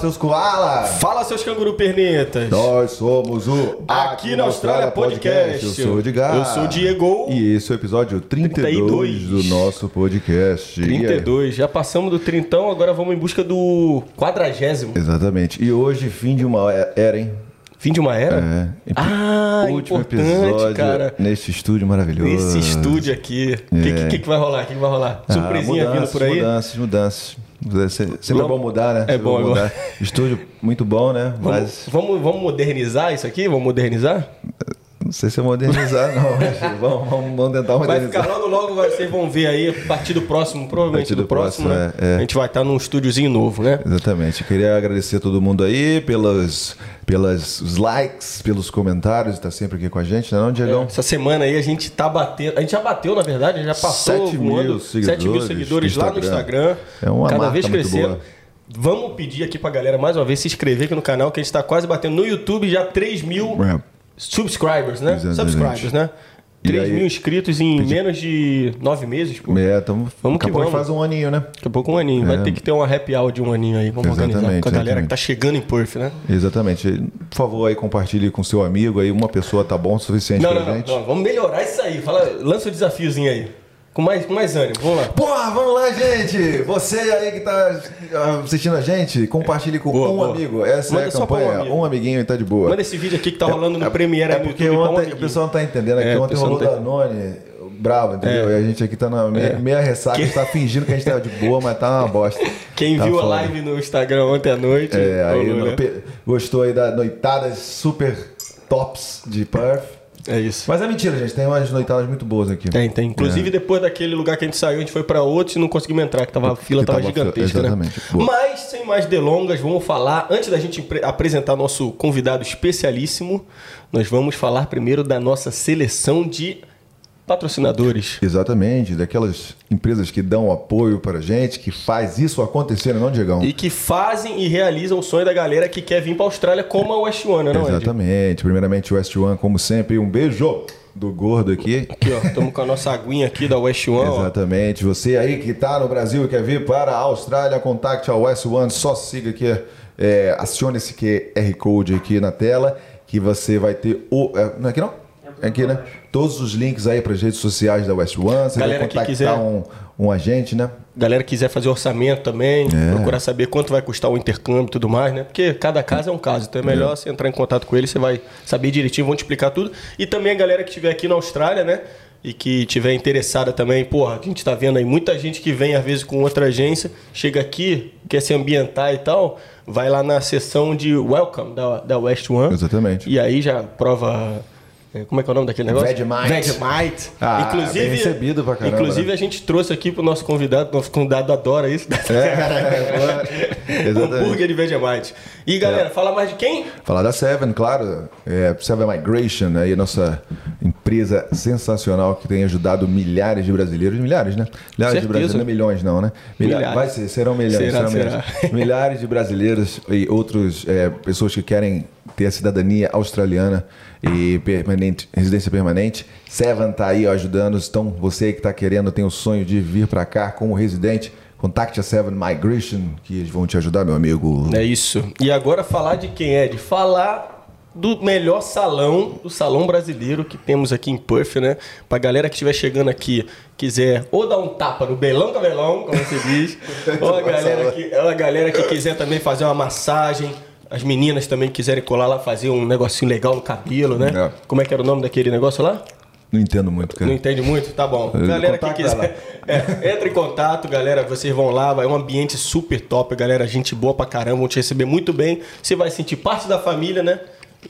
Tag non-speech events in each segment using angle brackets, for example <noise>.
seus koala! Fala, seus canguru pernetas! Nós somos o Aqui na Austrália Podcast. Eu sou o Edgar. Eu sou o Diego. E esse é o episódio 32, 32. do nosso podcast. E aí? 32. Já passamos do trintão, agora vamos em busca do quadragésimo. Exatamente. E hoje, fim de uma era, hein? Fim de uma era? É. Ah, Último episódio cara. neste estúdio maravilhoso. Nesse estúdio aqui. O É. que, que, que vai rolar? O que, que vai rolar? Ah, Surpresinha vindo mudanças, por aí? Mudanças, mudanças. Se- Sempre é bom mudar, né? É Sempre bom, é bom. mudar. Estúdio muito bom, né? Vamos, Mas vamos, vamos modernizar isso aqui? Vamos modernizar? Não sei se é modernizar, não. <laughs> mas vamos, vamos, vamos tentar Vai modernizar. ficar logo, logo, vai- vocês vão ver aí, a partir do próximo, provavelmente Partir do, próximo, próximo, né? é, é. A gente vai estar num estúdiozinho novo, né? Exatamente. Queria agradecer a todo mundo aí pelos, pelas, os likes, pelos comentários, está sempre aqui com a gente, não é não, Diegão? Essa semana aí a gente tá batendo. A gente já bateu, na verdade, já passou Sete mil voando, seguidores 7 mil seguidores lá no Instagram. É uma cada vez crescendo. Vamos pedir aqui pra galera mais uma vez se inscrever aqui no canal, que a gente tá quase batendo no YouTube já 3 mil É. subscribers, né? Exatamente. Subscribers, né? E 3 aí- mil inscritos em menos de 9 meses, pô. É, tamo, Vamos que vamos. faz um aninho, né? Daqui a pouco um aninho. Vai ter que ter uma happy hour de um aninho aí. Vamos organizar Exatamente, com a galera exatamente. que tá chegando em Perth, né? Exatamente. Por favor, aí compartilhe com seu amigo aí, uma pessoa tá bom o suficiente Não, pra não, não, gente. não. Vamos melhorar isso aí. Fala, lança o desafiozinho aí. Com mais, com mais ânimo. Vamos lá. Porra, vamos lá, gente! Você aí que tá ah, assistindo a gente, compartilhe com Boa, um boa. amigo. Essa Manda é a um campanha. amigo. Um, amiguinho e tá de boa. Manda esse vídeo aqui que tá rolando no Premiere É aí no porque YouTube. pra um ontem o pessoal não tá entendendo, é que É, o ontem rolou não tá- Danone bravo, entendeu? É. E a gente aqui tá na meia, meia ressaca, a gente tá fingindo que a gente tá de boa, mas tá uma bosta. Quem Tá viu a foda. live no Instagram ontem à noite. É, aí rolou, né? gostou aí das noitadas super tops de Perth. É isso. Mas é mentira, gente, tem umas noitadas muito boas aqui. Tem, tem. Inclusive, É. depois daquele lugar que a gente saiu, a gente foi pra outro e não conseguimos entrar, que tava, a fila Que tava, tava fila- gigantesca, né? exatamente. Boa. Mas, sem mais delongas, vamos falar, antes da gente apresentar nosso convidado especialíssimo, nós vamos falar primeiro da nossa seleção de patrocinadores. Exatamente, daquelas empresas que dão apoio pra gente, que faz isso acontecer, não, é Diegão? E que fazem e realizam o sonho da galera que quer vir pra Austrália como a West One, não é? Exatamente. Primeiramente, West One, como sempre, um beijo do gordo aqui. Aqui, ó, estamos com a nossa aguinha aqui da West One, ó. Exatamente. Você aí que tá no Brasil e quer vir para a Austrália, contacte a West One, só siga aqui, é, acione esse QR Code aqui na tela, que você vai ter o. É, não é aqui não? É aqui, né? Todos os links aí para as redes sociais da West One. Você Galera vai que contactar quiser- um, um agente, né? Galera que quiser fazer orçamento também, É. procurar saber quanto vai custar o intercâmbio e tudo mais, né? Porque cada caso é um caso, então é melhor você entrar em contato com ele, você vai saber direitinho, vão te explicar tudo. E também a galera que estiver aqui na Austrália, né? E que tiver interessada também, porra, a gente tá vendo aí muita gente que vem às vezes com outra agência, chega aqui, quer se ambientar e tal, vai lá na seção de welcome da, da West One. Exatamente. E aí já prova. É, Como é que é o nome daquele negócio? Vegemite. Vegemite. Ah, inclusive, bem recebido pra caramba, Inclusive, né? a gente trouxe aqui pro nosso convidado, nosso convidado adora isso. É, <laughs> exatamente. Hambúrguer de Vegemite. E galera, fala mais de quem? Falar da Seven, claro. É, Seven Migration, aí, nossa empresa sensacional que tem ajudado milhares de brasileiros. Milhares, né? Milhares de Certeza. brasileiros, não é milhões, não, né? Milha- Milhares. Vai ser, serão milhões. Será, serão será. milhões. <laughs> Milhares de brasileiros e outros é, pessoas que querem ter a cidadania australiana e permanente, residência permanente. Seven tá aí ó, ajudando. Então, você que tá querendo, tem o sonho de vir para cá como residente, contacte a Seven Migration, que eles vão te ajudar, meu amigo. É isso. E agora falar de quem é? De falar do melhor salão, do salão brasileiro que temos aqui em Perth, né? Pra galera que estiver chegando aqui, quiser ou dar um tapa no belão cabelão, como você diz, <laughs> ou a galera que, ou a galera que quiser também fazer uma massagem, as meninas também quiserem colar lá, fazer um negocinho legal no cabelo, né? É. Como é que era o nome daquele negócio lá? Não entendo muito, cara. Não entende muito? Tá bom. Eh, Galera que quiser. É, entre em contato, galera. Vocês vão lá, vai um ambiente super top, galera. Gente boa pra caramba, vão te receber muito bem. Você vai sentir parte da família, né?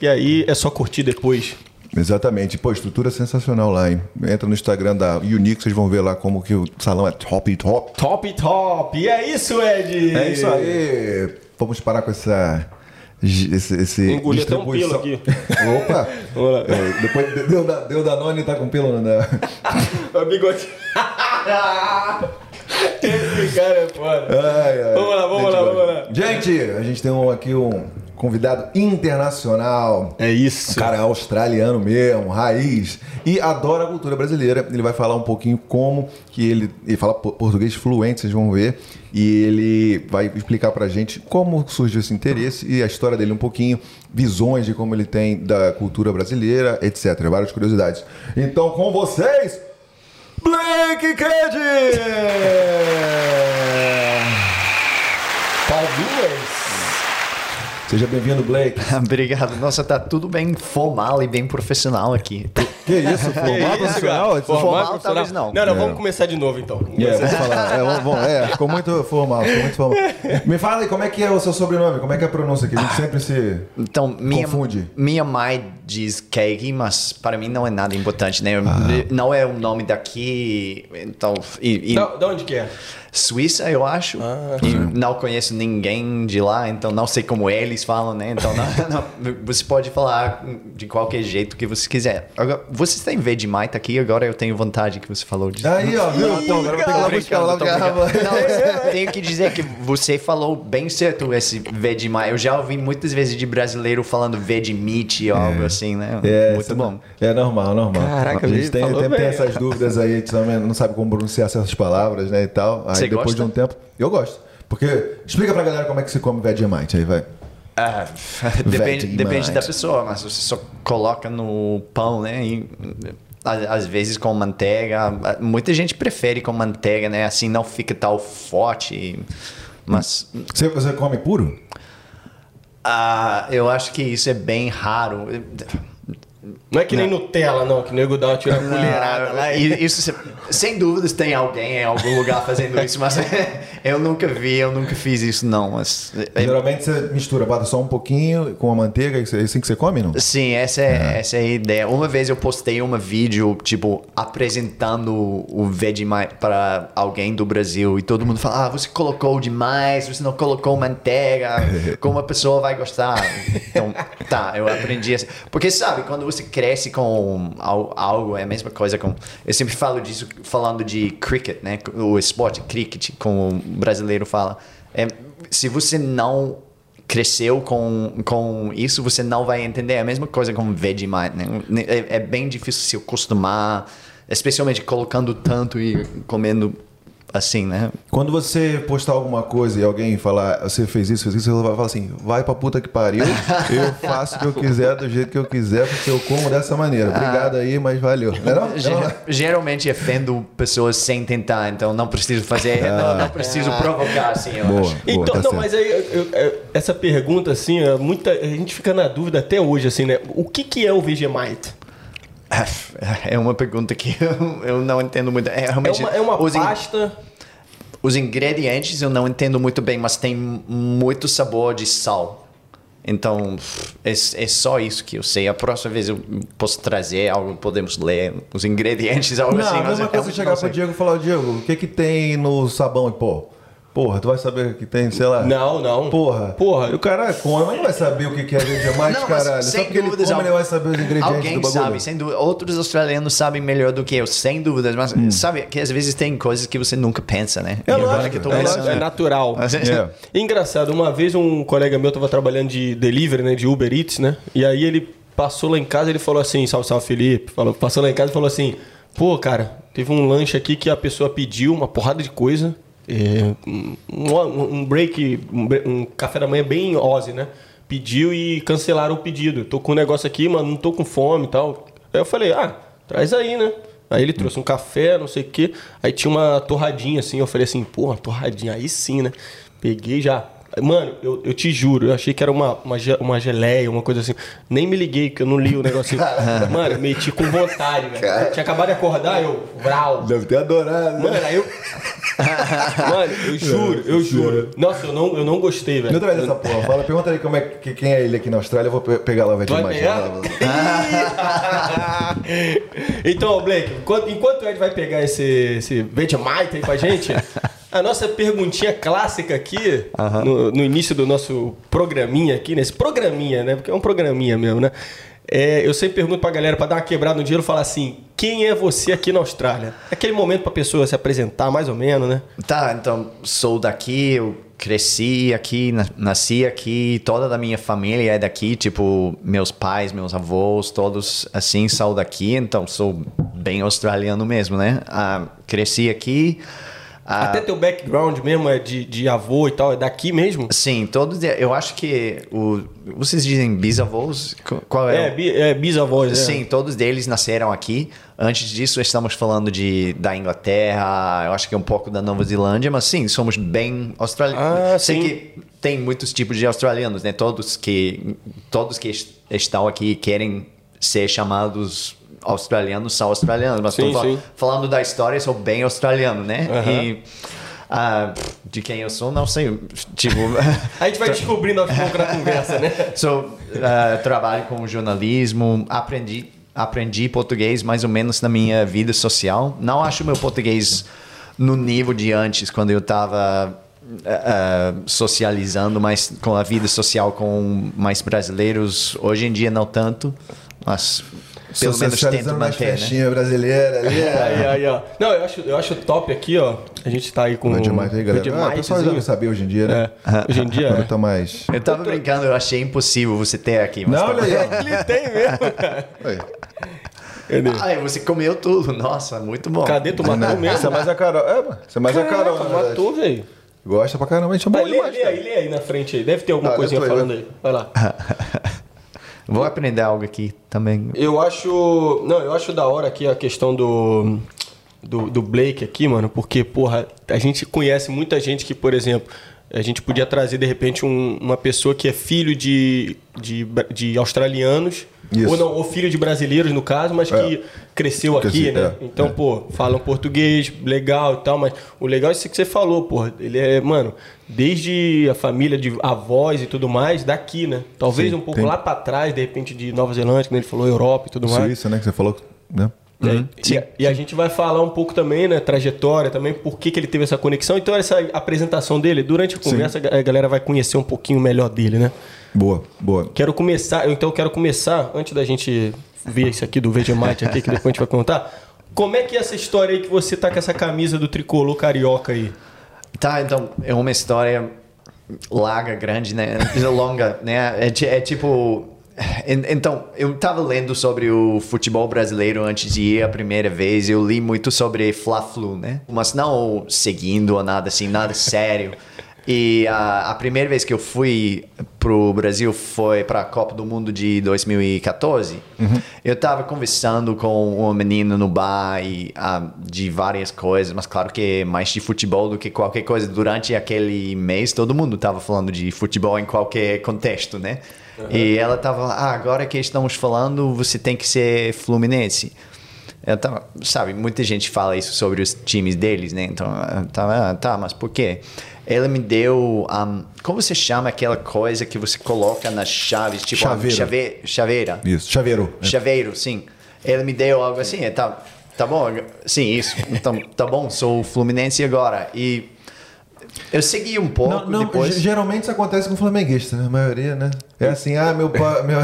E aí é só curtir depois. Exatamente. Pô, estrutura sensacional lá, hein? Entra no Instagram da Unique, vocês vão ver lá como que o salão é top, top. Top, top! E é isso, Ed! É isso aí. Vamos parar com essa... Esse, esse Engoli até um pelo aqui. <laughs> Opa! É, depois deu, da- deu Danone e tá com pelo <laughs> na... O bigode. <laughs> Esse cara é foda. Ai, ai. Vamos lá, vamos Gente, lá, vamos lá. Gente, a gente tem um, aqui um convidado internacional. É isso. Um cara australiano mesmo, raiz. E adora a cultura brasileira. Ele vai falar um pouquinho como que ele. Ele fala português fluente, vocês vão ver. E ele vai explicar pra gente como surgiu esse interesse e a história dele um pouquinho, visões de como ele tem da cultura brasileira, etc. Várias curiosidades. Então, com vocês, Blake Cade! Palminhas. Seja bem-vindo, Blake. <laughs> Obrigado. Nossa, tá tudo bem formal e bem profissional aqui. Que isso, formal Que isso? Formal, talvez não. Não, não, É. vamos começar de novo então. É, vamos falar. É, vamos- vamos- é, ficou muito formal, ficou muito formal. Me fala aí, como é que é o seu sobrenome? Como é que é a pronúncia aqui? A gente sempre se... Então, minha, Confunde. minha mãe diz Keiki, mas para mim não é nada importante, né? Ah. Não é o nome daqui, então... E, e Da, da onde que é? Suíça, eu acho. Ah. e não conheço ninguém de lá, então não sei como eles falam, né? Então, não- <laughs> não, você pode falar de qualquer jeito que você quiser. Agora, vocês têm Vegemite aqui, agora eu tenho vontade que você falou disso. Aí, ó, viu? Pô, agora eu vou ir lá. Não, eu tenho que dizer que você falou bem certo esse Vegemite. Eu já ouvi muitas vezes de brasileiro falando Vegemite ou algo assim, né? É, Muito isso bom. É normal, normal. Caraca, a gente tem, falou tem, tem essas dúvidas aí, a gente também não sabe como pronunciar certas palavras, né, e tal. Aí Você depois gosta? de um tempo, eu gosto. Porque, explica pra galera como é que se come Vegemite, aí vai. Ah, <laughs> depende, depende da pessoa, mas você só coloca no pão, né? E, às vezes com manteiga. Muita gente prefere com manteiga, né? Assim não fica tão forte. Mas Você, você come puro? ah, eu acho que isso é bem raro. Não é que nem Nutella, não, que o nego dá uma tira colherada lá. Isso, se- sem dúvidas tem alguém em algum lugar fazendo isso, mas <laughs> eu nunca vi, eu nunca fiz isso não. Mas, é- Geralmente você mistura, bota só um pouquinho com a manteiga, e você- é assim que você come, não? Sim, essa é, essa é a ideia. Uma vez eu postei um vídeo, tipo, apresentando o Vegemite para alguém do Brasil e todo mundo fala, ah, você colocou demais, você não colocou manteiga, <laughs> como a pessoa vai gostar? Então, tá, eu aprendi assim. Porque, sabe, quando você cresce com al- algo, é a mesma coisa com... Eu sempre falo disso falando de cricket, né? O esporte cricket, como o brasileiro fala. É, se você não cresceu com, com isso, você não vai entender. É a mesma coisa com Vegemite, né? É, é bem difícil se acostumar, especialmente colocando tanto e comendo assim, né? Quando você postar alguma coisa e alguém falar, você fez isso, fez isso, você vai falar assim, vai pra puta que pariu, eu faço o que eu quiser, do jeito que eu quiser, porque eu como dessa maneira. Obrigado aí, mas valeu. Não é não? Não é não? Ger- Geralmente ofendo pessoas sem tentar, então não preciso fazer, não, não preciso provocar assim, eu Boa. acho. Então, tá não, certo. mas aí eu- eu- essa pergunta, assim, é muita, a gente fica na dúvida até hoje, assim, né? O que, que é o Vegemite? É uma pergunta que eu, eu não entendo muito. É, É realmente, uma, é uma os in- pasta. Os ingredientes eu não entendo muito bem, mas tem muito sabor de sal. Então, é, é só isso que eu sei. A próxima vez eu posso trazer algo, podemos ler os ingredientes, algo Não, assim. a mas mesma eu coisa você realmente chegar não pro sei. Diego e falar, Diego, o que que tem no sabão em pó? Porra, tu vai saber o que tem, sei lá. Não, não. Porra. Porra. E o cara come, mas não vai saber o que é Vegemite, Não, mas caralho. Só sem porque ele dúvidas, come, ele vai saber os ingredientes Alguém do bagulho. sabe, sem dúvida. Outros australianos sabem melhor do que eu, sem dúvidas. Mas Hum. sabe que às vezes tem coisas que você nunca pensa, né? É lógico, que eu tô é pensando. É natural. Mas- <laughs> É. Engraçado, uma vez um colega meu tava trabalhando de delivery, né? De Uber Eats, né? E aí ele passou lá em casa ele falou assim, salve, salve Felipe. Falou, passou lá em casa e falou assim, pô, cara, teve um lanche aqui que a pessoa pediu uma porrada de coisa. É, um, um- break, um, um café da manhã bem Ozzy, né? Pediu e cancelaram o pedido. Tô com um negócio aqui, mas não tô com fome e tal. Aí eu falei, ah, traz aí, né? Aí ele trouxe um café, não sei o quê. Aí tinha uma torradinha assim. Eu falei assim, porra, torradinha, aí sim, né? Peguei já. Mano, eu, eu te juro, eu achei que era uma, uma, uma geleia, uma coisa assim. Nem me liguei, que eu não li o negocinho. <laughs> Mano, meti com vontade, velho. Tinha acabado de acordar, eu. Vral. Deve ter adorado. né? Mano, aí eu. Mano, eu juro, eu juro. Nossa, eu não, eu não gostei, velho. traz essa porra. Fala, pergunta aí como é, que, quem é ele aqui na Austrália. Eu vou pe- pegar lá vai Vegemite. pegar? <laughs> <laughs> então, Blake, enquanto, enquanto o Ed vai pegar esse, esse Vegemite aí pra gente, a nossa perguntinha clássica aqui, no, no início do nosso programinha aqui, nesse programinha, né? Porque é um programinha mesmo, né? É, eu sempre pergunto pra galera, pra dar uma quebrada no dinheiro, falar assim: quem é você aqui na Austrália? Aquele momento pra pessoa se apresentar, mais ou menos, né? Tá, então sou daqui, eu cresci aqui, na- nasci aqui, toda a minha família é daqui, tipo, meus pais, meus avós, todos assim são daqui, então sou bem australiano mesmo, né? Ah, cresci aqui. Ah, Até teu background mesmo é de, de avô e tal, é daqui mesmo? Sim, todos. Eu acho que o, vocês dizem bisavós? Qu- Qual é? É, bi, é bisavós, é. Sim, todos deles nasceram aqui. Antes disso, estamos falando de, da Inglaterra, eu acho que um pouco da Nova Zelândia, mas sim, somos bem australianos. Ah, Sei sim. que tem muitos tipos de australianos, né? Todos que, todos que est- estão aqui querem ser chamados australianos são australianos, mas Sim, sim. falando da história, sou bem australiano, né? Aham. E ah, de quem eu sou, não sei. Tipo. <laughs> A gente vai descobrindo aos poucos na conversa, né? <laughs> So, uh, trabalho com jornalismo, aprendi, aprendi português mais ou menos na minha vida social. Não acho meu português no nível de antes, quando eu estava socializando mais com a vida social com mais brasileiros. Hoje em dia não tanto, mas pelo menos tento manter, né? festinhas brasileiras ali. <laughs> Aí, aí, ó. Não, eu acho, eu acho top aqui, ó. A gente tá aí com Não demais aí, galera. Ah, o pessoal já deve saber hoje em dia, né? É, <laughs> hoje em dia é. tá mais. Eu tava brincando, eu achei impossível você ter aqui. Mas Não, tá olha aí. Ele <laughs> tem mesmo, cara. Aí. Cadê? Ai, você comeu tudo. Nossa, muito bom. Cadê tu matou Você é mesmo? mais a Carol. É, mano. Você é mais a Carol. Caraca, na matou, velho. Gosta pra caramba, a gente é bom lê, demais, lê aí, lê aí na frente aí. Deve ter alguma Ah, coisinha falando vai. aí. Vai lá. Vou aprender algo aqui também. Eu acho. Não, eu acho da hora aqui a questão do. Do, do Blake aqui, mano, porque, porra, a gente conhece muita gente que, por exemplo, a gente podia trazer de repente um- uma pessoa que é filho de, de, de australianos, Isso. ou não, ou filho de brasileiros, no caso, mas que É. cresceu aqui, né? é, então, é. pô, falam português, legal e tal, mas o legal é isso que você falou, pô. Ele é, mano, desde a família de avós e tudo mais, daqui, né? Talvez Sim, um pouco tem- lá pra trás, de repente, de Nova Zelândia, como ele falou, Europa e tudo mais. Suíça, né? Que você falou, né? E, aí- e a- e a gente vai falar um pouco também, né, trajetória também, por que, que ele teve essa conexão. Então, essa apresentação dele, durante a conversa, a galera vai conhecer um pouquinho melhor dele, né? Boa, boa. Quero começar, eu, então eu quero começar, antes da gente ver isso aqui do Vegemite aqui, que depois a gente vai contar. Como é que é essa história aí que você tá com essa camisa do tricolor carioca aí? Tá, então é uma história larga, grande, né? Longa, né? É, é tipo. En- Então, eu tava lendo sobre o futebol brasileiro antes de ir a primeira vez. Eu li muito sobre Fla-Flu, né? Mas não seguindo ou nada assim, nada sério. E a, a primeira vez que eu fui pro Brasil foi para a Copa do Mundo de 2014. Eu tava conversando com uma menina no bar e, ah, de várias coisas, mas claro que mais de futebol do que qualquer coisa. Durante aquele mês, todo mundo tava falando de futebol em qualquer contexto, né? E ela tava lá, ah, agora que estamos falando, você tem que ser Fluminense. Eu tava, sabe, muita gente fala isso sobre os times deles, né? Então, eu tava, ah, tá, mas por quê? Ela me deu, um, como você chama aquela coisa que você coloca nas chaves, tipo Chaveiro. chave, chaveira? Isso, chaveiro. É. Chaveiro, sim. Ele me deu algo assim, é, tá, tá bom, sim, isso. Então, tá bom, sou Fluminense agora. E eu segui um pouco Não, não, depois. ge- geralmente isso acontece com flamenguista, né? A maioria, né? É assim, ah, meu, pa- <laughs> meu,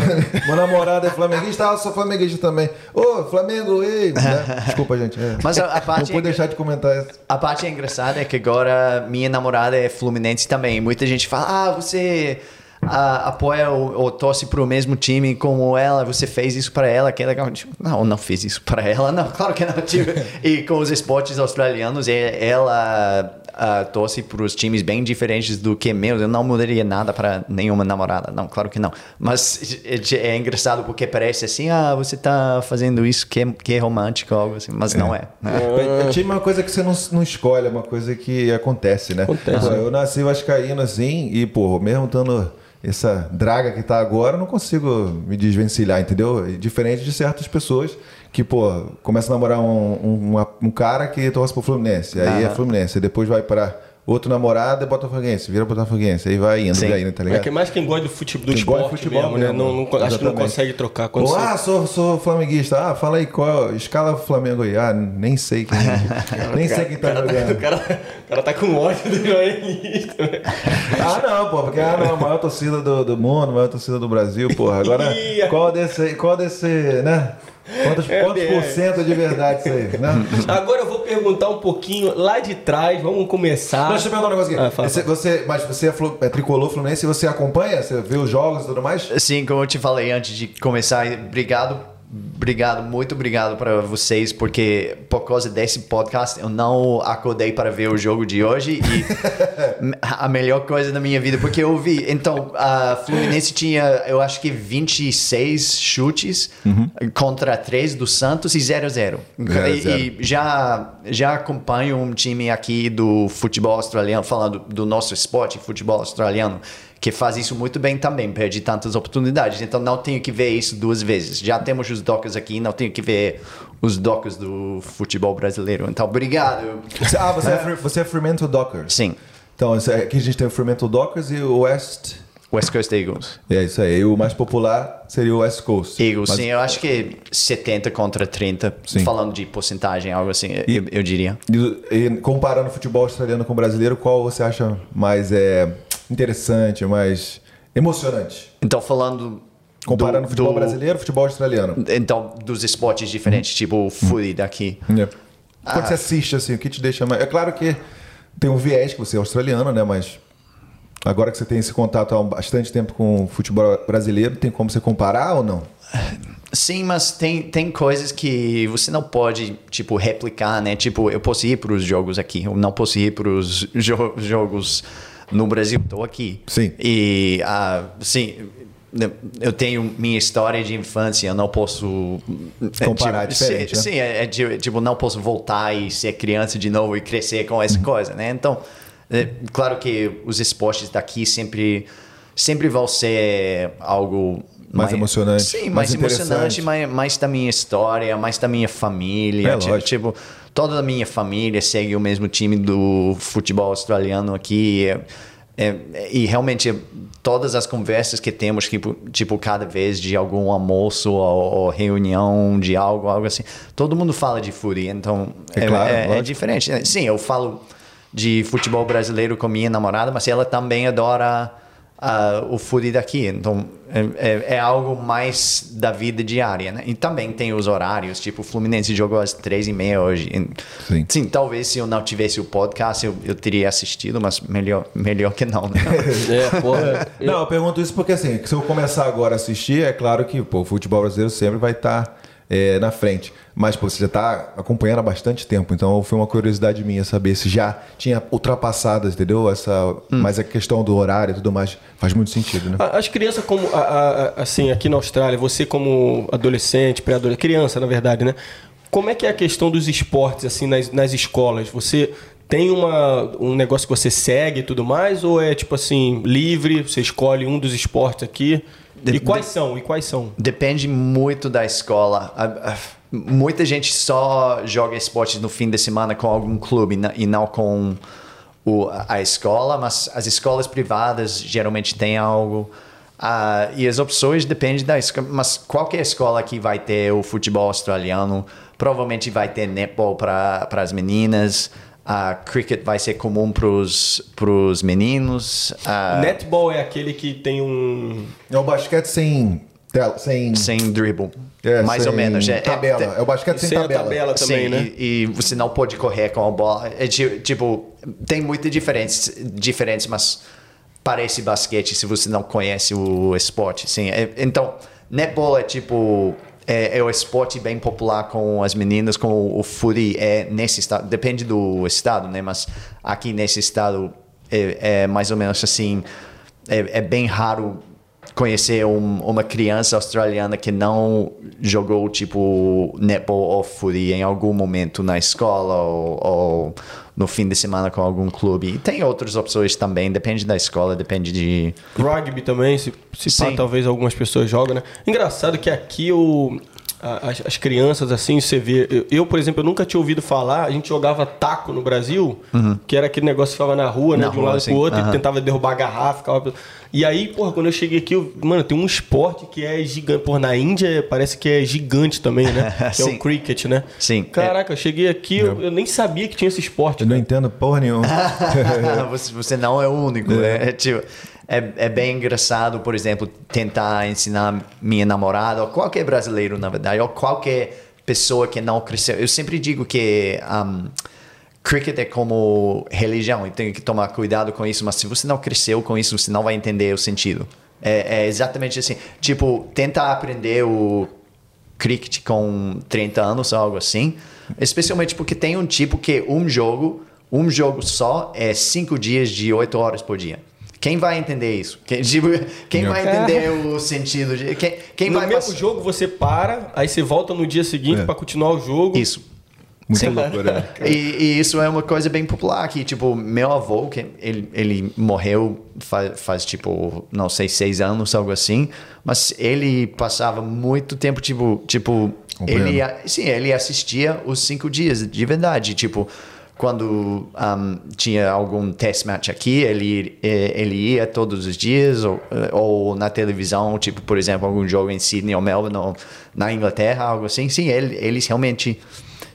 meu namorado é flamenguista, ah, eu sou flamenguista também. Ô, Flamengo, ei! <laughs> Né? Desculpa, gente. é. Mas a, a Não parte pude deixar de comentar isso. A parte engraçada é que agora minha namorada é fluminense também. Muita gente fala, ah, você ah, apoia ou, ou torce pro mesmo time como ela, você fez isso para ela, que é legal. Tipo, não, não fiz isso para ela, <laughs> não, claro que não. Tipo, e com os esportes australianos, é- ela ah, torce para os times bem diferentes do que meus. Eu não mudaria nada para nenhuma namorada, não, claro que não. Mas é, é engraçado porque parece assim, ah, você tá fazendo isso que é, que é romântico, algo assim, mas não é. É, time é uma coisa que você não, não escolhe, é uma coisa que acontece, né? Acontece. Eu nasci vascaíno assim e, pô, mesmo estando essa draga que tá agora, eu não consigo me desvencilhar, entendeu? Diferente de certas pessoas que, pô, começa a namorar um, um, uma- um cara que torce pro Fluminense, aí é. Fluminense, aí depois vai pra outro namorado e Botafoguense, vira Botafoguense, aí vai indo, vai indo, tá É ligado? que mais quem gosta do futebol, do Quem gosta de esporte futebol mesmo, né? Não, não- acho que não exatamente. consegue trocar. Quando Ou, você- ah, sou, sou flamenguista. Ah, fala aí qual escala Flamengo aí. Ah, nem sei quem. <laughs> nem sei quem tá o, cara, jogando. o, cara, o cara tá com ódio do jornalista. né? Ah, não, pô, porque ah, não, a maior torcida do, do mundo, a maior torcida do Brasil, porra. Agora, <laughs> qual desse, qual desse, né? Quantos, É, quantos por é. cento de verdade isso aí, né? <laughs> Agora eu vou perguntar um pouquinho lá de trás, vamos começar. Deixa eu perguntar um negócio aqui. Ah, fala, Você, você- mas você é, é tricolor fluminense e você acompanha? Você vê os jogos e tudo mais? Sim, como eu te falei antes de começar, obrigado, obrigado, muito obrigado para vocês, porque por causa desse podcast eu não acordei para ver o jogo de hoje e <laughs> a melhor coisa da minha vida, porque eu vi, então, a Fluminense tinha, eu acho que 26 chutes contra 3 do Santos e 0 a 0. Zero a E- zero. e já, já acompanho um time aqui do futebol australiano, falando do nosso esporte, futebol australiano, que faz isso muito bem também, perde tantas oportunidades. Então não tenho que ver isso duas vezes. Já temos os docas aqui, não tenho que ver os docas do futebol brasileiro. Então, obrigado. Ah, você é, Fre- você é Fremantle Dockers. Sim, Então, é- aqui a gente tem o Fremantle Dockers e o West. West Coast Eagles. É isso aí. E o mais popular seria o West Coast. Eagles, Mas- sim, eu acho que 70 contra 30, Sim. falando de porcentagem, algo assim, eu, eu diria. E, e comparando o futebol australiano com o brasileiro, qual você acha mais é, interessante, mais emocionante? Então, falando. Comparando do- futebol do- brasileiro futebol australiano. Então, dos esportes diferentes, tipo o footy daqui. É. Ah. Quando você assiste, assim, o que te deixa mais. É claro que tem um viés que você é australiano, né? Mas agora que você tem esse contato há bastante tempo com o futebol brasileiro, tem como você comparar ou não? Sim, mas tem, tem coisas que você não pode, tipo, replicar, né? Tipo, eu posso ir para os jogos aqui, eu não posso ir para os jo jogos no Brasil, estou aqui. Sim. E, ah, sim, eu tenho minha história de infância, eu não posso... Comparar, é, tipo, diferente, Sim, né? sim, é, é tipo, não posso voltar e ser criança de novo e crescer com Uhum. essa coisa, né? Então, é, claro que os esportes daqui sempre, sempre vão ser algo... Mais emocionante, Sim, mais mais, emocionante, mais, mais da minha história, mais da minha família. É, Ti- lógico. tipo, toda a minha família segue o mesmo time do futebol australiano aqui. É- é- e realmente todas as conversas que temos, tipo, tipo cada vez de algum almoço ou, ou reunião de algo, algo assim, todo mundo fala de footy, então É é, claro, é- é lógico. diferente. Sim, eu falo de futebol brasileiro com minha namorada, mas ela também adora ah, o footy daqui. Então, é, é- é algo mais da vida diária, né? E também tem os horários, tipo, o Fluminense jogou às três e meia hoje. E- Sim. talvez se eu não tivesse o podcast, eu, eu teria assistido, mas melhor, melhor que não, né? <laughs> É, porra. Não, eu pergunto isso porque assim, se eu começar agora a assistir, é claro que pô, o futebol brasileiro sempre vai estar na frente. Mas pô, você já está acompanhando há bastante tempo, então foi uma curiosidade minha saber se já tinha ultrapassado, entendeu? Essa, Mas a questão do horário e tudo mais faz muito sentido, né? As crianças, como a- a- assim, aqui na Austrália, você como adolescente, pré-adolescente, criança, na verdade, né? Como é que é a questão dos esportes, assim, nas, nas escolas? Você tem uma, um negócio que você segue e tudo mais? Ou é, tipo assim, livre, você escolhe um dos esportes aqui? E quais são? E quais são? Depende muito da escola. A- a- Muita gente só joga esportes no fim de semana com algum clube na- e não com o- a escola, mas as escolas privadas geralmente têm algo. Ah, e as opções dependem da escola. Mas qualquer escola que vai ter o futebol australiano, provavelmente vai ter netball para as meninas. A cricket vai ser comum para os meninos. Ah, Netball é aquele que tem um. É o basquete sem tela, sem, sem dribble. é, Mais sem ou menos. É, é- tabela. É, o basquete sem, Sem a tabela. tabela também, Sim, né? e, e você não pode correr com a bola. É, ti- tipo, tem muitas diferenças, diferentes, mas parece basquete se você não conhece o esporte. Sim. É- então, netball é tipo. É, é o esporte bem popular com as meninas, com o, o footy é nesse estado. Depende do estado, né? Mas aqui nesse estado é, é mais ou menos assim. É, é bem raro conhecer um- uma criança australiana que não jogou tipo netball ou footy em algum momento na escola ou, ou no fim de semana com algum clube. E tem outras opções também, depende da escola, depende de. Rugby também, se, se pá, talvez algumas pessoas jogam, né? Engraçado que aqui o, as, as crianças, assim, você vê. Eu, eu, por exemplo, eu nunca tinha ouvido falar, a gente jogava taco no Brasil, que era aquele negócio que ficava na rua, né? Na de um rua, lado sim. pro outro, Aham. e tentava derrubar a garrafa. Ficava... E aí, porra, quando eu cheguei aqui, eu- mano, tem um esporte que é gigante. Porra, na Índia parece que é gigante também, né? <laughs> Que é o cricket, né? Sim. Caraca, eu cheguei aqui, eu, eu nem sabia que tinha esse esporte. Eu não entendo porra nenhuma. <laughs> você, você não é o único. É, é tipo, é, é bem engraçado, por exemplo, tentar ensinar minha namorada, ou qualquer brasileiro, na verdade, ou qualquer pessoa que não cresceu. Eu sempre digo que um, cricket é como religião e tem que tomar cuidado com isso, mas se você não cresceu com isso, você não vai entender o sentido. É, é exatamente assim. Tipo, tenta aprender o cricket com 30 anos ou algo assim. Especialmente porque tem um tipo que um jogo, um jogo só é cinco dias de 8 horas por dia. Quem vai entender isso? Quem, tipo, quem vai entender o sentido de. Quem, quem no vai mesmo jogo você para, aí você volta no dia seguinte É. pra continuar o jogo. Isso. Muita Sim. loucura, né? <laughs> E, e isso é uma coisa bem popular aqui. Tipo, meu avô, que ele, ele morreu faz, faz, tipo, não sei, seis anos, algo assim. Mas ele passava muito tempo, tipo, tipo ele, sim, ele assistia os cinco dias, de verdade. Tipo, quando um, tinha algum test match aqui, ele, eh, ele ia todos os dias, ou, eh, ou na televisão, tipo, por exemplo, algum jogo em Sydney ou Melbourne, ou na Inglaterra, algo assim. Sim, ele, eles realmente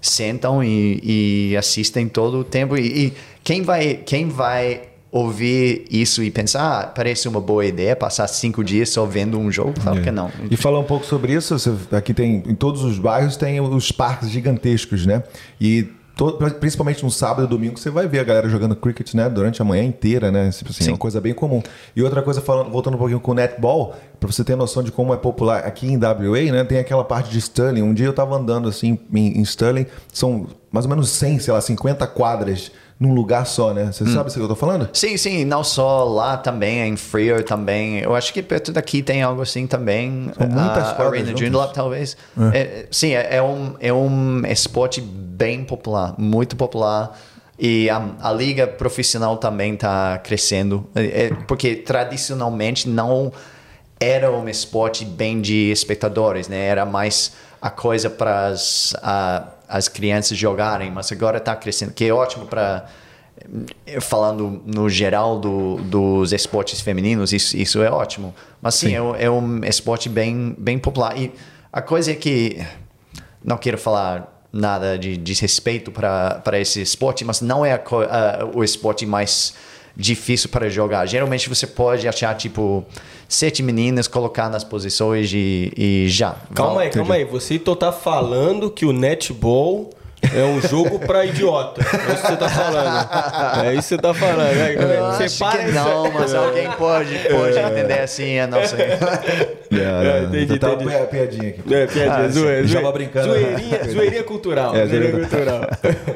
sentam e, e assistem todo o tempo. E, e quem, vai, quem vai ouvir isso e pensar, ah, parece uma boa ideia passar cinco dias só vendo um jogo? Claro que não. E falar um pouco sobre isso, aqui tem, em todos os bairros tem os parques gigantescos, né? E to- principalmente no sábado e domingo você vai ver a galera jogando cricket, né? Durante a manhã inteira, né? Tipo assim, é uma coisa bem comum. E outra coisa, falando, voltando um pouquinho com o netball, para você ter noção de como é popular aqui em WA, né? Tem aquela parte de Stirling. Um dia eu tava andando assim em, em Stirling, são mais ou menos 100, sei lá, 50 quadras num lugar só, né? Você sabe o que eu tô falando? Sim, sim, não só lá também, em Freer também. Eu acho que perto daqui tem algo assim também. São muitas a quadras Arena. Joondalup, talvez. É, sim, é, é um, é um esporte bem popular, muito popular. E a, a liga profissional também está crescendo. É, é porque tradicionalmente não era um esporte bem de espectadores, né? Era mais a coisa para as as crianças jogarem, mas agora está crescendo, que é ótimo para falando no geral do, dos esportes femininos, isso, isso é ótimo. Mas sim, É, um- é um esporte bem, bem popular. E a coisa é que não quero falar nada de desrespeito para esse esporte, mas não é a a- o esporte mais difícil para jogar. Geralmente você pode achar tipo sete meninas, colocar nas posições e, e já. Calma aí, calma aí. Você então tá falando que o netball é um jogo pra idiota. É isso que você tá falando. É isso que você tá falando. né? Você acho para que isso- não, mas alguém pode, pode entender assim, eu não sei. É, entendi, tá entendi. uma piadinha aqui. É, piadinha, Ah, zoe- sim. Já zoe- tava brincando. Zoeirinha, <laughs> zoeirinha cultural. É, zoeirinha cultural.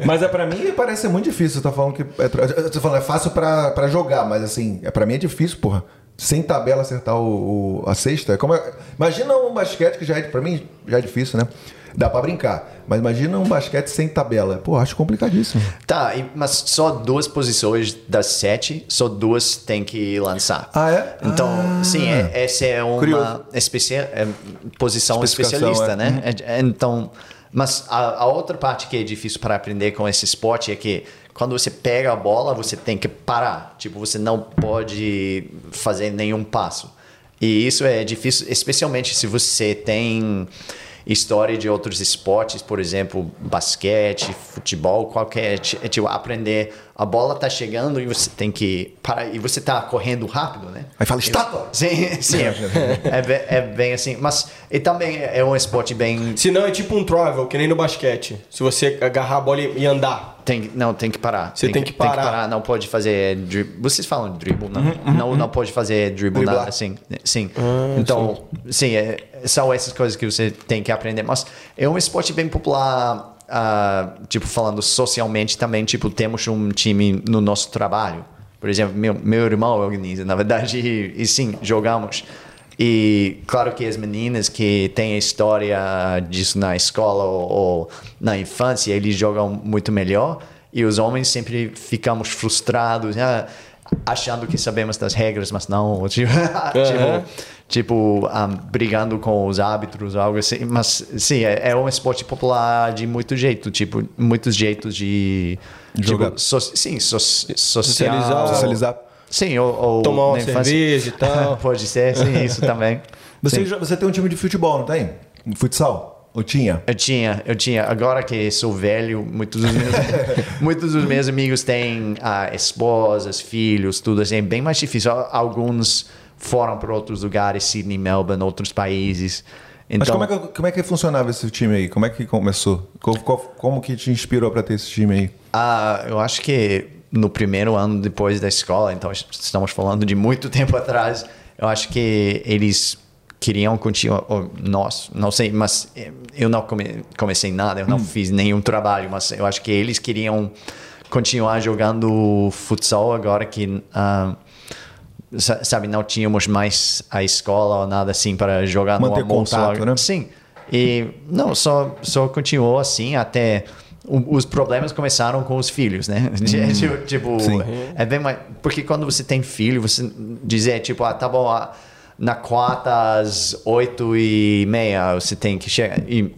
Mas é para mim parece muito difícil. Você tá falando que é, tô falando é fácil pra pra jogar, mas assim, é para mim é difícil, porra. Sem tabela acertar o, o- a sexta. É como é- imagina um basquete que já é para mim já é difícil, né? Dá pra brincar, mas imagina um basquete sem tabela. Pô, acho complicadíssimo. Tá, mas só duas posições das sete, só duas tem que lançar. Ah, é? Então, Ah. sim, é- essa é uma especia- é, posição especialista, é. né? É- Então, mas a, a outra parte que é difícil para aprender com esse esporte é que quando você pega a bola, você tem que parar. Tipo, você não pode fazer nenhum passo. E isso é difícil, especialmente se você tem história de outros esportes, por exemplo, basquete, futebol, qualquer, é tipo aprender a bola tá chegando e você tem que parar e você tá correndo rápido, né? Aí fala, estátua! Sim, <laughs> sim. É, bem, é bem assim, mas e também é um esporte bem Se não, é tipo um travel, que nem no basquete. Se você agarrar a bola e andar. tem, não tem que parar. Você tem que parar. não pode fazer dribble. Vocês falam dribble, não? Não, não pode fazer dribble Driblar. nada assim. Sim. então, sim, é, são essas coisas que você tem que aprender, mas é um esporte bem popular ah, tipo falando socialmente também, tipo temos um time no nosso trabalho. Por exemplo, meu, meu irmão organiza, na verdade, e, <laughs> e sim, jogamos. E claro que as meninas que têm história disso na escola ou, ou na infância, eles jogam muito melhor. E os homens sempre ficamos frustrados, ah, achando que sabemos das regras, mas não. <laughs> Tipo, Aham. tipo, tipo, ah, brigando com os árbitros, algo assim. Mas sim, é, é um esporte popular de muito jeito, tipo, muitos jeitos de. Jogar. Tipo, so, sim, so, social, Socializar. Socializar. Sim, ou, ou Tomar uma cerveja e <laughs> tal. Pode ser, sim, isso também. Você, Sim. você tem um time de futebol, não tem? Futsal? Ou tinha? Eu tinha, eu tinha. Agora que sou velho, muitos dos meus, <laughs> muitos dos meus amigos têm ah, esposas, filhos, tudo assim. É bem mais difícil. Al- Alguns foram para outros lugares, Sydney, Melbourne, outros países. Então, Mas como é, que, como é que funcionava esse time aí? Como é que começou? Como, como que te inspirou para ter esse time aí? Ah, eu acho que no primeiro ano depois da escola, então estamos falando de muito <laughs> tempo atrás, eu acho que eles queriam continuar, ou nós, não sei, mas eu não come, comecei nada, eu não hum. fiz nenhum trabalho, mas eu acho que eles queriam continuar jogando futsal agora que uh, sabe, não tínhamos mais a escola ou nada assim para jogar Manter no almoço. Contato, né? Sim. E não, só, só continuou assim até os problemas começaram com os filhos, né? <laughs> Hum, tipo, tipo é bem mais. Porque quando você tem filho, você dizer, tipo, ah, tá bom, ah, na quarta às oito e meia você tem que chegar. E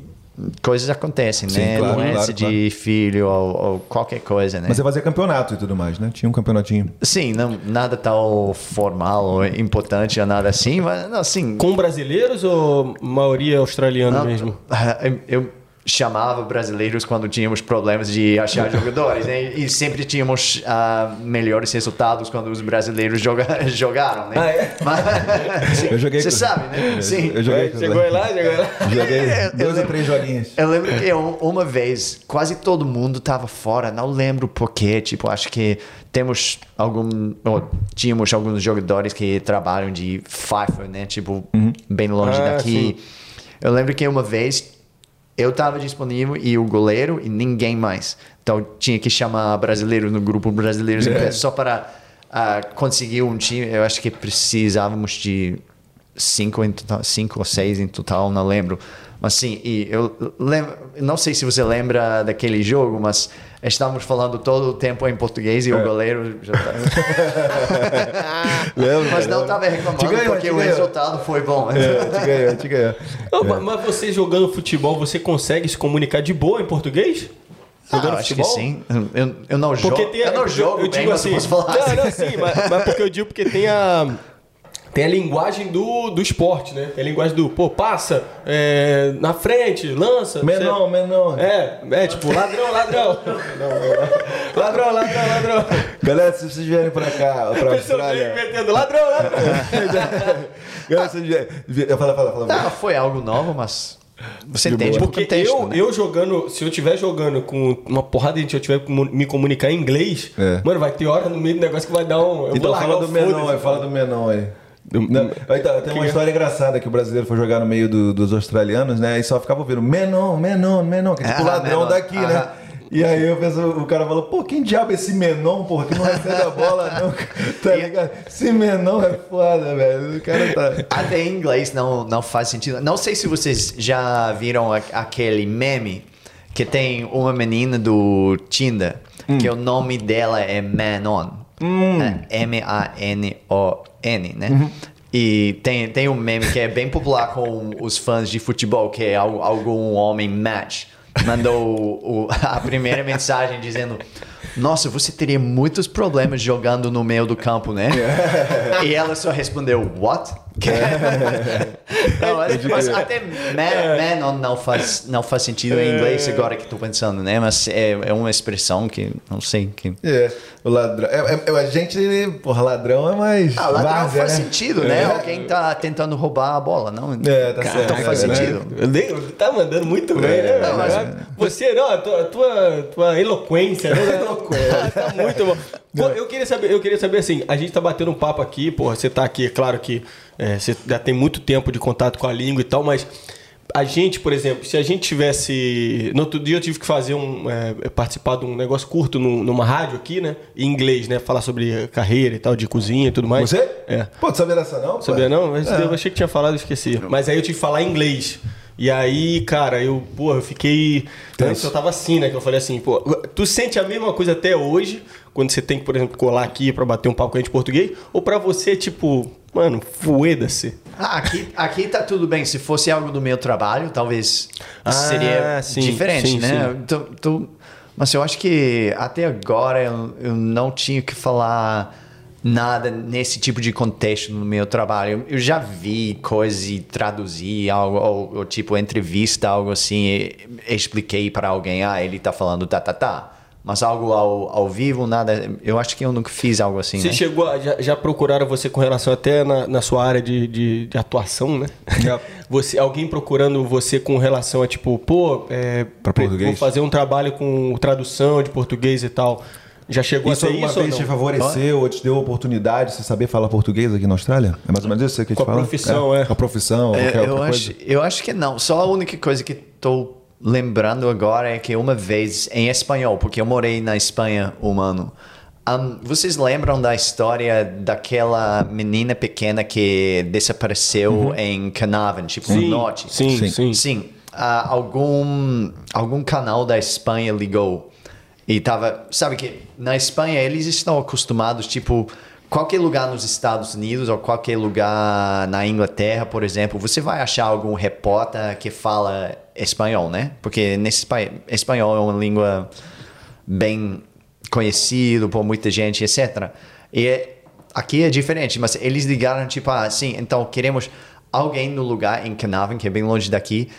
coisas acontecem, Sim, né? Claro, Doença claro, de claro. filho ou, ou, qualquer coisa, né? Mas você fazia campeonato e tudo mais, né? Tinha um campeonatinho. Sim, não, nada tão formal ou importante ou nada assim, mas assim... Com brasileiros ou maioria australiana mesmo? <laughs> Eu, chamava brasileiros quando tínhamos problemas de achar jogadores, né? E sempre tínhamos uh, melhores resultados quando os brasileiros joga <laughs> jogaram, né? Ah, é? Mas, <laughs> eu joguei Você com... sabe, né? Sim. Eu joguei com... Chegou lá, chegou lá. Joguei dois ou três joguinhos. Eu lembro que eu, uma vez quase todo mundo estava fora, não lembro porquê, tipo, acho que temos algum ou, tínhamos alguns jogadores que trabalham de FIFA, né? Tipo, uhum. bem longe ah, daqui. Sim. Eu lembro que uma vez eu estava disponível e o goleiro e ninguém mais. Então tinha que chamar brasileiros no grupo brasileiros é. só para uh, conseguir um time. Eu acho que precisávamos de cinco, em total, cinco ou seis em total, não lembro. Mas sim, e eu lembro, não sei se você lembra daquele jogo, mas estávamos falando todo o tempo em português e é. o goleiro já tá... <laughs> Lembra, mas não estava reclamando ganhou, porque o ganhou. resultado foi bom. É, te ganhou, te ganhou. <laughs> Não, é. Mas você jogando futebol, você consegue se comunicar de boa em português? Jogando ah, futebol? acho que sim. Eu, eu não jogo. Tem, eu não jogo, eu, eu bem, digo assim. Não, assim. não, sim, mas, mas porque eu digo porque tem a tem a linguagem do, do esporte, né? Tem a linguagem do, pô, passa, é, na frente, lança. Menor, menor. É, é tipo, ladrão, ladrão. <laughs> ladrão, ladrão, ladrão. Galera, se vocês vierem pra cá, pra Austrália... metendo ladrão, ladrão. <laughs> Galera, se vocês vierem... Fala, fala, fala. Não, foi algo novo, mas... Você entende Porque contexto, eu, né? eu jogando, se eu estiver jogando com uma porrada de gente, eu tiver que me comunicar em inglês, é. mano, vai ter hora no meio do negócio que vai dar um. então fala do menor aí, fala do menor aí. Não, tá, tem uma história engraçada que o brasileiro foi jogar no meio do, dos australianos, né? E só ficava ouvindo Menon, Menon, Menon, que é tipo ah, ladrão Menon. daqui, né? Ah. E aí eu penso, o cara falou, pô, quem diabo é esse Menon, porra, que não recebe a bola, <laughs> não, tá ligado? Esse Menon é foda, velho. O cara tá. <laughs> Até em inglês não, não faz sentido. Não sei se vocês já viram aquele meme que tem uma menina do Tinder, hum. que o nome dela é Manon. Hum. É M-A-N-O-N, né? Uhum. E tem, tem um meme que é bem popular com os fãs de futebol, que é algum homem match mandou o, <laughs> a primeira mensagem dizendo nossa, você teria muitos problemas jogando no meio do campo, né? <laughs> e ela só respondeu, what? <laughs> não, mas, mas até man, man, não, faz, não faz sentido em inglês agora que estou pensando, né? Mas é, é uma expressão que não sei. Que... É, o ladrão. É, é, a gente, porra, ladrão é mais. Ah, ladrão faz né? sentido, né? É. Alguém tá tentando roubar a bola, não? É, tá certo. Então faz sentido. Né? Tá mandando muito bem, né? Não, mas, você, não, a tua, tua, tua eloquência, né? <laughs> eloquência. tá muito bom. Pô, eu queria saber, eu queria saber assim, a gente tá batendo um papo aqui, porra, você tá aqui, é claro que é, você já tem muito tempo de contato com a língua e tal, mas a gente, por exemplo, se a gente tivesse. No outro dia eu tive que fazer um. É, participar de um negócio curto numa rádio aqui, né? Em inglês, né? Falar sobre carreira e tal, de cozinha e tudo mais. Você? É. Pô, tu sabia dessa não? Sabia não? Mas é. Eu achei que tinha falado e esqueci. Mas aí eu tive que falar inglês. inglês. E aí, cara, eu, pô, eu fiquei. Antes eu tava assim, né? Que eu falei assim, pô, tu sente a mesma coisa até hoje, quando você tem que, por exemplo, colar aqui para bater um papo com a gente português? Ou para você, tipo, mano, fueda-se? Ah, aqui, aqui tá tudo bem. Se fosse algo do meu trabalho, talvez ah, seria sim, diferente, sim, né? Sim. Mas eu acho que até agora eu, eu não tinha que falar nada nesse tipo de contexto no meu trabalho. Eu já vi coisas e traduzi algo, ou, ou tipo entrevista, algo assim, expliquei para alguém, ah, ele tá falando tá, tá, tá. Mas algo ao, ao vivo, nada. Eu acho que eu nunca fiz algo assim. Você né? chegou, a- já, já procuraram você com relação até na, na sua área de, de, de atuação, né? <laughs> Você, alguém procurando você com relação a tipo, pô, é, Pra português? vou fazer um trabalho com tradução de português e tal. Já chegou Isso alguma isso ou vez não? te favoreceu ou te deu oportunidade de você saber falar português aqui na Austrália? É mais ou menos isso que eu te Com a falo? profissão, é. Com a profissão, É, qualquer eu, outra acho, coisa. eu acho que não. Só a única coisa que estou lembrando agora é que uma vez em espanhol, porque eu morei na Espanha um ano. Ahn, vocês lembram da história daquela menina pequena que desapareceu em Carnarvon, tipo no Sim, norte? sim, sim. Sim. Sim, ah, algum, algum canal da Espanha ligou e tava. Sabe que na Espanha eles estão acostumados, tipo, qualquer lugar nos Estados Unidos ou qualquer lugar na Inglaterra, por exemplo, você vai achar algum repórter que fala espanhol, né? Porque nesse país, espanhol é uma língua bem conhecido por muita gente, etc. E é- aqui é diferente, mas eles ligaram tipo assim, então queremos alguém no lugar em Carnarvon, que é bem longe daqui,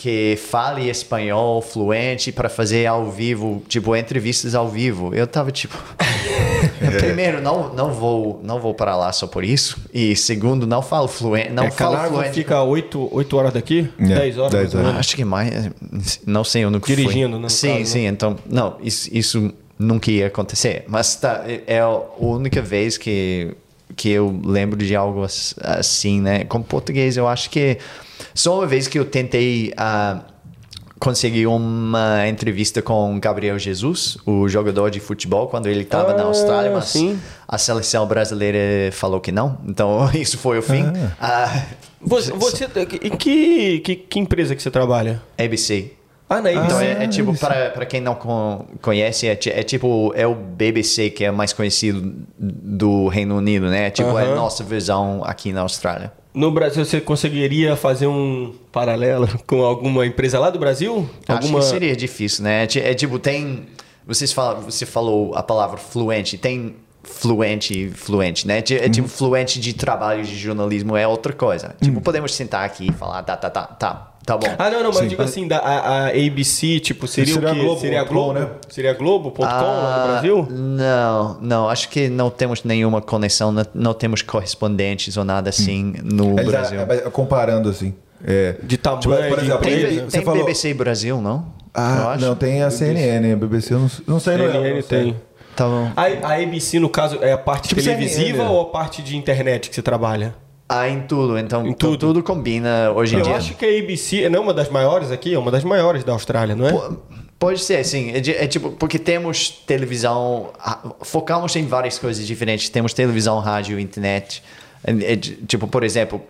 que fale espanhol fluente para fazer ao vivo, tipo entrevistas ao vivo. Eu tava tipo, <laughs> <laughs> primeiro não não vou não vou para lá só por isso e segundo não falo fluente, não é, falo Camargo fluente. fica 8, 8 horas daqui? É, 10 horas? 10 mais ou horas. Acho que mais. Não sei, eu nunca Dirigindo, fui. né, no Sim, caso, sim. Então, não, isso, isso nunca ia acontecer. Mas tá, é- é a única vez que, que eu lembro de algo ass- assim, né? Com português, eu acho que só uma vez que eu tentei ah, conseguir uma entrevista com Gabriel Jesus, o jogador de futebol, quando ele estava na Ah, Austrália, mas sim. a seleção brasileira falou que não. Então, <laughs> isso foi o fim. Ah, Você, você, em que, que, que empresa que você trabalha? ABC. Ah, na Então ABC. é, é tipo, isso. para, para quem não con- conhece, é, é tipo, é o BBC que é mais conhecido do Reino Unido, né? É tipo, é a nossa versão aqui na Austrália. No Brasil, você conseguiria fazer um paralelo <laughs> com alguma empresa lá do Brasil? Alguma... Acho que seria difícil, né? É, é tipo, tem... Vocês falam, você falou a palavra fluente, tem fluente e fluente, né? É Uhum. tipo, fluente de trabalho de jornalismo é outra coisa. Tipo, podemos sentar aqui e falar, tá, tá, tá, tá, tá bom. Ah, não, não, mas Sim. eu digo assim, da, a, a ABC, tipo, seria, Seria o quê? Globo, seria a Globo, né? Seria Globo.com lá Ah, no Brasil? Não, não. Acho que não temos nenhuma conexão, não, não temos correspondentes ou nada assim no Eles, Brasil. é, é, comparando assim. É, De tamanho, Tipo, por exemplo, Tem, tem falou- BBC Brasil, não? Ah, acho. não, tem a CNN, a BBC, eu não, não sei, não é, CNN não sei. tem. Tá bom. A, a ABC, no caso, é a parte Tipo televisiva CNN. ou a parte de internet que você trabalha? Ah, em tudo. Então, Em então tudo. tudo combina hoje em Eu dia. acho que a ABC não é uma das maiores aqui, é uma das maiores da Austrália, não é? Pô, Pode ser, sim. É, é tipo, porque temos televisão, focamos em várias coisas diferentes. Temos televisão, rádio, internet. É, é tipo, por exemplo,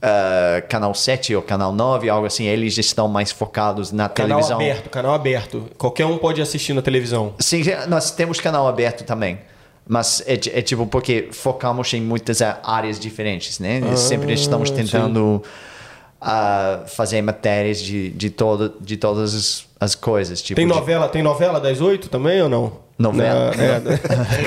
ah, canal 7 ou canal 9, algo assim, eles estão mais focados na Canal televisão. aberto, canal aberto. Qualquer um pode assistir na televisão. Sim, nós temos canal aberto também. Mas é, é tipo porque focamos em muitas ah, áreas diferentes, né? Sempre estamos tentando ah, fazer matérias de, de, todo, de todas as, as coisas. Tipo Tem de- novela, tem novela das oito também ou não? Novela? Não, é, né?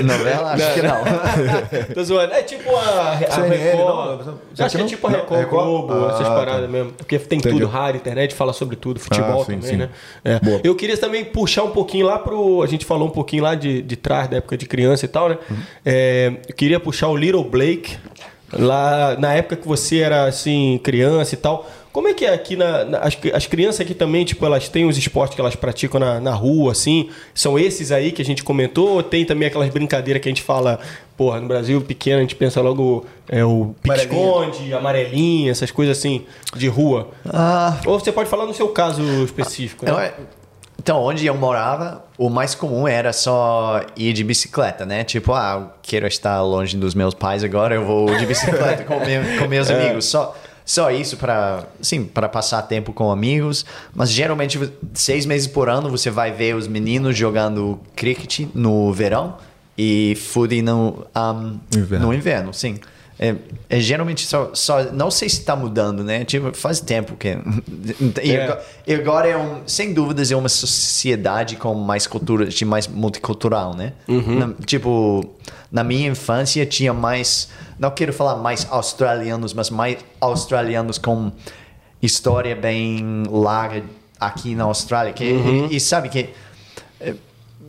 Novela? Acho que não. <laughs> Tô zoando. É tipo a, a CNN, Record. não? Acho que é tipo a Record, Record? Globo, Ah, essas tá. paradas mesmo. Porque tem Entendi. tudo, rádio, internet, fala sobre tudo, futebol Ah, sim, também, sim. né? É. Eu queria também puxar um pouquinho lá pro. A gente falou um pouquinho lá de, de trás, da época de criança e tal, né? Uhum. É, eu queria puxar o Little Blake. Lá na época que você era assim, criança e tal. Como é que é aqui na, na- as, as crianças aqui também, tipo, elas têm os esportes que elas praticam na, na rua, assim? São esses aí que a gente comentou? Ou tem também aquelas brincadeiras que a gente fala, porra, no Brasil pequeno a gente pensa logo é, o pique-esconde, amarelinha, essas coisas assim, de rua. Ah, Ou você pode falar no seu caso específico, eu- né? então, onde eu morava, o mais comum era só ir de bicicleta, né? Tipo, ah, eu quero estar longe dos meus pais agora, eu vou de bicicleta com, meu- com meus <laughs> amigos. Só, só isso para, sim, para passar tempo com amigos. Mas geralmente, seis meses por ano, você vai ver os meninos jogando cricket no verão e footy no, um, Inverno. no inverno, sim. É, é geralmente só, só. Não sei se está mudando, né? Tipo, faz tempo que. <laughs> E, É. agora, e agora é um. Sem dúvidas, é uma sociedade com mais cultura, de mais multicultural, né? Na- tipo, na minha infância tinha mais. Não quero falar mais australianos, mas mais australianos com história bem larga aqui na Austrália. Que, e, e sabe que.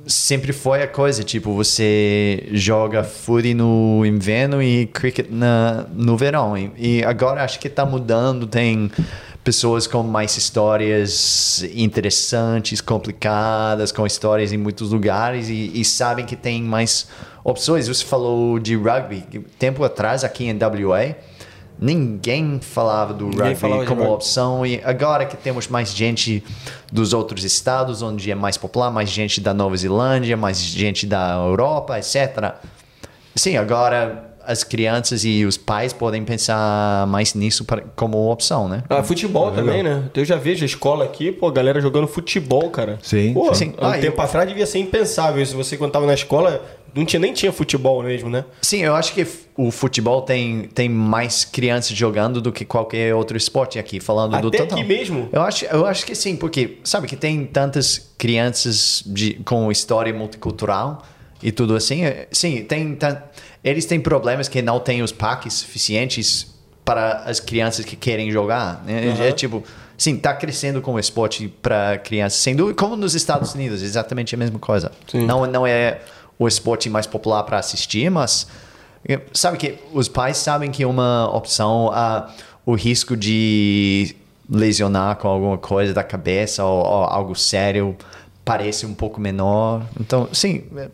Sempre foi a coisa, tipo, você joga footy no inverno e cricket na, no verão. E, e agora acho que está mudando, tem pessoas com mais histórias interessantes, complicadas, com histórias em muitos lugares e, e sabem que tem mais opções. Você falou de rugby. Tempo atrás, aqui em WA, ninguém falava do Ninguém rugby falava como rugby. opção. E agora que temos mais gente dos outros estados, onde é mais popular, mais gente da Nova Zelândia, mais gente da Europa, etc. Sim, agora as crianças e os pais podem pensar mais nisso pra- como opção, né? Ah, futebol também, né? Eu já vejo a escola aqui, pô, galera jogando futebol, cara. Sim, Pô, sim. um Ah, tempo eu- atrás devia ser impensável isso. Você, quando tava na escola, não tinha, nem tinha futebol mesmo, né? Sim, eu acho que o futebol tem, tem mais crianças jogando do que qualquer outro esporte aqui, falando do Até total. aqui mesmo? Eu acho, eu acho que sim, porque sabe que tem tantas crianças de, com história multicultural e tudo assim. é, Sim, tem eles têm problemas que não têm os parques suficientes para as crianças que querem jogar. Né? É tipo, sim, tá crescendo como esporte para crianças, sem dúvida, como nos Estados Unidos, exatamente a mesma coisa. Sim. Não, não é o esporte mais popular para assistir, mas é, sabe que os pais sabem que uma opção, ah, o risco de lesionar com alguma coisa da cabeça ou, ou algo sério parece um pouco menor. Então, sim, é,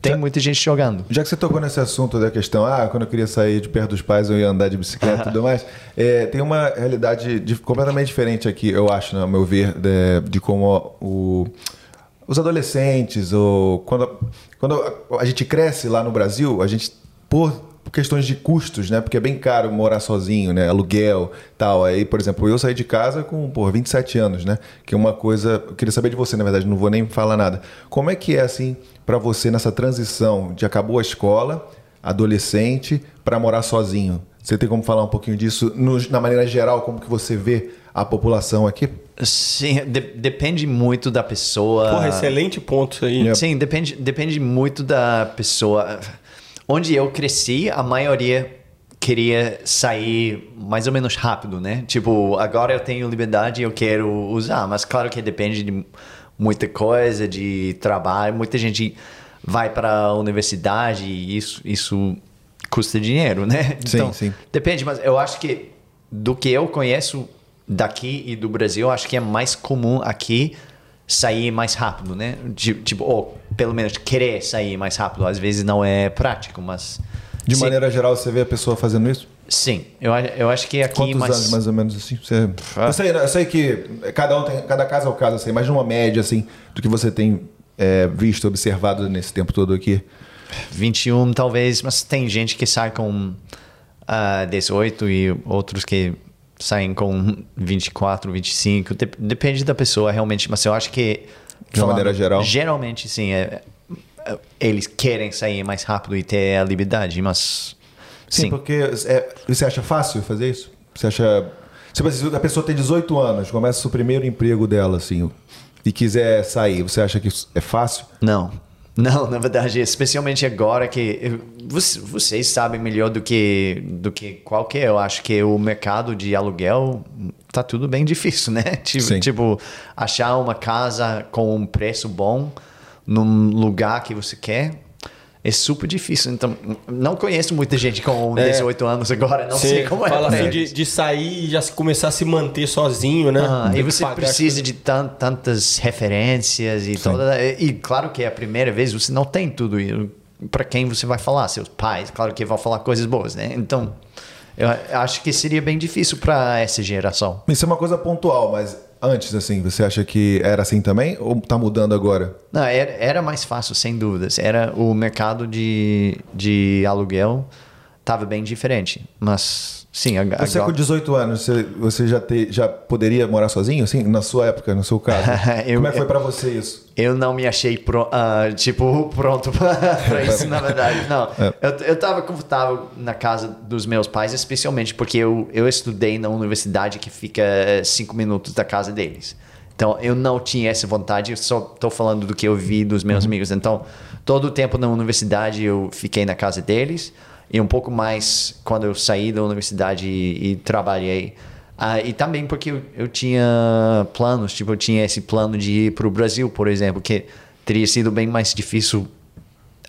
tem Já- muita gente jogando. Já que você tocou nesse assunto da questão, ah, quando eu queria sair de perto dos pais eu ia andar de bicicleta e tudo mais, é, <laughs> tem uma realidade de- completamente diferente aqui, eu acho, no meu ver, de, de como o- os adolescentes, ou quando, quando a gente cresce lá no Brasil, a gente, por questões de custos, né? Porque é bem caro morar sozinho, né? Aluguel, tal. Aí, por exemplo, eu saí de casa com, por 27 anos, né? Que é uma coisa, eu queria saber de você, na verdade, não vou nem falar nada. Como é que é assim para você nessa transição de acabou a escola, adolescente, para morar sozinho? Você tem como falar um pouquinho disso no- na maneira geral, como que você vê a população aqui? Sim, de- depende muito da pessoa. Porra, excelente ponto isso aí. Sim, depende, depende muito da pessoa. Onde eu cresci, a maioria queria sair mais ou menos rápido, né? Tipo, agora eu tenho liberdade e eu quero usar, mas claro que depende de muita coisa, de trabalho. Muita gente vai para a universidade e isso, isso custa dinheiro, né? Sim, Então, sim. Depende, mas eu acho que do que eu conheço daqui e do Brasil, eu acho que é mais comum aqui sair mais rápido, né? Ti- Tipo, ou pelo menos querer sair mais rápido. Às vezes não é prático, mas. De sim, maneira geral, você vê a pessoa fazendo isso? Sim, eu, eu acho que aqui Quantos mais. anos mais ou menos assim? Você... Ah. Eu, sei, eu sei que cada um tem, cada caso é o caso, assim, mas numa média assim do que você tem é, visto, observado nesse tempo todo aqui. 21 talvez, mas tem gente que sai com ah, 18 e outros que saem com 24, 25. Dep- depende da pessoa realmente, mas eu acho que De uma maneira geral? geralmente sim, é, é- eles querem sair mais rápido e ter a liberdade, mas Sim, sim. porque é, você acha fácil fazer isso? Você acha. Tipo assim, Se a pessoa tem 18 anos, começa o primeiro emprego dela, assim, e quiser sair, você acha que isso é fácil? Não. Não, na verdade, especialmente agora que você- vocês sabem melhor do que do que qualquer. Eu acho que o mercado de aluguel tá tudo bem difícil, né? <laughs> Tipo, Sim. tipo, achar uma casa com um preço bom num lugar que você quer é super difícil. Então, não conheço muita gente com É. 18 anos agora, não Você sei como é. fala assim de, de sair e já se começar a se manter sozinho, né? Ah, e você precisa de tan- tantas referências e toda. E, e claro que é a primeira vez você não tem tudo. Para quem você vai falar? Seus pais, claro que vão falar coisas boas, né? Então, eu acho que seria bem difícil para essa geração. Isso é uma coisa pontual, mas antes, assim, você acha que era assim também? Ou tá mudando agora? Não, era, era mais fácil, sem dúvidas. Era o mercado de, de aluguel estava bem diferente, mas sim, ag- Você com agora. 18 anos, você, você já, te, já poderia morar sozinho, assim, na sua época, no seu caso? <laughs> Eu- Como é que foi pra você isso? Eu não me achei pro, ah, tipo, <laughs> pronto para <laughs> isso, na verdade. Não, É. eu, eu tava confortável na casa dos meus pais, especialmente porque eu, eu estudei na universidade que fica eh, cinco minutos da casa deles. Então, eu não tinha essa vontade, eu só tô falando do que eu vi dos meus amigos. Então, todo o tempo na universidade eu fiquei na casa deles e um pouco mais quando eu saí da universidade e, e trabalhei. Ah, e também porque eu, eu tinha planos, tipo, eu tinha esse plano de ir para o Brasil, por exemplo, que teria sido bem mais difícil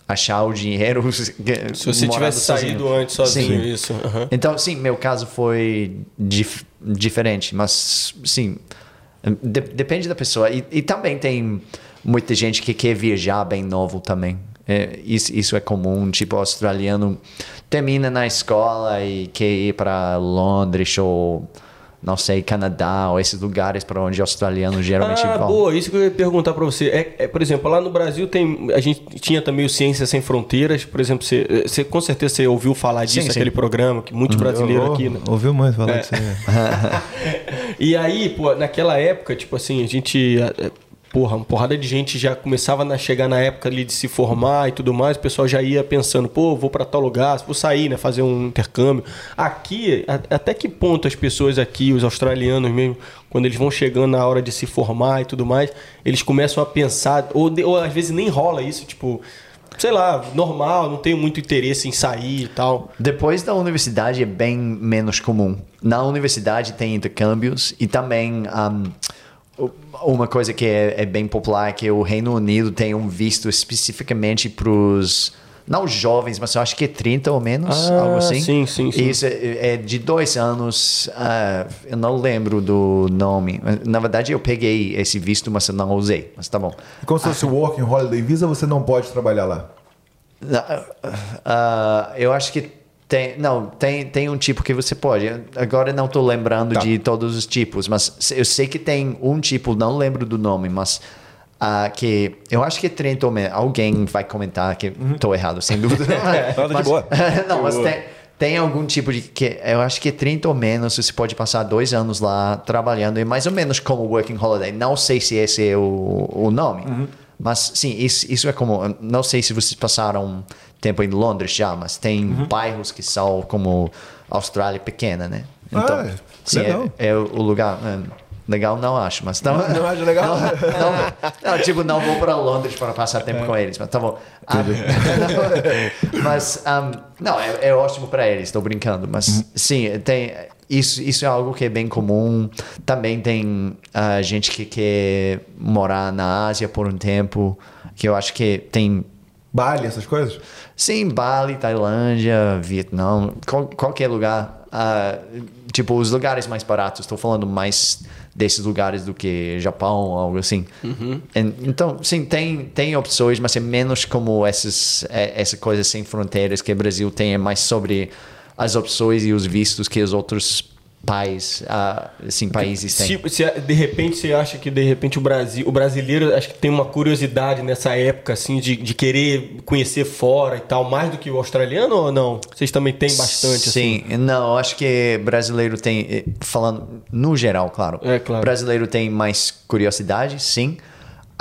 achar o dinheiro. <laughs> Se você tivesse saído antes sozinho, sim. isso. Uhum. Então, sim, meu caso foi dif diferente, mas sim, de depende da pessoa. E, e, também tem muita gente que quer viajar bem novo também. É, isso, isso é comum, tipo, australiano termina na escola e quer ir para Londres ou não sei, Canadá ou esses lugares para onde australianos geralmente ah, vão. boa, isso que eu ia perguntar para você. É, é, por exemplo, lá no Brasil tem, a gente tinha também o Ciências Sem Fronteiras, por exemplo, você, você com certeza você ouviu falar disso, sim, aquele sim. programa que muitos brasileiros aqui... Né? Ouviu muito falar é. disso aí. <laughs> e aí, pô, naquela época, tipo assim, a gente porra, uma porrada de gente já começava a chegar na época ali de se formar e tudo mais, o pessoal já ia pensando, pô, vou para tal lugar, vou sair, né, fazer um intercâmbio. Aqui, até que ponto as pessoas aqui, os australianos mesmo, quando eles vão chegando na hora de se formar e tudo mais, eles começam a pensar, ou, ou às vezes nem rola isso, tipo, sei lá, normal, não tenho muito interesse em sair e tal. Depois da universidade é bem menos comum. Na universidade tem intercâmbios e também um, uma coisa que é, é, bem popular é que o Reino Unido tem um visto especificamente para os não jovens, mas eu acho que é 30 ou menos, ah, algo assim. Sim, sim, sim. Isso é, é de dois anos, uh, eu não lembro do nome. Na verdade, eu peguei esse visto, mas eu não usei, mas tá bom. Como se fosse o Working Holiday Visa, você não pode trabalhar lá? Uh, uh, eu acho que tem, não, tem, tem um tipo que você pode. Agora não estou lembrando tá. de todos os tipos, mas eu sei que tem um tipo, não lembro do nome, mas uh, que eu acho que é 30 ou menos. Alguém vai comentar que estou uhum. errado, sem <laughs> dúvida. Nada de boa. <laughs> não, mas tem, tem algum tipo de que eu acho que é 30 ou menos você pode passar dois anos lá trabalhando e mais ou menos como working holiday não sei se esse é o, o nome uhum. mas sim isso, isso é como não sei se vocês passaram tempo em Londres já, mas tem uhum. bairros que são como Austrália pequena, né? Então, ah, sim, é, é, o lugar. É, legal não acho, mas não, não acho legal. Não, não, não, tipo, não vou para Londres para passar tempo é. com eles, mas tá bom. Um, <laughs> mas um, não, é, é ótimo para eles, estou brincando, mas uhum. sim, tem isso, isso é algo que é bem comum. Também tem uh, gente que quer morar na Ásia por um tempo, que eu acho que tem Bali, essas coisas? Sim, Bali, Tailândia, Vietnã, qual, qualquer lugar. Uh, tipo, os lugares mais baratos. Estou falando mais desses lugares do que Japão, algo assim. Uhum. Então, sim, tem, tem opções, mas é menos como essas, é, essa coisa sem fronteiras que o Brasil tem. É mais sobre as opções e os vistos que os outros pais, uh, assim, países têm. Se, se, de repente você acha que de repente o Brasil, o brasileiro acho que tem uma curiosidade nessa época assim de, de querer conhecer fora e tal, mais do que o australiano ou não? Vocês também têm bastante Sim, assim? não, acho que brasileiro tem eh, falando no geral, claro. É claro. Brasileiro tem mais curiosidade, sim.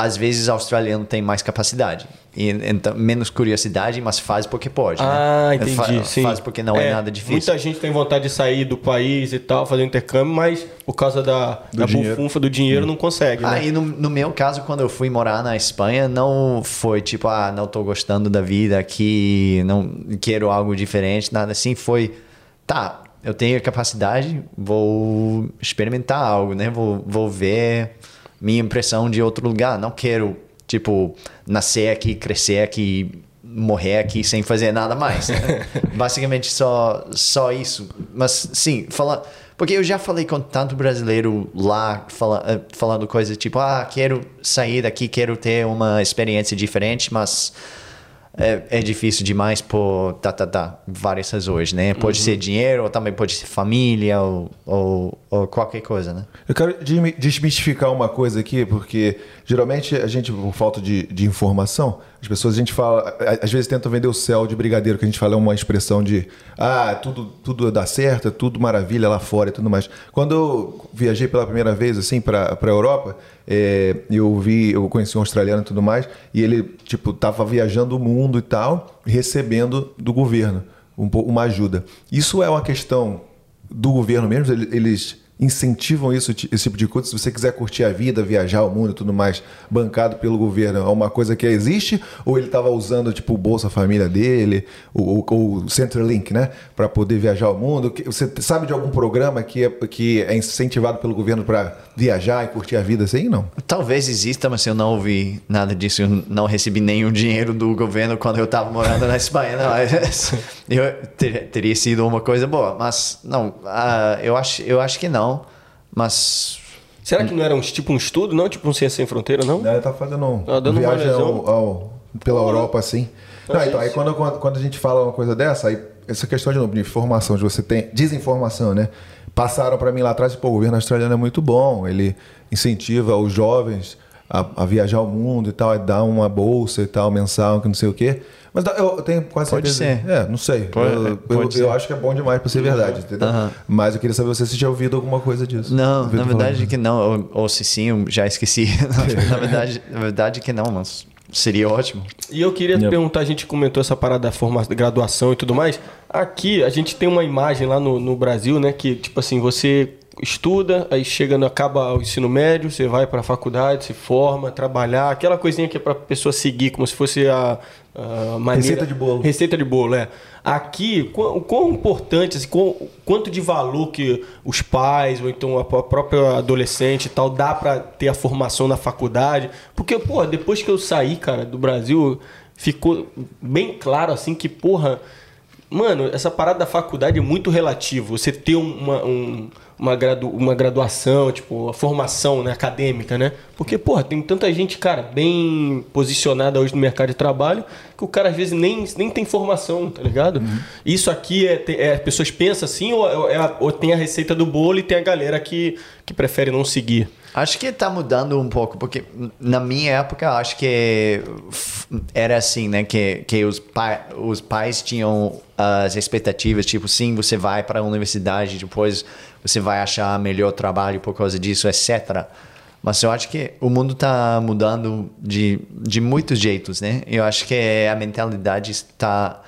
Às vezes australiano tem mais capacidade. E, então, menos curiosidade, mas faz porque pode. Né? Ah, entendi. Fa sim. Faz porque não é, é, nada difícil. Muita gente tem vontade de sair do país e tal, fazer intercâmbio, mas por causa da, do da bufunfa do dinheiro hum. não consegue. Ah, né? e no, no, meu caso, quando eu fui morar na Espanha, não foi tipo, ah, não tô gostando da vida aqui, não quero algo diferente, nada assim. Foi, tá, eu tenho a capacidade, vou experimentar algo, né? Vou, vou ver minha impressão de outro lugar. Não quero tipo, nascer aqui, crescer aqui, morrer aqui sem fazer nada mais. Né? <laughs> Basicamente só, só isso. Mas sim, falar. Porque eu já falei com tanto brasileiro lá, fala, eh, falando coisas tipo, ah, quero sair daqui, quero ter uma experiência diferente, mas é, é, difícil demais por tá, tá, tá, várias razões, né? Pode uhum. ser dinheiro, ou também pode ser família, ou, ou, ou, qualquer coisa, né? Eu quero desmistificar uma coisa aqui, porque geralmente a gente, por falta de, de informação, as pessoas, a gente fala, às vezes tentam vender o céu de brigadeiro, que a gente fala é uma expressão de, ah, tudo, tudo dá certo, é tudo maravilha lá fora e tudo mais. Quando eu viajei pela primeira vez, assim, para a Europa, é, eu vi, eu conheci um australiano e tudo mais, e ele, tipo, tava viajando o mundo e tal, recebendo do governo um, uma ajuda. Isso é uma questão do governo mesmo? Eles incentivam isso, esse tipo de coisa? Se você quiser curtir a vida, viajar o mundo e tudo mais, bancado pelo governo, é uma coisa que existe? Ou ele estava usando, tipo, o Bolsa Família dele, o, o, o Centrelink, né? Para poder viajar o mundo? Você sabe de algum programa que é, que é incentivado pelo governo para viajar e curtir a vida assim? Não? Talvez exista, mas eu não ouvi nada disso. Eu não recebi nenhum dinheiro do governo quando eu estava morando na Espanha. Não. <laughs> Eu, ter, teria sido uma coisa boa, mas não, uh, eu, acho, eu acho que não, mas... Será que não era um, tipo um estudo, não? Tipo um Ciência Sem Fronteira, não? Não, ele tá fazendo um, tá dando viagem ao, ao, pela Europa, assim. Não, então, aí quando, quando a gente fala uma coisa dessa, aí essa questão de novo, de informação, de você tem desinformação, né? Passaram para mim lá atrás, pô, o governo australiano é muito bom, ele incentiva os jovens a, a viajar o mundo e tal, dá uma bolsa e tal, mensal, que não sei o quê. Mas eu tenho quase pode certeza. Ser. É, não sei. Pode, eu, pode eu, eu, acho que é bom demais para ser verdade, entendeu? Uh -huh. Mas eu queria saber se você tinha ouvido alguma coisa disso. Não, na verdade falando. que não. Ou, ou, se sim, eu já esqueci. <laughs> <laughs> na, verdade, na verdade que não, mas seria ótimo. E eu queria yep. perguntar, a gente comentou essa parada da formação, graduação e tudo mais. Aqui a gente tem uma imagem lá no, no Brasil, né? Que, tipo assim, você estuda, aí chega, no, acaba o ensino médio, você vai para a faculdade, se forma, trabalhar, aquela coisinha que é para a pessoa seguir, como se fosse a, a maneira... Receita de bolo. Receita de bolo, é. Aqui, o quão importante, assim, quão, quanto de valor que os pais, ou então a própria adolescente e tal, dá para ter a formação na faculdade? Porque, pô, depois que eu saí, cara, do Brasil, ficou bem claro, assim, que, porra... Mano, essa parada da faculdade é muito relativo. Você ter uma, um, uma, gradu, uma graduação, tipo, a formação né, acadêmica, né? Porque, porra, tem tanta gente, cara, bem posicionada hoje no mercado de trabalho que o cara às vezes nem, nem tem formação, tá ligado? Uhum. Isso aqui é, é. As pessoas pensam assim, ou, é, ou tem a receita do bolo e tem a galera que, que prefere não seguir? Acho que está mudando um pouco, porque na minha época acho que era assim, né? Que, que os, pa os pais tinham as expectativas, tipo, sim, você vai para a universidade, depois você vai achar melhor trabalho por causa disso, etc. Mas eu acho que o mundo está mudando de, de muitos jeitos, né? Eu acho que a mentalidade está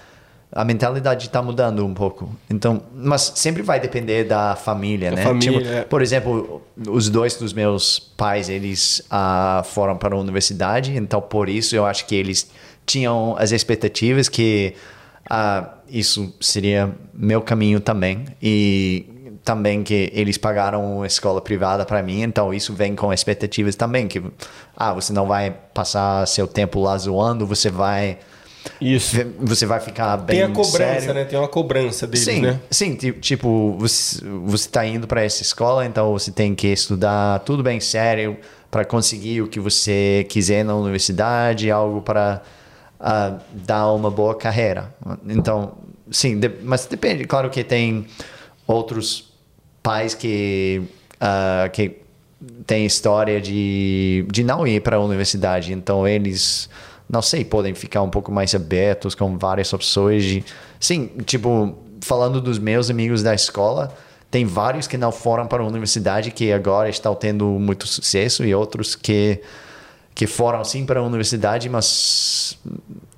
a mentalidade está mudando um pouco. Então, mas sempre vai depender da família, da né? Família. Tipo, é. por exemplo, os dois dos meus pais eles uh, foram para a universidade, então por isso eu acho que eles tinham as expectativas que uh, isso seria meu caminho também e também que eles pagaram uma escola privada para mim, então isso vem com expectativas também que ah, você não vai passar seu tempo lá zoando, você vai isso. Você vai ficar bem Tem a cobrança, sério. né? Tem uma cobrança deles, sim, né? Sim, tipo, você, você tá indo para essa escola, então você tem que estudar tudo bem sério para conseguir o que você quiser na universidade, algo para uh, dar uma boa carreira. Então, sim, de, mas depende. Claro que tem outros pais que, uh, que têm história de, de não ir para a universidade, então eles não sei, podem ficar um pouco mais abertos com várias opções de... Sim, tipo, falando dos meus amigos da escola, tem vários que não foram para a universidade que agora estão tendo muito sucesso e outros que que foram sim para a universidade, mas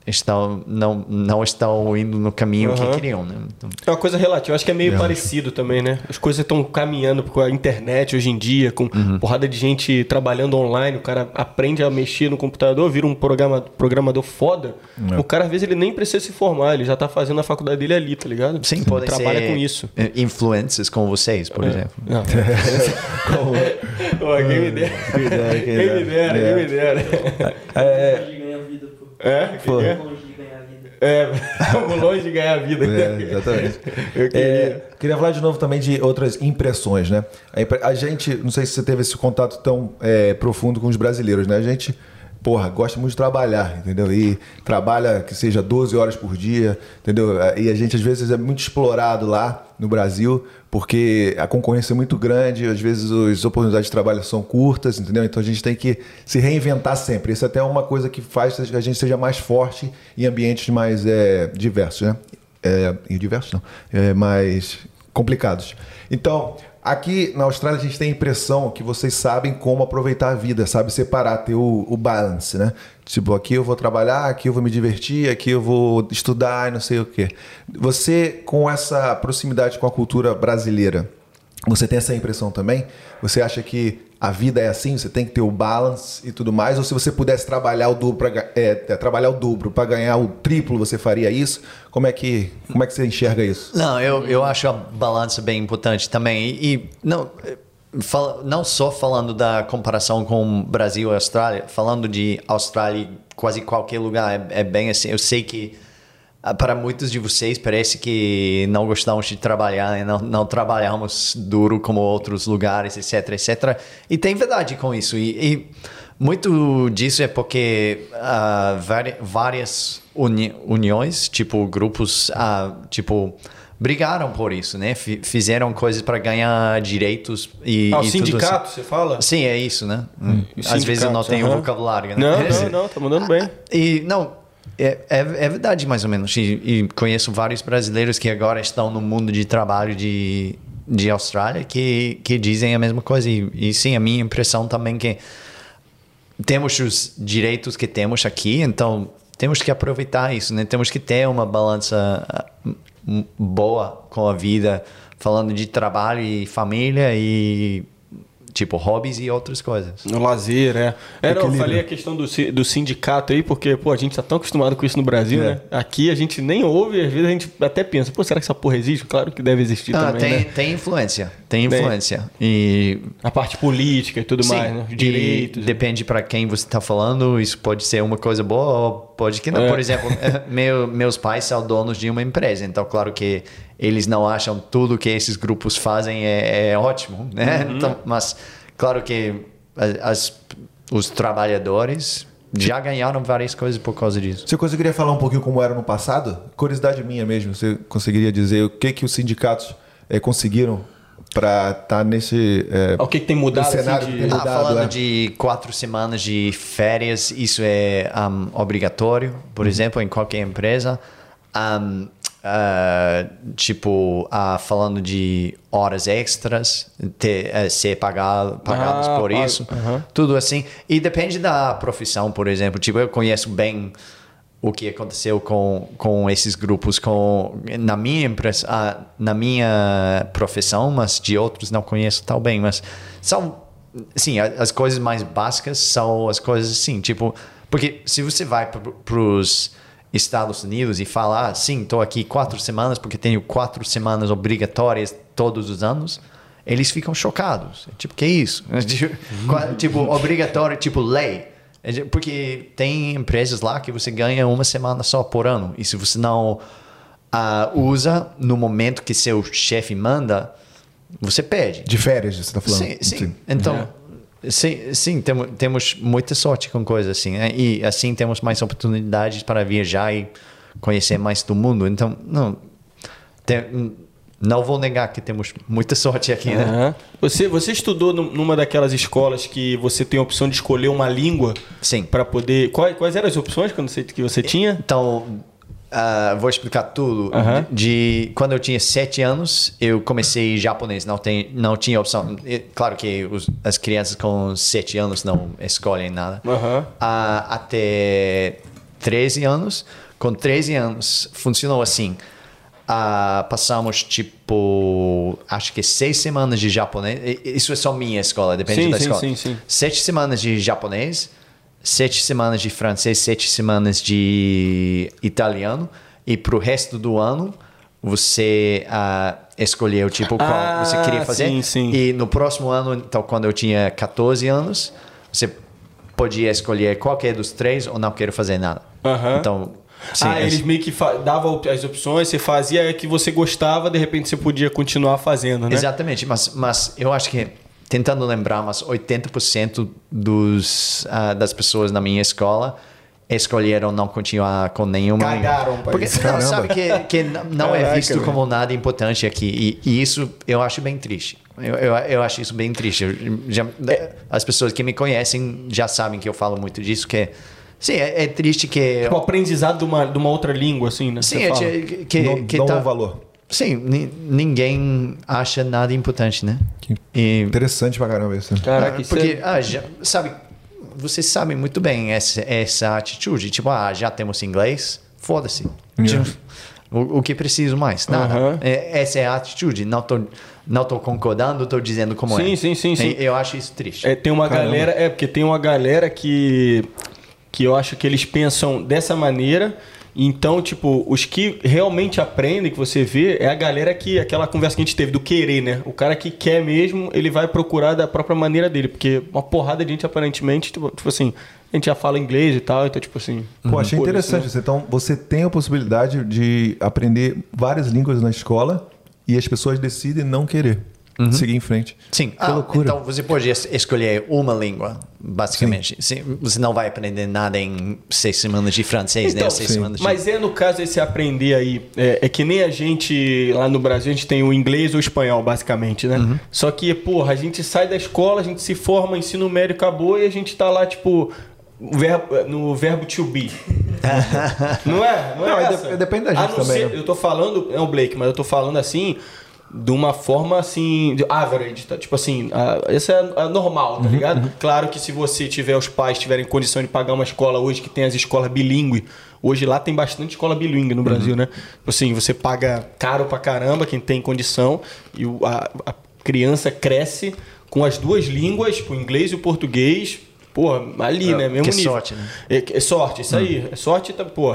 estão, não, não estão indo no caminho uhum. que queriam. Né? Então... É uma coisa relativa, acho que é meio parecido também, né? As coisas estão caminhando com a internet hoje em dia, com uhum. porrada de gente trabalhando online, o cara aprende a mexer no computador, vira um programa, programador foda. É. O cara, às vezes, ele nem precisa se formar, ele já está fazendo a faculdade dele ali, tá ligado? Sim, pode trabalha com isso. Influências com vocês, por é. exemplo. Não. <laughs> <laughs> Pô, quem me dera. Quem me dera, quem me dera. É. É? Pô. É? É, <laughs> vamos longe de ganhar a vida. É, exatamente. <laughs> Eu queria... É, queria falar de novo também de outras impressões, né? A gente, não sei se você teve esse contato tão é, profundo com os brasileiros, né? A gente porra, gosta muito de trabalhar, entendeu? E trabalha que seja 12 horas por dia, entendeu? E a gente às vezes é muito explorado lá no Brasil, porque a concorrência é muito grande, às vezes as oportunidades de trabalho são curtas, entendeu? Então a gente tem que se reinventar sempre. Isso é até é uma coisa que faz que a gente seja mais forte em ambientes mais é, diversos, né? É, diversos não, é, mais complicados. Então, Aqui na Austrália a gente tem a impressão que vocês sabem como aproveitar a vida, sabe separar, ter o, o, balance, né? Tipo, aqui eu vou trabalhar, aqui eu vou me divertir, aqui eu vou estudar não sei o quê. Você, com essa proximidade com a cultura brasileira, Você tem essa impressão também? Você acha que a vida é assim? Você tem que ter o balance e tudo mais? Ou se você pudesse trabalhar o dobro para é, trabalhar o dobro para ganhar o triplo, você faria isso? Como é que como é que você enxerga isso? Não, eu, eu acho a balança bem importante também. E, e não fala, não só falando da comparação com Brasil e Austrália, falando de Austrália quase qualquer lugar é, é bem assim. Eu sei que para muitos de vocês parece que não gostamos de trabalhar, não, não trabalhamos duro como outros lugares, etc, etc. E tem verdade com isso. E, e muito disso é porque uh, várias uni uniões, tipo grupos, uh, tipo brigaram por isso, né? F fizeram coisas para ganhar direitos e. Ah, o e sindicato, assim. você fala? Sim, é isso, né? Hum. Às vezes eu não tenho uhum. vocabulário. Né? Não, <laughs> não, não, tá mandando bem. E não, é, é, é, verdade, mais ou menos. E, e, conheço vários brasileiros que agora estão no mundo de trabalho de, de Austrália que, que dizem a mesma coisa. E, e sim, a minha impressão também que temos os direitos que temos aqui, então temos que aproveitar isso, né? Temos que ter uma balança ah, boa com a vida, falando de trabalho e família e tipo hobbies e outras coisas. No lazer, é. É, não, eu falei a questão do, do sindicato aí, porque, pô, a gente tá tão acostumado com isso no Brasil, é. né? Aqui a gente nem ouve, às vezes a gente até pensa, pô, será que essa porra existe? Claro que deve existir ah, também, tem, né? tem influência, tem influência. E... A parte política e tudo Sim, mais, né? Direitos. Depende para quem você tá falando, isso pode ser uma coisa boa ou pode que não. É. Por exemplo, <laughs> meu, meus pais são donos de uma empresa, então claro que eles não acham tudo que esses grupos fazem é, é ótimo, né? Uhum. Então, mas claro que as, os trabalhadores já ganharam várias coisas por causa disso. Você conseguiria falar um pouquinho como era no passado? Curiosidade minha mesmo, você conseguiria dizer o que que os sindicatos é, conseguiram para estar tá nesse é, o que, que, tem mudado cenário assim, de... mudado, ah, falando é. de quatro semanas de férias isso é um, obrigatório por uhum. exemplo em qualquer empresa um, Uh, tipo, uh, falando de horas extras, ter, uh, ser pagado, pagados ah, por isso, -huh. tudo assim. E depende da profissão, por exemplo. Tipo, eu conheço bem o que aconteceu com, com esses grupos com, na, minha impress, na minha profissão, mas de outros não conheço tão bem. Mas são, sim, as coisas mais básicas são as coisas assim, tipo, porque se você vai para os Estados Unidos e falar, ah, sim, estou aqui quatro semanas porque tenho quatro semanas obrigatórias todos os anos, eles ficam chocados. Tipo, que isso? <laughs> tipo, obrigatório, tipo lei. É porque tem empresas lá que você ganha uma semana só por ano. E se você não uh, usa no momento que seu chefe manda, você perde. De férias, você está falando? Sim, sim. sim. Então, é. Sim, sim temos, temos muita sorte com coisas assim. Né? E assim temos mais oportunidades para viajar e conhecer mais do mundo. Então, não, tem, não vou negar que temos muita sorte aqui, uhum. né? Você, você estudou numa daquelas escolas que você tem a opção de escolher uma língua? Sim. Para poder. Quais, quais eram as opções quando você, que você tinha? Então, Uh, vou explicar tudo. De, de, quando eu tinha sete anos, eu comecei japonês. Não, tem, não tinha opção. Claro que os, as crianças com sete anos não escolhem nada. Uh, até 13 anos. Com 13 anos, funcionou assim. Uh, passamos tipo, acho que seis semanas de japonês. Isso é só minha escola, depende sim, da sim, escola. Sim, sim. Sete semanas de japonês sete semanas de francês, sete semanas de italiano e para o resto do ano você uh, escolheu tipo qual ah, você queria fazer. Sim, sim. E no próximo ano, então quando eu tinha 14 anos, você podia escolher qualquer dos três ou não quero fazer nada. Então Sim, ah, eles meio que davam as opções, você fazia que você gostava, de repente você podia continuar fazendo, né? Exatamente, mas, mas eu acho que tentando lembrar, mas 80% dos, uh, das pessoas na minha escola escolheram não continuar com nenhuma. Cagaram, Porque não, sabe que, que não é Caraca, é visto como nada importante aqui. E, e, isso eu acho bem triste. Eu, eu, eu acho isso bem triste. Já, é. As pessoas que me conhecem já sabem que eu falo muito disso, que Sim, é, é triste que. Tipo, o aprendizado de uma, de uma outra língua, assim, né? Sim, é, que, que, não, que não tá, valor. Sim, ninguém acha nada importante, né? E, Interessante pra caramba isso. Caraca, isso porque, é... ah, já, sabe, vocês sabem muito bem essa, essa atitude. Tipo, ah, já temos inglês, foda-se. Tipo, o, o que preciso mais? Nada. É, essa é a atitude. Não tô, não tô concordando, tô dizendo como é. Sim, sim, sim, sim. Eu acho isso triste. É, tem uma galera, é porque tem uma galera que que eu acho que eles pensam dessa maneira. Então, tipo, os que realmente aprendem, que você vê, é a galera que aquela conversa que a gente teve do querer, né? O cara que quer mesmo, ele vai procurar da própria maneira dele, porque uma porrada de gente aparentemente, tipo, tipo assim, a gente já fala inglês e tal, então tipo assim. Pô, achei interessante né? isso. Então, você tem a possibilidade de aprender várias línguas na escola e as pessoas decidem não querer seguir em frente. Sim, Que ah, loucura. então você pode es- escolher uma língua, basicamente. Sim, Você não vai aprender nada em seis semanas de francês, né? Então, Seis sim. semanas de... Mas é no caso esse aprender aí, é, é que nem a gente lá no Brasil, a gente tem o inglês ou o espanhol, basicamente, né? Uhum. Só que, porra, a gente sai da escola, a gente se forma, ensino médio acabou e a gente tá lá, tipo, verbo- no verbo to be. <laughs> não é? Não é Não, é essa? de- depende da A gente não também, ser- né? Eu tô falando, é o Blake, mas eu tô falando assim, de uma forma assim, de average, tá? tipo assim, a, essa é a normal, Uhum, tá ligado? Claro que se você tiver, os pais tiverem condição de pagar uma escola hoje que tem as escolas bilíngue, hoje lá tem bastante escola bilíngue no Uhum. Brasil, né? Tipo Assim, você paga caro pra caramba, quem tem condição, e o- a, a criança cresce com as duas línguas, o inglês e o português, porra, ali, né? Mesmo que nível. sorte, né? É, é sorte, isso aí. É sorte, tá, pô,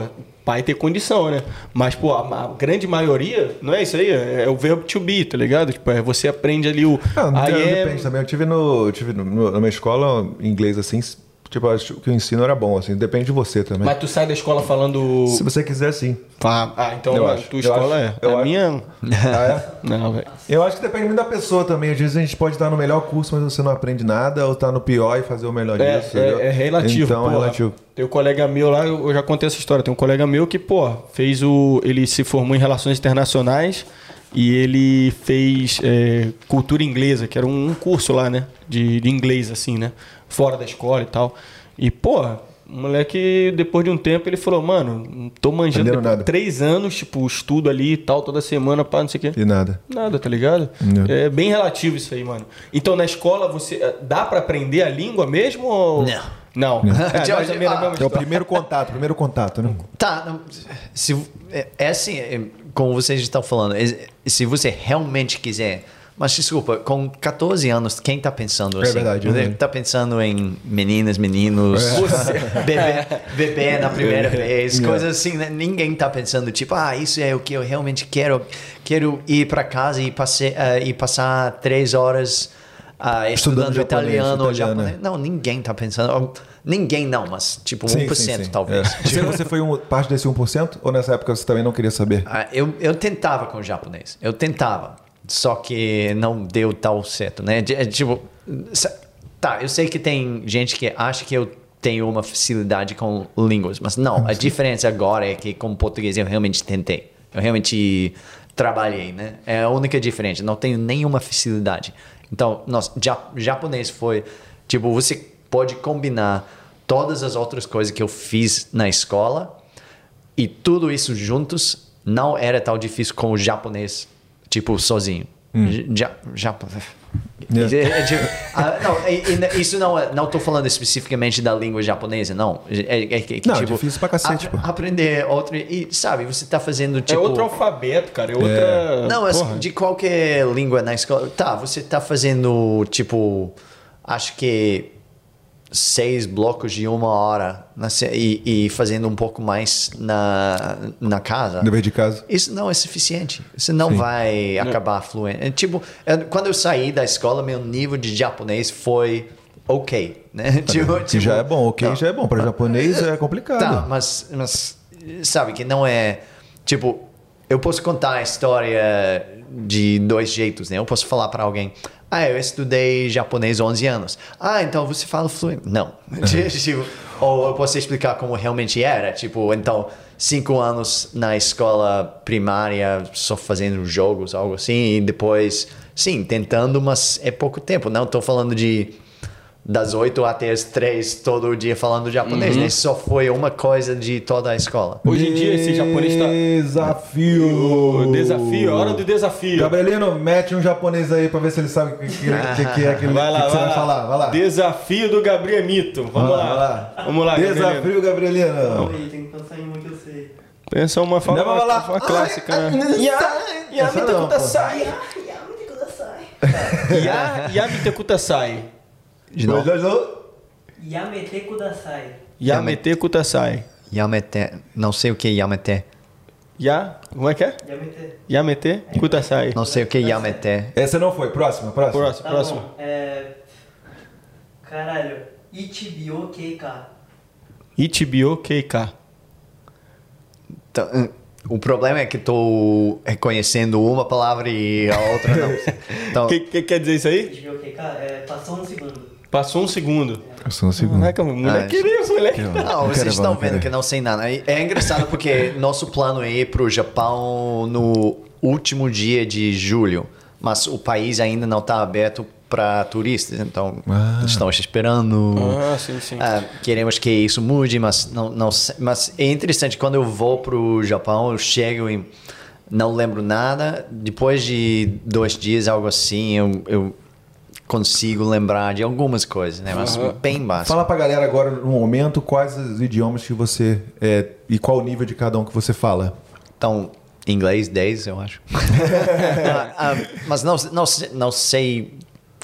pai ter condição, né? Mas, pô, a, a grande maioria, não é isso aí? É, é o verbo to be, tá ligado? Tipo, é, você aprende ali o. Não, não am- depende também. Eu tive, no, eu tive no, no- numa escola inglês assim, tipo, acho que o ensino era bom, assim, depende de você também. Mas tu sai da escola falando. Se você quiser, sim. Ah, ah, então Eu a acho, tua eu escola acho, é. eu a acho. minha. <laughs> Ah, é? Não, velho. Eu acho que depende muito da pessoa também. Às vezes a gente pode estar no melhor curso, mas você não aprende nada, ou tá no pior e fazer o melhor É, disso. é, é relativo. Então, é porra. relativo. Tem um colega meu lá, eu já contei essa história. Tem um colega meu que, pô, fez o. Ele se formou em Relações Internacionais e ele fez é, cultura inglesa, que era um, um curso lá, né? De, de inglês, assim, né? Fora da escola e tal. E, pô. O moleque, depois de um tempo, ele falou, mano, não tô manjando nada. três anos, tipo, estudo ali e tal, toda semana, pá, não sei o quê. E nada. Nada, tá ligado? Não. É bem relativo isso aí, mano. Então na escola você eh, dá pra aprender a língua mesmo ou Não. Não. É, Já- <laughs> <laughs> também é a ah, mesma É o história. primeiro contato, primeiro contato, né? Tá, não, se, é, é assim, é, como vocês estão falando, é, se você realmente quiser. Mas desculpa, com 14 anos, quem tá pensando É assim? verdade, é verdade. tá pensando em meninas, meninos, bebê, bebê <laughs> na primeira vez, É. coisas assim, né? Ninguém tá pensando, tipo, ah, isso é o que eu realmente quero. Quero ir para casa e, passe, ah, e passar três horas ah, Estudando estudando, italiano ou japonês. Não, ninguém tá pensando. Ninguém não, mas tipo 1% talvez. É. <laughs> Você, você foi um, parte desse 1% ou nessa época você também não queria saber? Ah, eu, eu tentava com o japonês. Eu tentava. Só que não deu tal certo, né? É, Tipo, tá, eu sei que tem gente que acha que eu tenho uma facilidade com línguas, mas não. A diferença agora é que com português eu realmente tentei. Eu realmente trabalhei, né? É a única diferença. Não tenho nenhuma facilidade. Então, nossa, ja- japonês foi... Tipo, você pode combinar todas as outras coisas que eu fiz na escola e tudo isso juntos não era tão difícil como o japonês, tipo, sozinho. Ja, japo- Yeah. É, é, tipo, ah, não, e isso não é- não estou falando especificamente da língua japonesa, não. É, é que, Não, é difícil pra cacete, pô. Aprender outro e sabe, você está fazendo É tipo outro alfabeto, cara. É outra. não, mas Porra. de qualquer língua na escola. Tá, você tá fazendo, tipo, acho que seis blocos de uma hora na e, e fazendo um pouco mais na, na casa. Dever de casa. Isso não é suficiente. Você não vai acabar fluente. É, tipo, é, quando eu saí da escola, meu nível de japonês foi ok, né? <laughs> Tipo, Que já é bom, ok, não. já é bom. Para japonês é complicado. Tá, mas, mas sabe que não é. Tipo, eu posso contar a história de dois jeitos, né? Eu posso falar para alguém, ah, eu estudei japonês há 11 anos. Ah, então você fala fluente. Não. <laughs> tipo, ou eu posso explicar como realmente era. Tipo, então, cinco anos na escola primária só fazendo jogos, algo assim, e depois, sim, tentando, mas é pouco tempo. Não estou falando de das 8 até as 3 todo dia falando japonês, né? Só foi uma coisa de toda a escola. Hoje em dia esse japonês tá. Desafio! Desafio, hora do desafio. Gabrielino, mete um japonês aí pra ver se ele sabe o que, que, <laughs> que, que é aquilo Vai lá, que você vai vai lá. falar. Vai lá. Desafio do Gabriel Mito. Vamos Vai lá. lá, vai lá. Vamos lá, Gabrielino. Desafio, Gabrielino. Aí, tem que pensar em uma que eu sei. Pensa uma fala, Não, vamos lá. uma clássica, né? Ya, ya Essa mite não, pô. De novo. dois, dois. Yamete kudasai. Ya mete kutasai. Yamete. Não sei o que é Yamete. Ya, como é que é? Yamete. Ya mete kutasai. Não sei o que é Yamete. Essa não foi. Próxima, próxima. Próximo, Tá próximo. bom. É... Caralho. Ichibio keika. Ichibio keika. Então, hum, o problema é que estou reconhecendo uma palavra e a outra não. <laughs> Então, O que, que quer dizer isso aí? Ichibio keika é... Passou um segundo. Passou um segundo. Só um segundo. Caraca, moleque, Ah, queria, moleque. Não, Não vocês quero, estão vendo que não sei nada. É é engraçado porque <laughs> nosso plano é ir para o Japão no último dia de julho, mas o país ainda não está aberto para turistas, então Ah. estamos esperando. Ah, sim, sim. Ah, queremos que isso mude, mas não, não sei- mas é interessante quando eu vou para o Japão, eu chego e não lembro nada. Depois de dois dias, algo assim, eu, eu consigo lembrar de algumas coisas, né? Mas Aham. bem básico. Fala pra galera agora, no momento, quais os idiomas que você... É, e qual o nível de cada um que você fala. Então, inglês 10, eu acho. <laughs> Ah, ah, mas não, não, sei- não sei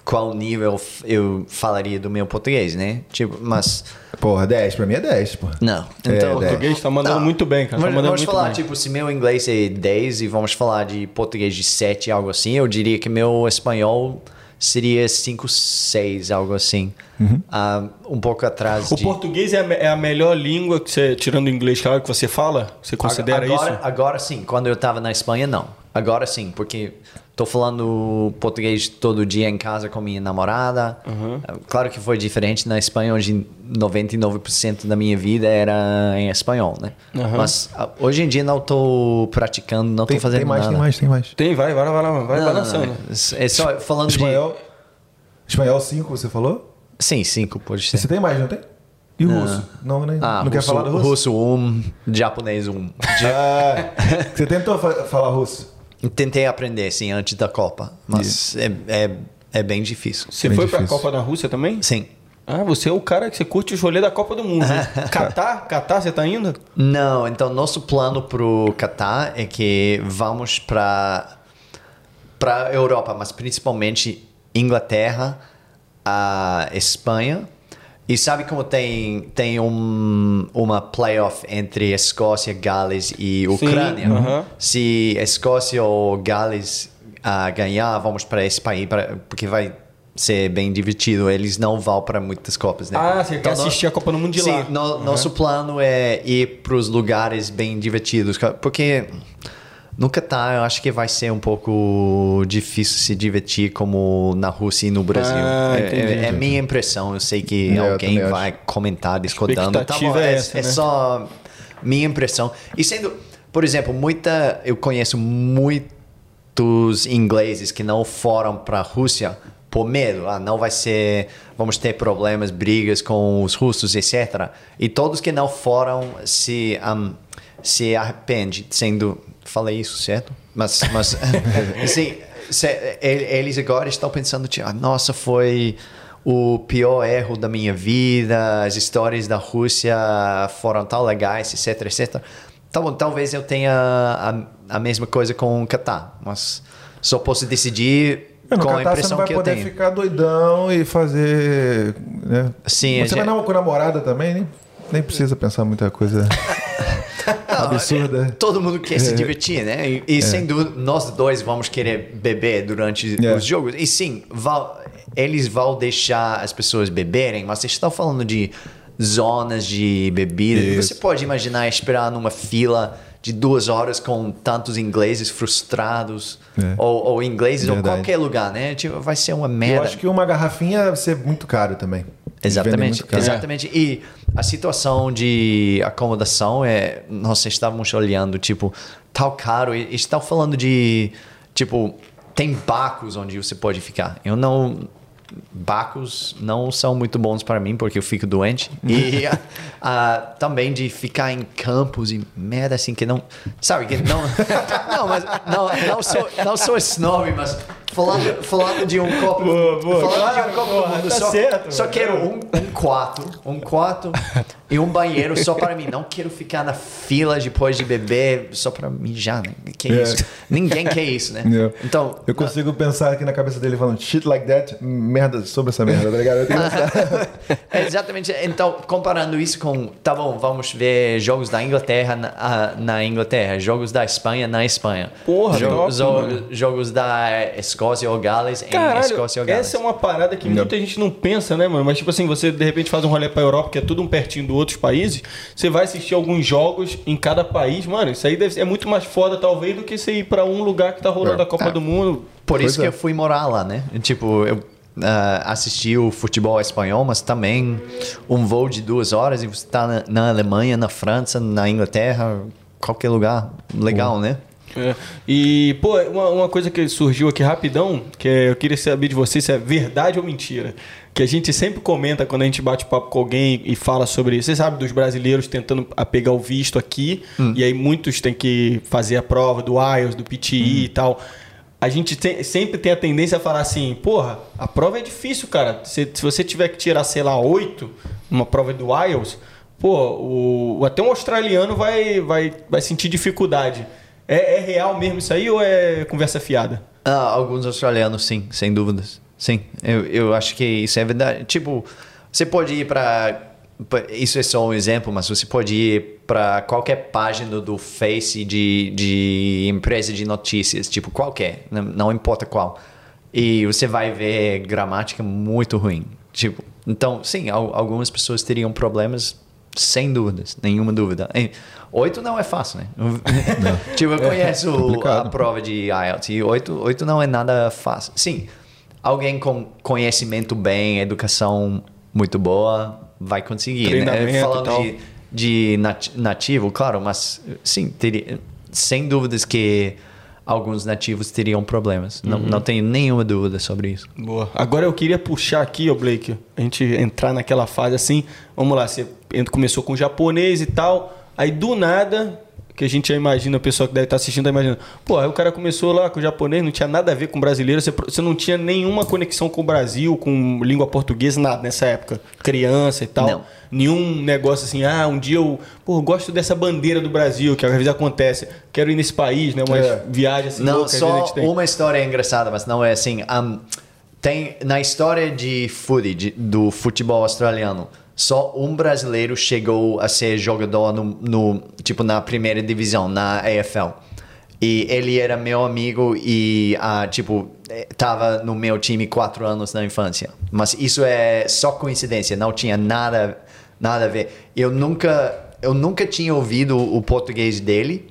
qual nível eu falaria do meu português, né? Tipo, mas. Porra, 10. Pra mim é 10, pô. Não. É, Então, dez. português tá mandando muito bem, cara. Tá Vamos, mandando vamos muito falar, bem. tipo, se meu inglês é 10 e vamos falar de português de 7, algo assim, eu diria que meu espanhol seria 5, 6, algo assim. Ah, um pouco atrás O de... português é a, é a melhor língua que você, tirando o inglês, claro, que você fala? Você considera agora, isso? Agora sim, quando eu tava na Espanha, não. Agora sim, porque tô falando português todo dia em casa com minha namorada. Claro que foi diferente na Espanha, onde 99% da minha vida era em espanhol, né? Uhum. Mas ah, hoje em dia não tô praticando, não Tem, tô fazendo tem mais, nada. tem mais, tem mais. Tem, vai, vai, vai, vai, vai Não, não, balançando. não, É só falando Espanhol... Espanhol 5, você falou? de... Sim, cinco, pode ser. Você tem mais, não tem? E o russo? Não, nem, Ah, não quer russo, falar do russo? russo um, japonês um. <laughs> Ah, você tentou fa- falar russo? Tentei aprender, sim, antes da Copa, mas é, é, é bem difícil. Você Bem foi pra difícil. Copa da Rússia também? Sim. Ah, você é o cara que você curte os rolês da Copa do Mundo. <laughs> Catar? Catar, você tá indo? Não, então nosso plano pro Catar é que vamos para para Europa, mas principalmente Inglaterra, a Espanha. E sabe como tem tem um, uma playoff entre Escócia, Gales e Ucrânia? aham. Se Escócia ou Gales ah, ganhar, vamos para esse país pra, porque vai ser bem divertido. Eles não vão para muitas copas, né? Ah, você quer no- assistir a Copa do Mundo de Sim, lá. no- nosso plano é ir para os lugares bem divertidos, porque no Catar eu acho que vai ser um pouco difícil se divertir como na Rússia e no Brasil. Ah, é, é- é minha impressão. Eu sei que É, eu alguém vai comentar discordando. Tá bom, é é, essa, é né? só minha impressão. E sendo, por exemplo, muita eu conheço muitos ingleses que não foram para a Rússia por medo, ah, não vai ser, vamos ter problemas, brigas com os russos, etc. E todos que não foram se um, se arrepende, sendo, falei isso certo? Mas, mas <laughs> assim, ele- eles agora estão pensando, tipo, ah, nossa, foi o pior erro da minha vida, as histórias da Rússia foram tão legais, etc, etc. Tá bom, talvez eu tenha a, a mesma coisa com o Catar, mas só posso decidir É, no com a Catar você não impressão vai que eu poder tenho. ficar doidão e fazer. Né? Sim, a Você vai não, com namorada também, nem, nem precisa pensar muita coisa <laughs> absurda. Todo mundo quer se divertir, né? E, e sem dúvida, nós dois vamos querer beber durante É. os jogos. E sim, eles vão deixar as pessoas beberem, mas vocês estão falando de zonas de bebida. Isso. Você pode imaginar esperar numa fila de duas horas com tantos ingleses frustrados, É. ou, ou ingleses, ou Verdade. qualquer lugar, né? Tipo, vai ser uma Eu merda. acho que uma garrafinha vai ser muito caro também. Exatamente, exatamente. E a situação de acomodação é, nós estávamos olhando, tipo, tal caro, e estão falando de, tipo, tem barcos onde você pode ficar. Eu não barcos não são muito bons para mim porque eu fico doente <laughs> e ah, ah, também de ficar em campos e merda assim que não sabe que não <laughs> não mas não não sou não sou snob mas falando, falando de um copo. Boa, boa. falando Claro, de um copo do mundo, tá só, certo, só mano. quero um, um quarto. Um quarto e um banheiro só para mim. Não quero ficar na fila depois de beber só para mijar, né? Que É. isso? Ninguém quer isso, né? Eu- Então. Eu consigo pensar aqui na cabeça dele falando shit like that, merda sobre essa merda, tá ligado? Eu tenho essa- <laughs> É exatamente. Então, comparando isso com. Tá bom, vamos ver jogos da Inglaterra na, na Inglaterra, jogos da Espanha na Espanha. Porra, Jo- top, jogos da Escócia ou Gales em Caralho, Escócia ou Gales. essa é uma parada que muita gente não pensa, né, mano? Mas, tipo assim, você de repente faz um rolê pra Europa, que é tudo um pertinho do outros países, você vai assistir alguns jogos em cada país, mano. Isso aí deve ser- é muito mais foda, talvez, do que você ir pra um lugar que tá rolando É. a Copa do Mundo. Por Pois isso que é. eu fui morar lá, né? Tipo, eu ah, assisti o futebol espanhol, mas também um voo de duas horas e você tá na, na Alemanha, na França, na Inglaterra, qualquer lugar. Legal, né? É. E, pô, uma, uma coisa que surgiu aqui rapidão, que é- eu queria saber de você se é verdade ou mentira. Que a gente sempre comenta quando a gente bate papo com alguém e fala sobre. Você sabe dos brasileiros tentando pegar o visto aqui, e aí muitos têm que fazer a prova do IELTS, do PTI e tal. A gente tem- sempre tem a tendência a falar assim, porra, a prova é difícil, cara. Se, se você tiver que tirar, sei lá, oito numa prova do IELTS, pô, o- até um australiano vai, vai, vai sentir dificuldade. É, é real mesmo isso aí ou é conversa fiada? Ah, alguns australianos, sim, sem dúvidas. Sim, eu, eu acho que isso é verdade. Tipo, você pode ir para. Isso é só um exemplo, mas você pode ir para qualquer página do Face de, de empresa de notícias, tipo qualquer, não, importa qual. E você vai ver gramática muito ruim. Tipo, então, sim, al- algumas pessoas teriam problemas, sem dúvidas, nenhuma dúvida. Oito não é fácil, né? <laughs> tipo, eu conheço a complicado. prova de IELTS e oito, oito não é nada fácil. Sim, alguém com conhecimento bem, educação muito boa, vai conseguir. Né? Falando de, de nat- nativo, claro, mas sim, teria, sem dúvidas que alguns nativos teriam problemas. Não, Uhum. não tenho nenhuma dúvida sobre isso. Boa. Agora eu queria puxar aqui, ô Blake, a gente entrar naquela fase assim. Vamos lá, você começou com japonês e tal, aí do nada, que a gente já imagina, o pessoal que deve estar assistindo tá imaginando, pô, aí o cara começou lá com japonês, não tinha nada a ver com brasileiro, você, você não tinha nenhuma conexão com o Brasil, com língua portuguesa, nada nessa época, criança e tal. Não. Nenhum negócio assim, ah, um dia eu pô, eu gosto dessa bandeira do Brasil, que às vezes acontece, quero ir nesse país, né? Uma É. viagem assim, Não, louca, só gente tem. uma história engraçada, mas não é assim. Um, tem na história de footy, de- do futebol australiano, só um brasileiro chegou a ser jogador no, no- tipo na primeira divisão, na AFL. E ele era meu amigo e ah, tipo eh, tava no meu time quatro anos na infância. Mas isso é só coincidência, não tinha nada nada a ver. Eu nunca eu nunca tinha ouvido o português dele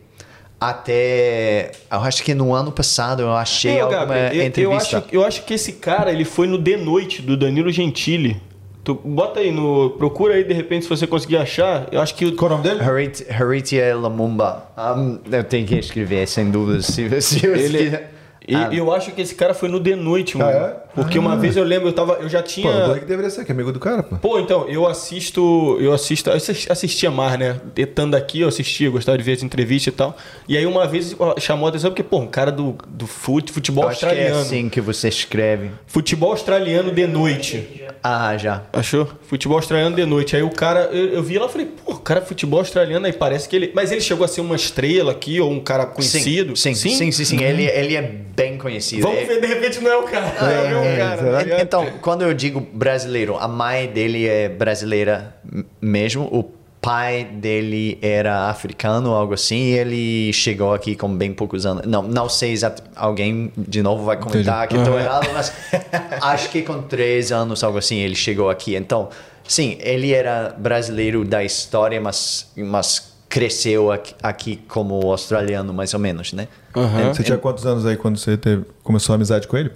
até eu acho que no ano passado eu achei É, alguma Gabriel, eu- entrevista. Eu acho, eu acho que esse cara, ele foi no The Noite do Danilo Gentili. Tu bota aí no. Procura aí de repente se você conseguir achar. Eu acho que. o- Qual o nome dele? Harit- Haritia Lamumba. Um, eu tenho que escrever, sem dúvida. Se, se eu Ele, e Ah, eu acho que esse cara foi no The Noite, mano. Ah, é? Porque uma vez eu lembro, eu tava. Eu já Pô, tinha. o Blake deveria ser, que é amigo do cara, pô. Pô, então, eu assisto. Eu assisto. Eu assis- assistia mais, né? Estando aqui, eu assistia, gostava de ver as entrevistas e tal. E aí uma vez chamou a atenção, porque, pô, um cara do, do fute, futebol que é australiano. assim que você escreve. Futebol australiano de noite. Ah, já. Achou? Futebol australiano de noite. Aí o cara, eu, eu vi lá e falei, pô, o cara é futebol australiano, aí parece que ele. Mas ele chegou a ser uma estrela aqui, ou um cara conhecido? Sim, sim, sim, sim. sim. Ele, ele é bem conhecido. Vamos É- ver, de repente não é o cara. não é, o É, cara. tá? Então, quando eu digo brasileiro, a mãe dele é brasileira mesmo. O pai dele era africano, algo assim. E ele chegou aqui com bem poucos anos. Não, não sei exatamente. Alguém de novo vai comentar que estou errado, mas <laughs> acho que com três anos, algo assim, ele chegou aqui. Então, sim, ele era brasileiro da história, mas, mas cresceu aqui, aqui como australiano, mais ou menos, né? Aham. Você tinha quantos anos aí quando você teve- começou a amizade com ele?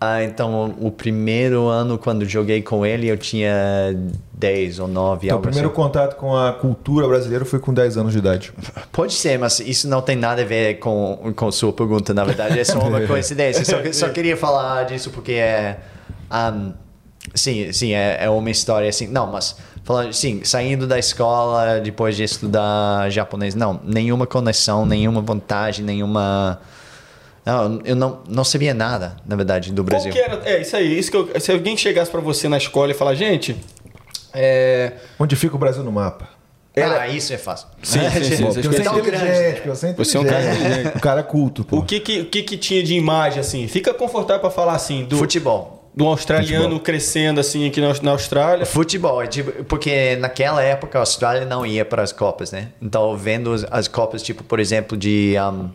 Ah, então o primeiro ano quando joguei com ele eu tinha 10 ou 9, Então, o primeiro assim. contato com a cultura brasileira foi com 10 anos de idade. Pode ser, mas isso não tem nada a ver com, com sua pergunta, na verdade, é só uma <laughs> coincidência. Só, só queria falar disso porque é. um, sim, sim, é, é uma história assim. Não, mas falando, sim, saindo da escola depois de estudar japonês, não, nenhuma conexão, nenhuma vantagem, nenhuma. Não, eu não, não sabia nada, na verdade, do Qual Brasil. que era? É, isso aí. Isso que eu- se alguém chegasse pra você na escola e falar, gente, é... Onde fica o Brasil no mapa? Ah, isso é fácil. Sim, <laughs> sim, sim. Você é inteligente, você é Você é um cara <laughs> inteligente. O cara é culto, pô. O que que, o que que tinha de imagem, assim? Fica confortável pra falar, assim, do, Futebol. Do australiano Futebol. crescendo, assim, aqui na, na Austrália. Futebol, é porque naquela época a Austrália não ia para as Copas, né? Então, vendo as, as Copas, tipo, por exemplo, de um,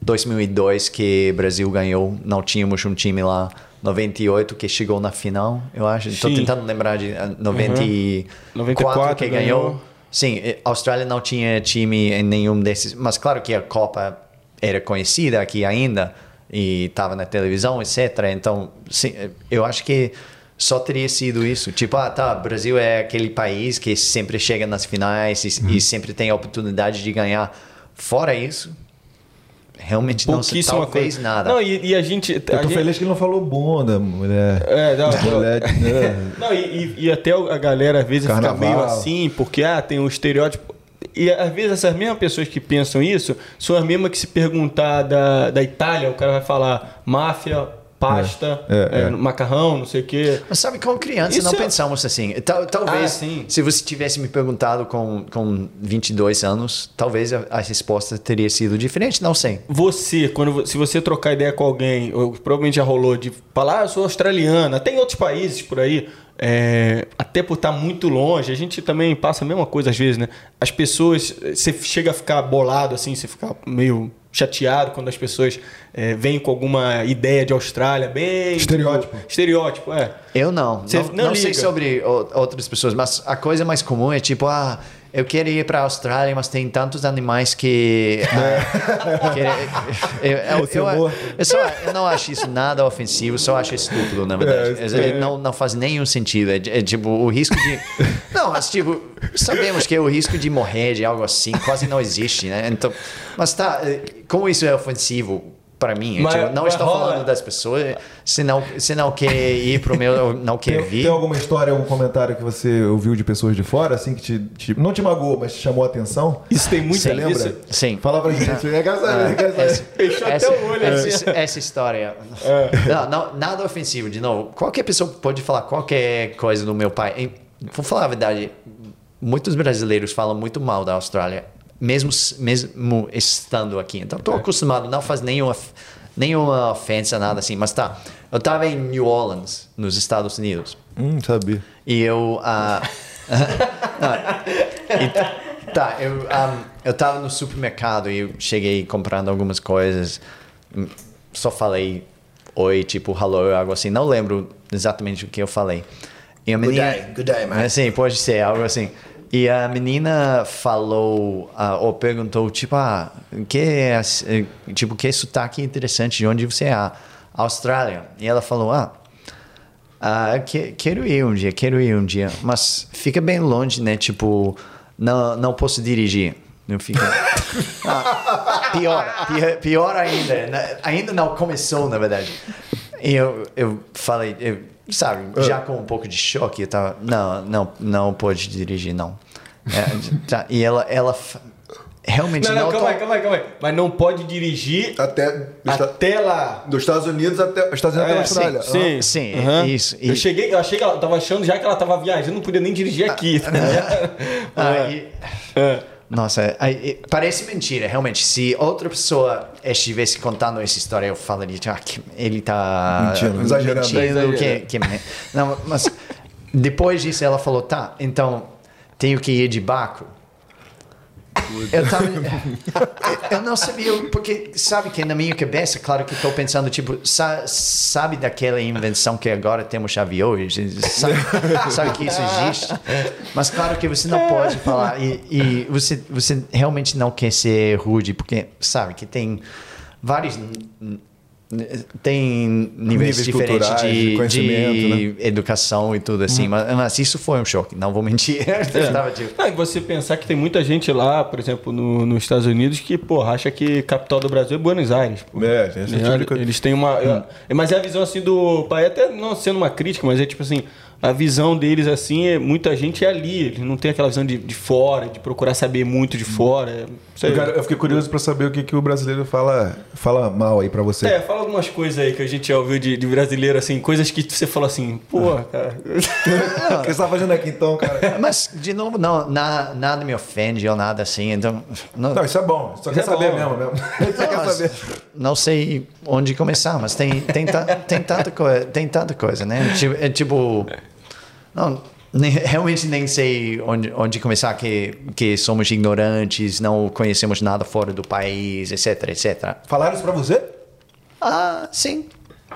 2002, que o Brasil ganhou, não tínhamos um time lá. 98, que chegou na final, eu acho. Estou tentando lembrar de ah, 94, 94 que ganhou. ganhou. Sim, a Austrália não tinha time em nenhum desses, mas claro que a Copa era conhecida aqui ainda e estava na televisão, etc. Então, sim, eu acho que só teria sido isso. Tipo, ah, tá, o Brasil é aquele país que sempre chega nas finais e, e sempre tem a oportunidade de ganhar. Fora isso, realmente não Pouquíssima talvez coisa. nada. Não, e, e a gente... Eu a tô gente- feliz que ele não falou bunda, mulher. É, não, mulher né? Não, e, e- e até a galera às vezes Carnaval. fica meio assim, porque ah, tem um estereótipo. E às vezes essas mesmas pessoas que pensam isso são as mesmas que se perguntar da, da Itália, o cara vai falar máfia, pasta, É, é, é, é. macarrão, não sei o quê. Mas sabe, como criança Isso não é- pensamos assim. Tal- talvez, Ah, sim. se você tivesse me perguntado com, com 22 anos, talvez a, a resposta teria sido diferente, não sei. Você, quando se você trocar ideia com alguém, ou provavelmente já rolou de falar, ah, eu sou australiana, tem outros países por aí, é, até por estar muito longe, a gente também passa a mesma coisa às vezes, né? As pessoas, você chega a ficar bolado assim, você fica meio chateado quando as pessoas é, vêm com alguma ideia de Austrália bem Estereótipo. tipo, estereótipo, é. Eu não. Você não não não sei sobre outras pessoas, mas a coisa mais comum é tipo, ah, eu quero ir para a Austrália, mas tem tantos animais que. <laughs> <laughs> que- eu, eu, Esse eu, amor. eu só, eu não acho isso nada ofensivo, só acho estúpido, na verdade. É, É, Não, não faz nenhum sentido. É, é tipo, o risco de. <laughs> Não, mas tipo, sabemos que o risco de morrer de algo assim quase não existe, né? Então, mas tá, eh, como isso é ofensivo para mim? Mas- Tipo, não estou rola- falando das pessoas. Se não, se não quer ir pro meu, não quer Tem, vir. tem alguma história, algum comentário que você ouviu de pessoas de fora, assim, que te, te- não te magoou, mas te chamou a atenção? Isso tem muito Você a lembra? isso- Sim. Fala pra gente. Eu quero saber. Essa, Fechou até essa- o olho, essa, assim. essa história. Não, não, nada ofensivo, de novo. Qualquer pessoa pode falar qualquer coisa do meu pai. E, Vou falar a verdade, muitos brasileiros falam muito mal da Austrália, mesmo, mesmo estando aqui. Então, estou acostumado, não faz nenhuma, nenhuma ofensa, nada assim. Mas tá, eu estava em New Orleans, nos Estados Unidos. Hum, sabia. E eu. ah, <laughs> ah, e- tá, eu, ah, eu tava no supermercado e eu cheguei comprando algumas coisas. Hum, Só falei oi, tipo, hello, algo assim. Não lembro exatamente o que eu falei. E a menina, day, good day, man. Sim, pode ser, algo assim. E a menina falou, ah, ou perguntou, tipo, ah, que, é eh, tipo, que sotaque interessante, de onde você é? Ah, Austrália. E ela falou, ah, ah, que, quero ir um dia, quero ir um dia, mas fica bem longe, né? Tipo, não, não posso dirigir. Não fica. <laughs> Ah, pior, pior, pior ainda. né? Ainda não começou, na verdade. E eu, eu falei, eu, sabe, já com um pouco de choque, eu tava, não, não, não pode dirigir, não. É, tá, e ela, ela realmente Não, não. não, calma tô- aí, calma aí, calma aí. Mas não pode dirigir Até até lá. dos Estados Unidos até, Estados Unidos até a É, Austrália. sim, sim, Aham. isso. Eu E- cheguei, eu achei que ela eu tava achando já que ela tava viajando, não podia nem dirigir aqui. tá ligado? <laughs> Ah, e- É. Nossa, parece mentira, realmente. Se outra pessoa estivesse contando essa história, eu falaria, ah, ele tá exagerando. mentindo, Exagerando. que, que me- não, mas depois disso ela falou, tá, então tenho que ir de barco. Eu tava, <laughs> eu não sabia, porque sabe que na minha cabeça, claro que estou pensando, tipo, sa- sabe daquela invenção que agora temos aviões, sabe, sabe que isso existe, mas claro que você não pode falar e, e você, você realmente não quer ser rude, porque sabe que tem vários tem níveis, Níveis diferentes culturais, de de, conhecimento, de educação e tudo assim, mas, mas isso foi um choque, não vou mentir. <laughs> Não, e você pensar que tem muita gente lá, por exemplo, no- nos Estados Unidos, que, porra, acha que capital do Brasil é Buenos Aires. pô. É, tem esse tipo de. Eles têm uma. é, Mas é a visão assim do pai, até não sendo uma crítica, mas é tipo assim: a visão deles, assim, é muita gente é ali. Eles não tem aquela visão de, de fora, de procurar saber muito de fora. É, Eu, eu fiquei curioso pra saber o que, que o brasileiro fala, fala mal aí pra você. É, fala algumas coisas aí que a gente já ouviu de, de brasileiro, assim, coisas que você fala assim, pô, cara. <laughs> O que você tá fazendo aqui então, cara? Mas, de novo, não, na- nada me ofende ou nada assim, então. Não, Não, isso é bom. Só quer é saber bom. mesmo, mesmo. Você não, quer saber. não sei onde começar, mas tem, tem, ta- tem, tanta, coisa, tem tanta coisa, né? Tipo, é tipo. Não, nem- <laughs> realmente nem sei onde, onde começar, que, que somos ignorantes, não conhecemos nada fora do país, etc, etc. Falaram isso pra você? Ah, sim,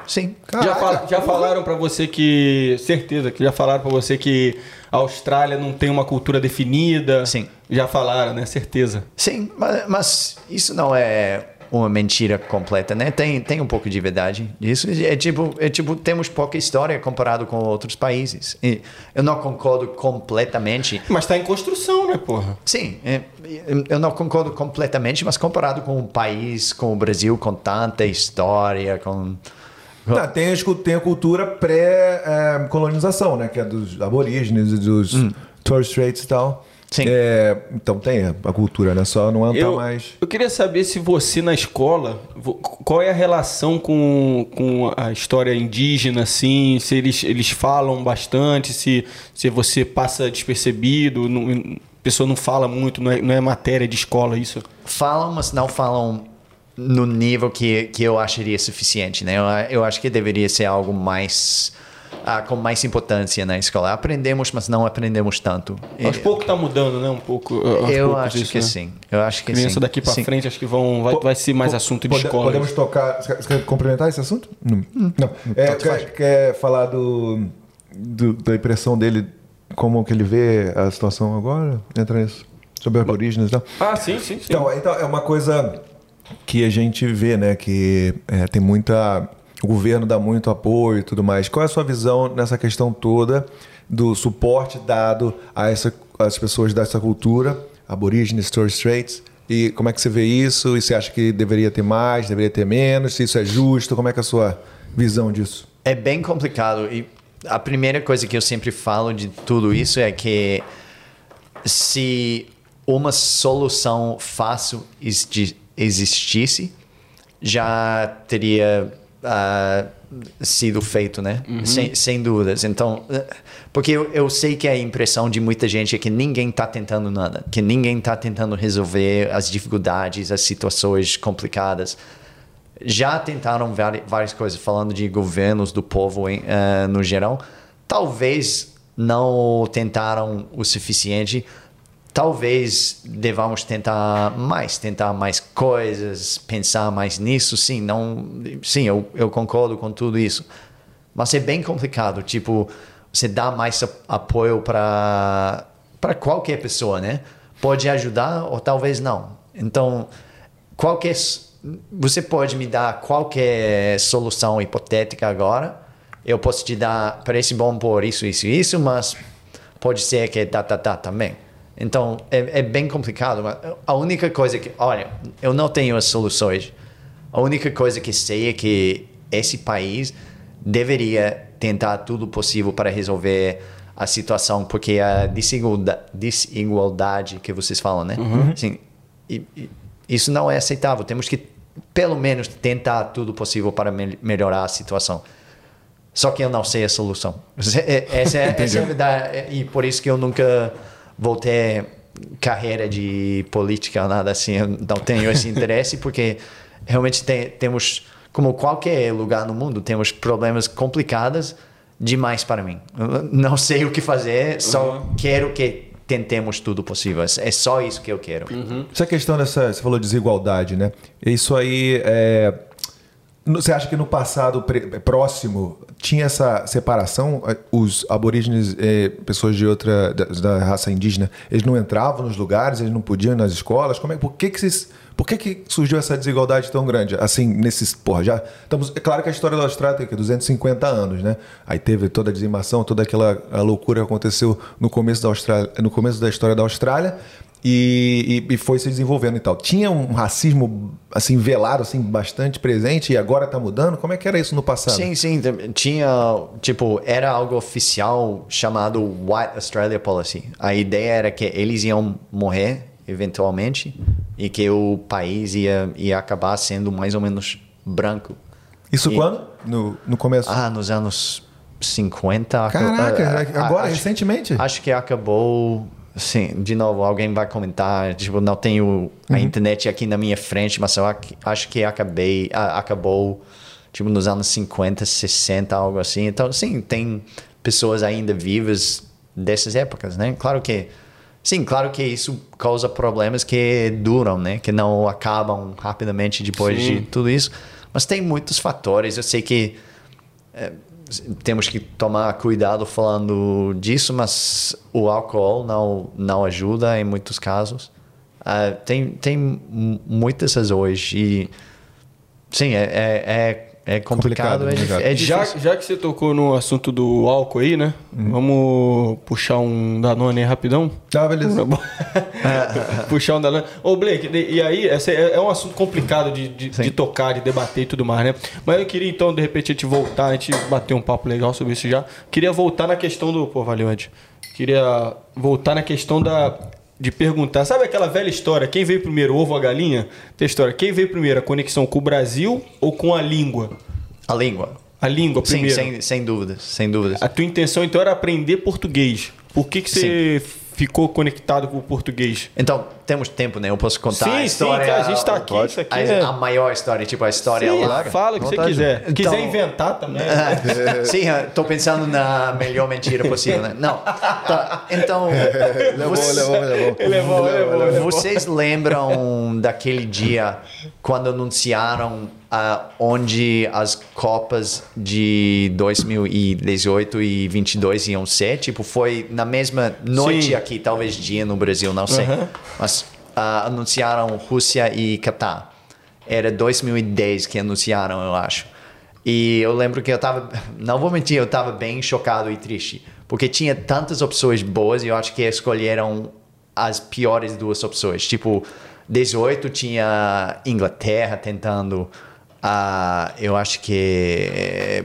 sim. Já, fala- já falaram pra você que. Certeza que já falaram pra você que a Austrália não tem uma cultura definida. Sim. Já falaram, né? Certeza. Sim, mas, mas isso não é uma mentira completa, né? Tem, tem um pouco de verdade nisso. É tipo, é tipo, temos pouca história comparado com outros países. E eu não concordo completamente. Mas tá em construção, né, porra? Sim, é, eu não concordo completamente, mas comparado com um país, com o Brasil, com tanta história, com... Não, tem, as cu- tem a cultura pré-colonização, né? Que é dos aborígenes e dos Torres Straits e tal. Sim. É, então tem a cultura, né? Só não anda Eu, mais. eu queria saber se você na escola, qual é a relação com, com a história indígena, assim, se eles, eles falam bastante, se, se você passa despercebido, não, a pessoa não fala muito, não é, não é matéria de escola isso. falam, mas não falam no nível que, que eu acharia suficiente, né? Eu, eu acho que deveria ser algo mais ah, com mais importância na escola. Aprendemos, mas não aprendemos tanto. Aos poucos tá mudando, né? Um pouco. aos eu acho isso, que né? sim. Eu acho que Criança sim. daqui pra Sim. frente, acho que vão, vai, vai ser mais assunto de Pode- escola. Podemos isso. tocar. Você quer- você quer complementar esse assunto? Não. Não. É, quer, quer falar do, do- da impressão dele, como que ele vê a situação agora? Entra nisso. Sobre aborígenes e tal. Ah, sim, sim, sim. Então, então, é uma coisa que a gente vê, né? Que é, tem muita. O governo dá muito apoio e tudo mais. Qual é a sua visão nessa questão toda do suporte dado a essa, às pessoas dessa cultura, aborígenes, Torres Straits? E como é que você vê isso? E você acha que deveria ter mais, deveria ter menos? Se isso é justo? Como é que é a sua visão disso? É bem complicado. E a primeira coisa que eu sempre falo de tudo isso é que se uma solução fácil exi- existisse, já teria ah, sido feito, né? Sem, sem dúvidas. Então, eh, porque eu, eu sei que a impressão de muita gente é que ninguém está tentando nada, que ninguém está tentando resolver as dificuldades, as situações complicadas já tentaram vari- várias coisas, falando de governos do povo em, eh, no geral. Talvez não tentaram o suficiente. Talvez devamos tentar mais, tentar mais coisas, pensar mais nisso. Sim, não, sim, eu, eu concordo com tudo isso. Mas é bem complicado. Tipo, você dá mais apoio para para qualquer pessoa, né? Pode ajudar ou talvez não. Então, qualquer você pode me dar qualquer solução hipotética agora. Eu posso te dar parece bom por isso, isso, isso, mas pode ser que tá, tá, tá também. Então é, é bem complicado. A única coisa que, olha, eu não tenho as soluções. A única coisa que sei é que esse país deveria tentar tudo possível para resolver a situação, porque a desigualda- desigualdade que vocês falam, né? Assim, e- e isso não é aceitável. Temos que, pelo menos, tentar tudo possível para mel- melhorar a situação. Só que eu não sei a solução. <laughs> Essa é, essa é a verdade. E por isso que eu nunca vou ter carreira de política ou nada assim. Eu não tenho esse <laughs> interesse, porque realmente tem- temos, como qualquer lugar no mundo, temos problemas complicados demais para mim. Eu não sei o que fazer, só quero que tentemos tudo possível. É só isso que eu quero. Essa questão dessa. Você falou de desigualdade, né? Isso aí é. Você acha que no passado próximo tinha essa separação? Eh, Os aborígenes, eh, pessoas de outra da, raça indígena, eles não entravam nos lugares, eles não podiam nas escolas? Como é, por que que vocês, por que que surgiu essa desigualdade tão grande? Assim, nesses, porra, já estamos, é claro que a história da Austrália tem o quê? 250 anos, né? Aí teve toda a dizimação, toda aquela loucura que aconteceu no começo da Austrália, no começo da história da Austrália. E, e- e foi se desenvolvendo e tal. Tinha um racismo assim velado, assim bastante presente e agora tá mudando. Como é que era isso no passado? Sim, sim. Tinha, tipo, era algo oficial chamado White Australia Policy. A ideia era que eles iam morrer eventualmente e que o país ia, ia acabar sendo mais ou menos branco. Isso E- quando? No, no começo. Ah, nos anos 50. aca- Caraca, ah, agora, acho- recentemente? Acho que acabou. Sim, de novo, alguém vai comentar. Tipo, não tenho a Uhum. internet aqui na minha frente, mas eu ac- acho que acabei, acabou tipo nos anos 50, 60, algo assim. Então, sim, tem pessoas ainda vivas dessas épocas, né? Claro que sim, claro que isso causa problemas que duram, né? Que não acabam rapidamente depois de tudo isso. Mas tem muitos fatores. Eu sei que temos que tomar cuidado falando disso, mas o álcool não, não ajuda em muitos casos. Ah, tem, tem muitas razões e sim, é, é, é, é complicado, Complicado, é, né, é Já, difícil. já que você tocou no assunto do álcool aí, né? Vamos puxar um Danone aí rapidão. Ah, beleza. <laughs> Puxar um Danone. Ô, Blake, e aí, é é um assunto complicado de, de, de tocar, de debater e tudo mais, né? Mas eu queria, então, de repente, a gente voltar, a gente bater um papo legal sobre isso já. Queria voltar na questão do... Pô, valeu, Ed. Queria voltar na questão da... De perguntar, sabe aquela velha história? Quem veio primeiro, ovo ou a galinha? Tem história. Quem veio primeiro, a conexão com o Brasil ou com a língua? A língua. A língua Sim, primeiro. sem, sem dúvidas, sem dúvidas. A tua intenção então era aprender português. Por que, que você ficou conectado com o português? Então, temos tempo, né? Eu posso contar Sim, a sim, história. cara, a gente tá aqui, isso aqui a, é- a maior história, tipo a história Sim, lá. fala o que você Vontade. quiser. Então- quiser inventar também. né? <laughs> Sim, tô pensando na melhor mentira possível, né? Não. Tá, Então, <laughs> Levou, você- levou, levou. Ele é bom. Vocês lembram daquele dia quando anunciaram ah, onde as Copas de 2018 e 22 iam ser? Tipo, foi na mesma noite Sim. aqui, talvez dia no Brasil, não sei. Aham. Mas ah, anunciaram Rússia e Catar. Era 2010 que anunciaram, eu acho. E eu lembro que eu tava, <laughs> não vou mentir, eu tava bem chocado e triste, porque tinha tantas opções boas e eu acho que escolheram as piores duas opções. Tipo, 18 tinha Inglaterra tentando, ah, eu acho que eh,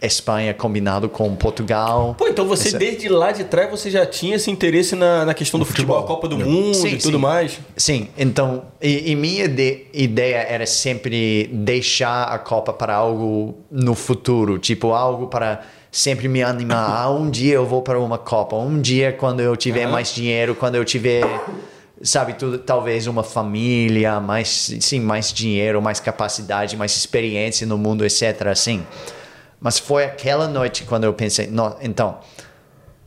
Espanha combinado com Portugal. Pô, então você Essa- desde lá de trás você já tinha esse interesse na, na questão do futebol, a Copa do Mundo Sim, e tudo sim. mais? Sim, então, e, e minha ide- ideia era sempre deixar a Copa para algo no futuro, tipo algo para sempre me animar. <laughs> Ah, um dia eu vou para uma Copa, um dia quando eu tiver mais dinheiro, quando eu tiver, sabe, tudo, talvez uma família, mais, sim, mais dinheiro, mais capacidade, mais experiência no mundo, etc. Assim. Mas foi aquela noite quando eu pensei, "Nó, então,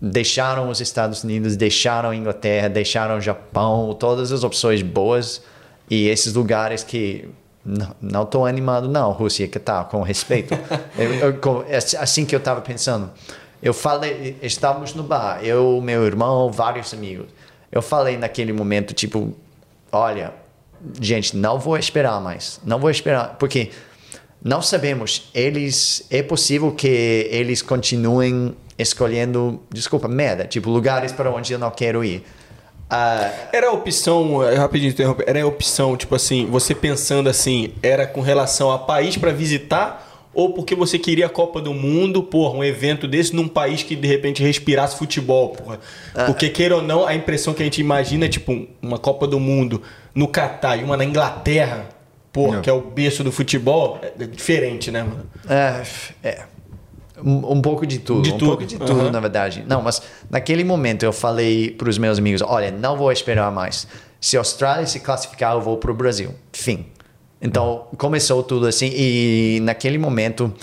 deixaram os Estados Unidos, deixaram a Inglaterra, deixaram o Japão, todas as opções boas e esses lugares que não- não estou animado não, Rússia que tá com respeito. <laughs> Eu- eu- com- é assim que eu estava pensando. Eu falei, estávamos no bar, eu, meu irmão, vários amigos. Eu falei naquele momento tipo, olha, gente, não vou esperar mais, não vou esperar, porque não sabemos. Eles é possível que eles continuem escolhendo, desculpa, merda, tipo lugares para onde eu não quero ir. Ah, Era a opção, eh, rapidinho interromper, era a opção, tipo assim, você pensando assim, era com relação a país pra visitar ou porque você queria a Copa do Mundo, porra, um evento desse num país que de repente respirasse futebol, porra. Porque queira ou não, a impressão que a gente imagina é tipo um- uma Copa do Mundo no Catar e uma na Inglaterra, porra, Não. que é o berço do futebol, é diferente, né, mano? É, é. Um, um pouco de tudo. De um tudo. pouco de tudo, Aham. na verdade. Não, mas naquele momento eu falei para os meus amigos: olha, não vou esperar mais. Se a Austrália se classificar, eu vou para o Brasil. Fim. Então começou tudo assim, e naquele momento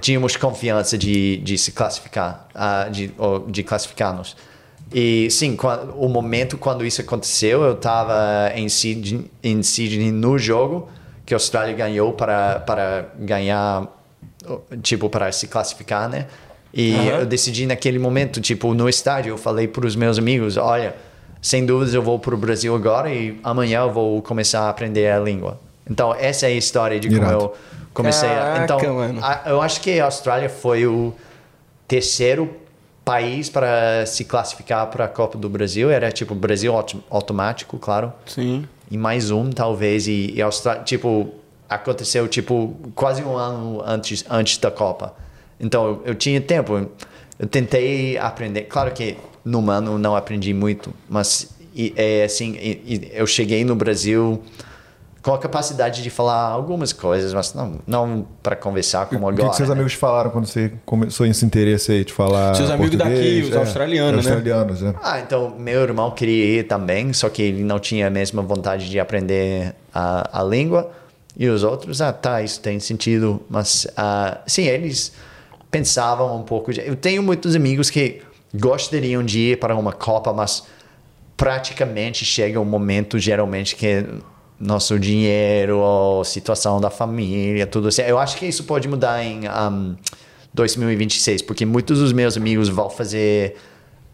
tínhamos confiança de, de se classificar, ah, de, de classificar-nos. E sim, o momento quando isso aconteceu, eu estava em Sydney, em Sydney no jogo que a Austrália ganhou para, para ganhar, tipo, para se classificar, né? E Aham. eu decidi naquele momento, tipo, no estádio, eu falei para os meus amigos, olha, sem dúvidas eu vou para o Brasil agora e amanhã eu vou começar a aprender a língua. Então, essa é a história de como Irado. eu comecei a... Caraca, Então, mano. a- eu acho que a Austrália foi o terceiro país para se classificar para a Copa do Brasil era tipo Brasil auto- automático, claro. Sim. E mais um, talvez, e, e Austrália, tipo, aconteceu, tipo, quase um ano antes, antes da Copa. Então, eu, eu tinha tempo, eu tentei aprender. Claro que no ano não aprendi muito, mas e, é assim, e- e eu cheguei no Brasil com a capacidade de falar algumas coisas, mas não, não para conversar como O que, agora. que seus né? amigos falaram quando você começou esse interesse aí de falar Seus amigos daqui, os australianos, né? australianos, né? Ah, então meu irmão queria ir também, só que ele não tinha a mesma vontade de aprender a, a língua. E os outros, ah, tá, isso tem sentido. Mas, ah, sim, eles pensavam um pouco. De... Eu tenho muitos amigos que gostariam de ir para uma Copa, mas praticamente chega um momento, geralmente, que nosso dinheiro, ou situação da família, tudo assim. Eu acho que isso pode mudar em um, 2026, porque muitos dos meus amigos vão fazer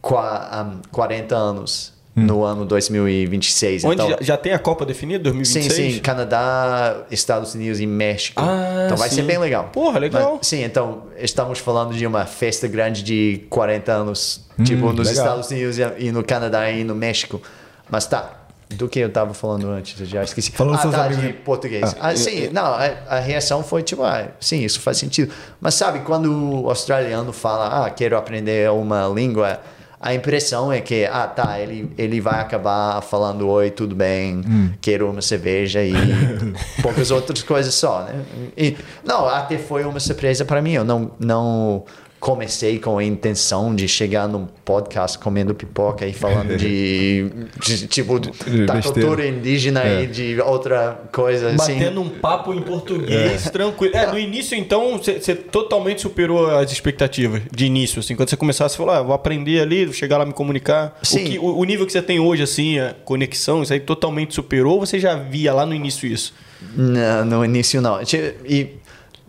um, 40 anos no ano 2026. Onde então, já, já tem a Copa definida, 2026? Sim, sim, Canadá, Estados Unidos e México. Ah, então vai sim. ser bem legal. Porra, legal. Mas, sim, então estamos falando de uma festa grande de 40 anos, tipo nos legal. Estados Unidos e no Canadá e no México. Mas tá, do que eu estava falando antes, eu já esqueci. Falando ah, tá, amigos- de português. Ah, sim, não, a, a reação foi tipo, ah, sim, isso faz sentido. Mas sabe, quando o australiano fala, ah, quero aprender uma língua, a impressão é que, ah, tá, ele, ele vai acabar falando, oi, tudo bem, quero uma cerveja e <laughs> poucas outras coisas só, né? E, não, até foi uma surpresa para mim, eu não, não comecei com a intenção de chegar num podcast comendo pipoca e falando de, <laughs> de, tipo, da besteira. cultura indígena É. e de outra coisa assim. Batendo um papo em português, tranquilo. É, no início, então, você totalmente superou as expectativas de início, assim. Quando você começasse, você falou, ah, vou aprender ali, vou chegar lá me comunicar. O, Sim. que- o, o nível que você tem hoje, assim, a conexão, isso aí totalmente superou ou você já via lá no início isso? Não, no início não. E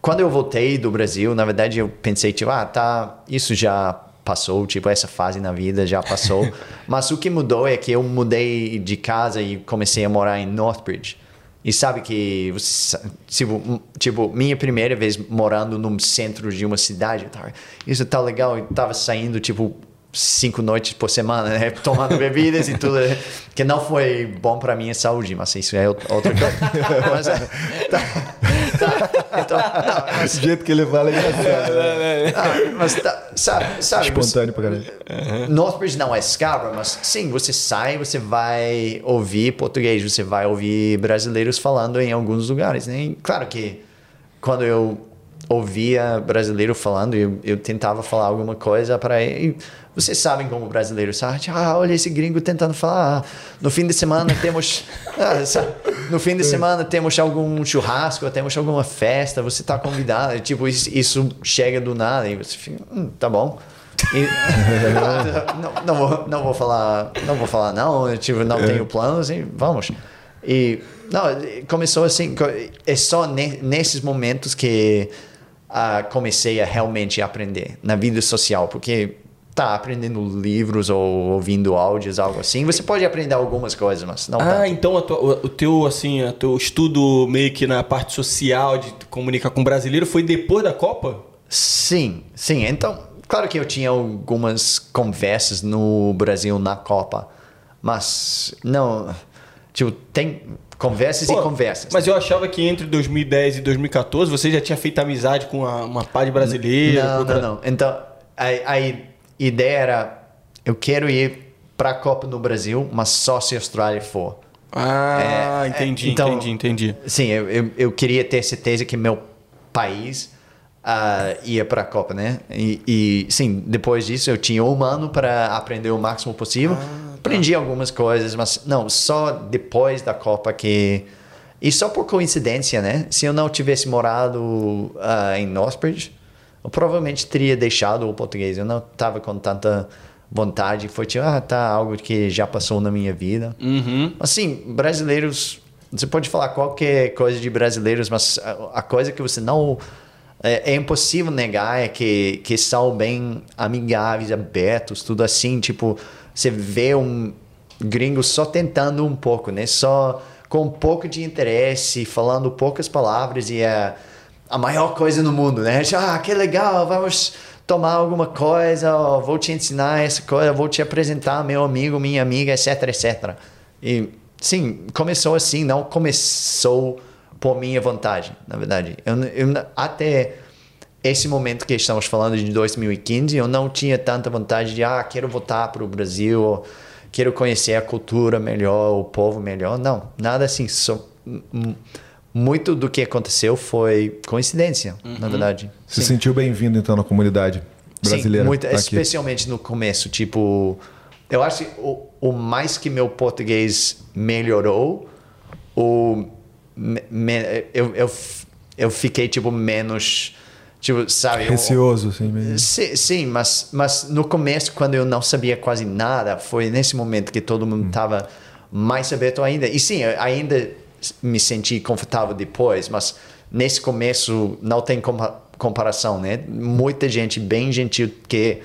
quando eu voltei do Brasil, na verdade eu pensei, tipo, ah, tá, isso já passou, tipo, essa fase na vida já passou. <laughs> Mas o que mudou é que eu mudei de casa e comecei a morar em Northbridge. E sabe que, tipo, tipo, minha primeira vez morando no centro de uma cidade, isso tá legal, eu tava saindo, tipo, cinco noites por semana, né? <laughs> Tomando bebidas e tudo, né? que não foi bom para minha saúde, mas isso é outra <laughs> coisa. Mas, é, tá, tá, então, não, mas, Esse jeito que ele fala é engraçado. ah, mas tá, sabe, sabe Espontâneo pra caralho. Northbridge não é Scarborough, mas sim, você sai, você vai ouvir português, você vai ouvir brasileiros falando em alguns lugares, né? E claro que quando eu ouvia brasileiro falando, eu, eu tentava falar alguma coisa para ele. Vocês sabem como o brasileiro sabe, ah, olha esse gringo tentando falar. ah, No fim de semana temos, <laughs> ah, sabe, no fim de semana temos algum churrasco, temos alguma festa, você está convidado. Tipo, isso, isso chega do nada e você fica, hum, tá bom. E- <laughs> não, não, vou, não vou falar, não vou falar não, tipo, não tenho planos e vamos. E não, começou assim, é só ne- nesses momentos que ah, comecei a realmente aprender na vida social, porque tá aprendendo livros ou ouvindo áudios, algo assim, você pode aprender algumas coisas, mas não Ah, tanto. então tua- o, teu, assim, o teu estudo meio que na parte social, de comunicar com o brasileiro, foi depois da Copa? Sim, sim. Então, claro que eu tinha algumas conversas no Brasil na Copa, mas não. Tipo, tem conversas Pô, e conversas. Mas eu achava que entre 2010 e 2014 você já tinha feito amizade com a- uma pá de brasileiro. Não, procura- não, não. Então, a, a ideia era: eu quero ir para a Copa no Brasil, mas só se a Austrália for. Ah, É, entendi, é, então- entendi, entendi. Sim, eu, eu, eu queria ter certeza que meu país ah, ia para a Copa, né? E, e, sim, depois disso eu tinha um ano para aprender o máximo possível. Aprendi algumas coisas, mas não, só depois da Copa que. E só por coincidência, né? Se eu não tivesse morado ah, em Northbridge, eu provavelmente teria deixado o português. Eu não estava com tanta vontade. Foi tipo, ah, tá, algo que já passou na minha vida. Uhum. Assim, brasileiros, você pode falar qualquer coisa de brasileiros, mas a, coisa que você não. É, é impossível negar é que, que são bem amigáveis, abertos, tudo assim. Tipo, você vê um gringo só tentando um pouco, né? Só com um pouco de interesse, falando poucas palavras e é a maior coisa no mundo, né? Ah, que legal, vamos tomar alguma coisa, ó, vou te ensinar essa coisa, vou te apresentar meu amigo, minha amiga, etc, etc. E sim, começou assim, não começou por minha vontade, na verdade. Eu, eu, até esse momento que estamos falando de 2015, eu não tinha tanta vontade de, ah, quero voltar para o Brasil, ou quero conhecer a cultura melhor, o povo melhor. Não, nada assim. M- muito do que aconteceu foi coincidência, na verdade. Se sentiu bem-vindo, então, na comunidade brasileira? Sim, muito, aqui. especialmente no começo. Tipo, eu acho que o, o mais que meu português melhorou, o, me- me- eu, eu, eu fiquei, tipo, menos... Tipo, sabe? Receoso, assim mesmo. Sim, sim, mas, mas no começo, quando eu não sabia quase nada, foi nesse momento que todo mundo estava mais aberto ainda. E sim, ainda me senti confortável depois, mas nesse começo não tem compa- comparação, né? Muita gente bem gentil que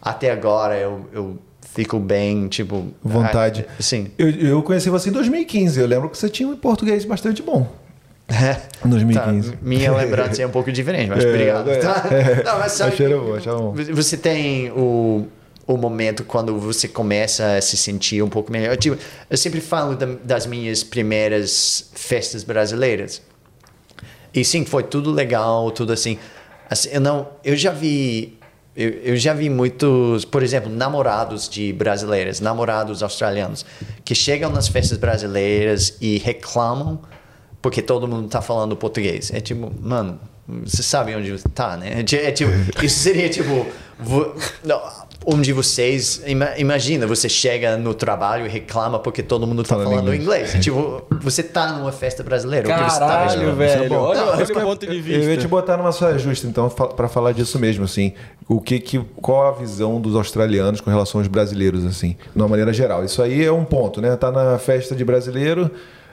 até agora eu, eu fico bem, tipo... Vontade. ah, sim. Eu, eu conheci você em 2015. Eu lembro que você tinha um português bastante bom. Em 2015. Tá, minha lembrança é um pouco diferente, mas <laughs> É, obrigado. é, tá? é. <laughs> Não, mas sabe, Achei bom, achei bom. Você tem o, o momento quando você começa a se sentir um pouco melhor. Tipo, eu sempre falo da- das minhas primeiras festas brasileiras. E sim, foi tudo legal, tudo assim. Assim, eu não, eu já vi, eu, eu já vi muitos, por exemplo, namorados de brasileiras, namorados australianos, que chegam nas festas brasileiras e reclamam porque todo mundo tá falando português. É tipo, mano, você sabe onde tá, né? É É tipo, <laughs> isso seria tipo, não, um de vocês, ima- imagina, você chega no trabalho e reclama porque todo mundo tá Falando falando inglês. inglês. É tipo, você tá numa festa brasileira. o que você tá Caralho, fazendo? velho. É. Olha, Não, olha isso o ponto de Eu ia te vista. botar numa saia justa, então, para falar disso mesmo, assim. O que, que, qual a visão dos australianos com relação aos brasileiros, assim, de uma maneira geral? Isso aí é um ponto, né? Tá na festa de brasileiro,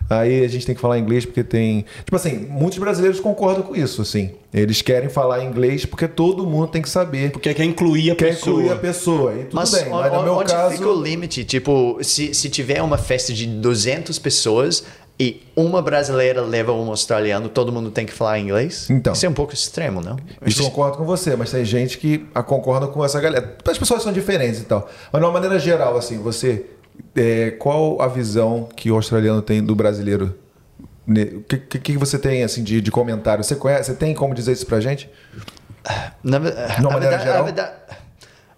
aí a gente tem que falar inglês porque tem. Tipo assim, muitos brasileiros concordam com isso, assim. Eles querem falar inglês porque todo mundo tem que saber. Porque quer incluir a Quer pessoa. incluir a pessoa. E tudo Mas, bem, mas no meu onde caso. fica o limite? Tipo, se, se tiver uma festa de 200 pessoas e uma brasileira leva um australiano, todo mundo tem que falar inglês? Então. Isso é um pouco extremo, não? Isso eu concordo com você, mas tem gente que concorda com essa galera. As pessoas são diferentes e tal. Mas de uma maneira geral, assim, você. É, qual a visão que o australiano tem do brasileiro? O que, que, que você tem assim de, de comentário? Você conhece? Você tem como dizer isso pra gente? Na, De uma a, maneira verdade, geral? a, verdade,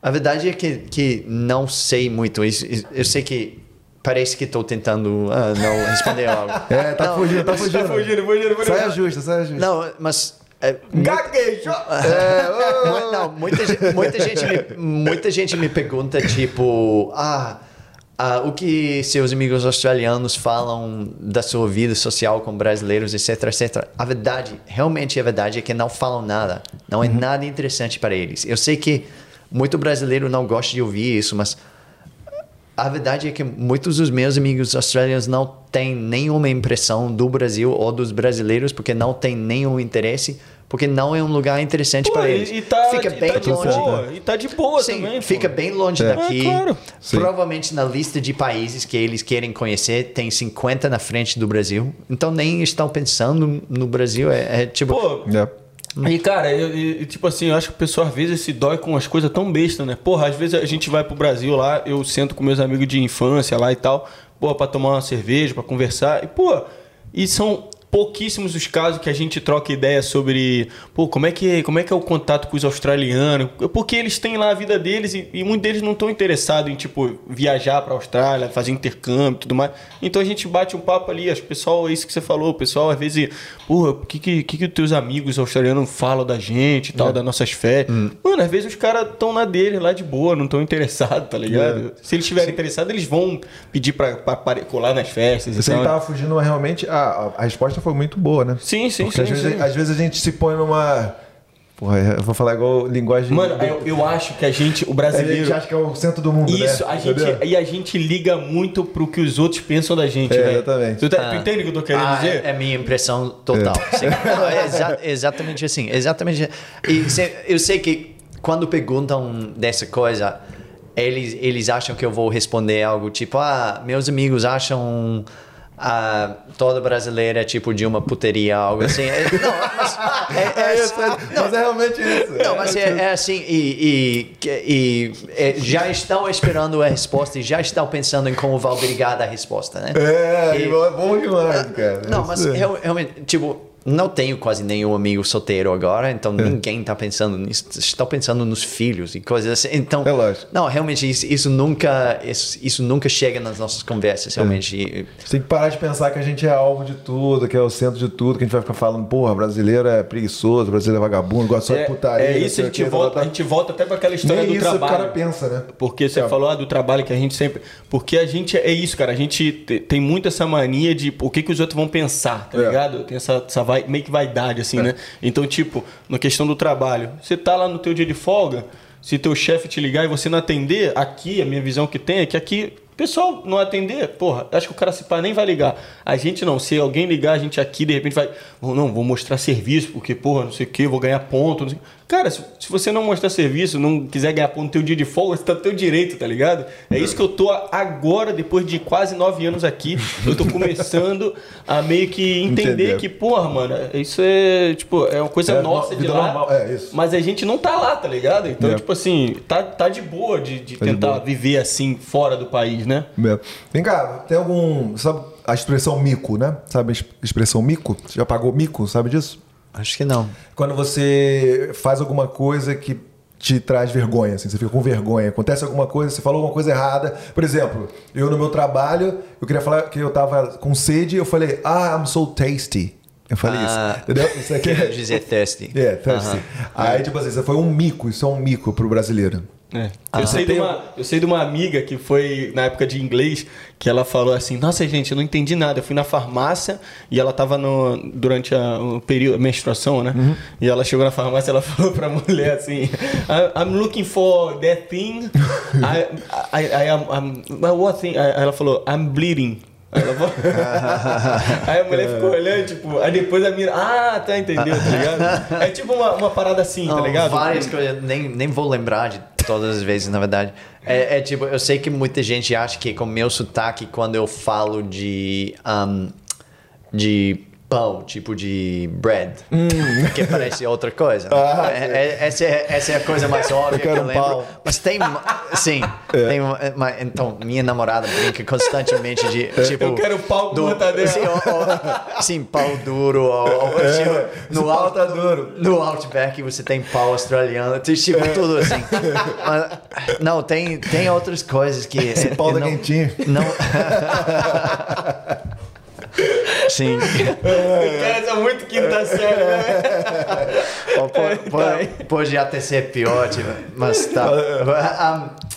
a verdade é que, que não sei muito. Eu sei que parece que estou tentando ah, não responder algo. <laughs> É, tá Não, fugindo, tá fugindo. fugindo, fugindo, fugindo. Saia justa, saia justa. Não, mas... é, Gaguejou! Mu- <laughs> Não, muita, muita, gente me, muita gente me pergunta, tipo, ah, ah, o que seus amigos australianos falam da sua vida social com brasileiros, etc, etc. A verdade, realmente a verdade é que não falam nada. Não é nada interessante para eles. Eu sei que muito brasileiro não gosta de ouvir isso, mas a verdade é que muitos dos meus amigos australianos não têm nenhuma impressão do Brasil ou dos brasileiros porque não têm nenhum interesse, porque não é um lugar interessante Pô, para eles. e tá, fica e bem tá de longe. boa. E tá de boa Sim, também. pô. fica bem longe É. daqui. É, claro. Provavelmente na lista de países que eles querem conhecer tem 50 na frente do Brasil. Então nem estão pensando no Brasil. É, é tipo. Pô, É. E, cara, eu, eu- tipo assim, eu acho que o pessoal às vezes se dói com as coisas tão bestas, né? Porra, às vezes a gente vai pro Brasil lá, eu sento com meus amigos de infância lá e tal, pô, pra tomar uma cerveja, pra conversar, e, pô, e são pouquíssimos os casos que a gente troca ideia sobre, pô, como é que, como é, que é o contato com os australianos, porque eles têm lá a vida deles e, e muitos deles não estão interessados em, tipo, viajar pra Austrália, fazer intercâmbio tudo mais. Então a gente bate um papo ali, o pessoal, é isso que você falou, o pessoal às vezes, porra, o que que, que que os teus amigos australianos falam da gente e tal, das nossas férias? Mano, às vezes os caras estão na dele lá de boa, não estão interessados, tá ligado? Se eles estiverem interessados, eles vão pedir pra, pra, pra colar nas festas Você tal. tava fugindo, realmente a, a resposta foi muito boa, né? Sim, sim, Porque sim. às, vezes, sim. às vezes a gente se põe numa. Porra, eu vou falar igual linguagem. Mano, eu, eu acho que a gente, o a brasileiro. gente acha que é o centro do mundo, Isso, né? a gente, Entendeu? e a gente liga muito pro que os outros pensam da gente, É, velho. exatamente. Tu, tá- tu entende o que eu tô querendo Ah, dizer? é, é minha impressão total. Sim. Não, é exa- exatamente assim. Exatamente. E se- eu sei que quando perguntam dessa coisa, eles, eles acham que eu vou responder algo tipo: ah, meus amigos acham ah, toda brasileira é tipo de uma puteria, algo assim. É, não, mas é, é- <laughs> É isso, é- mas é realmente isso. não, mas é, é assim, e, e, e- é, já estão esperando a resposta e já estão pensando em como vão brigar da resposta, né? É, E- é bom demais, cara. Não, mas é. realmente, tipo, não tenho quase nenhum amigo solteiro agora, então É. ninguém tá pensando nisso. Estão pensando nos filhos e coisas assim. Então, É lógico. não, realmente, isso, isso nunca isso, isso nunca chega nas nossas conversas, realmente. E- Você tem que parar de pensar que a gente é alvo de tudo, que é o centro de tudo, que a gente vai ficar falando, porra, brasileiro é preguiçoso, brasileiro é vagabundo, gosta só de É, putaria. é isso, a o gente, quê, volta, tá, a gente volta até para aquela história Nem do isso o trabalho. cara pensa, né? Porque você É. falou ah, do trabalho que a gente sempre. Porque a gente é isso, cara. A gente te- tem muito essa mania de o que, que os outros vão pensar, tá É. ligado? Tem essa, essa vai, meio que vaidade, assim, né? Então, tipo, na questão do trabalho, você tá lá no teu dia de folga, se teu chefe te ligar e você não atender, aqui, a minha visão que tem é que aqui. o Pessoal não atender, porra, acho que o cara se pá nem vai ligar. A gente não, se alguém ligar, a gente aqui de repente vai, "Oh, não, vou mostrar serviço, porque, porra, não sei o que, vou ganhar ponto. Não sei. Cara, se, se você não mostrar serviço, não quiser ganhar ponto no teu dia de folga, você tá no teu direito, tá ligado? É isso que eu tô agora, depois de quase nove anos aqui, eu tô começando a meio que entender Entender. que, porra, mano, isso é, tipo, é uma coisa É, nossa no- de lá. normal, é, isso. Mas a gente não tá lá, tá ligado? Então, É. tipo assim, tá, tá de boa de, de Tá de tentar boa. viver assim, fora do país, né? É. Vem cá, tem algum. Sabe a expressão mico, né? Sabe a ex- expressão mico? Você já pagou mico, sabe disso? Acho que não. Quando você faz alguma coisa que te traz vergonha, assim, você fica com vergonha. Acontece alguma coisa, você falou alguma coisa errada. Por exemplo, eu no meu trabalho, eu queria falar que eu tava com sede, eu falei, ah, I'm so tasty. Eu falei Ah, isso. Entendeu? Isso aqui Quero dizer <laughs> thirsty. É, thirsty. Aham. Aí, tipo assim, isso foi um mico, isso é um mico pro brasileiro. É. Ah. Eu, sei de Tem uma, eu sei de uma amiga que foi na época de inglês que ela falou assim: Nossa, gente, eu não entendi nada. Eu fui na farmácia e ela tava no, durante a, o período, a menstruação, né? Uhum. E ela chegou na farmácia e ela <laughs> falou pra mulher assim: "I- I'm looking for that thing. <laughs> I, I, I, am, I'm, what thing? Aí ela falou: I'm bleeding. Aí, falou- <laughs> Aí a mulher ficou olhando, tipo, aí depois a mina, ah, tá, entendeu, tá ligado? É tipo uma, uma parada assim, tá Não, ligado? Várias coisas, nem, nem vou lembrar de todas as vezes, na verdade. É, é tipo, eu sei que muita gente acha que com meu sotaque, quando eu falo de. um, de pão, tipo de bread, que parece outra coisa. Hum. <laughs> Ah, É- é- essa, é, essa é a coisa mais óbvia que quero eu lembro. pão. Mas tem. Sim. É. tem uma- mas, então, minha namorada brinca constantemente de. Tipo, Eu quero pau com mortadela. Sim, ou- sim, pau duro. Ou, ou, tipo, É. esse pau tá duro. no Outback você tem pau australiano, tipo É. tudo assim. Mas, não, tem, tem outras coisas que. Esse pau eu tá não, quentinho. Não. <laughs> <laughs> Sim. Cara, isso é muito quinta série, né? Po- Pode até ser pior, tipo, mas tá. Um,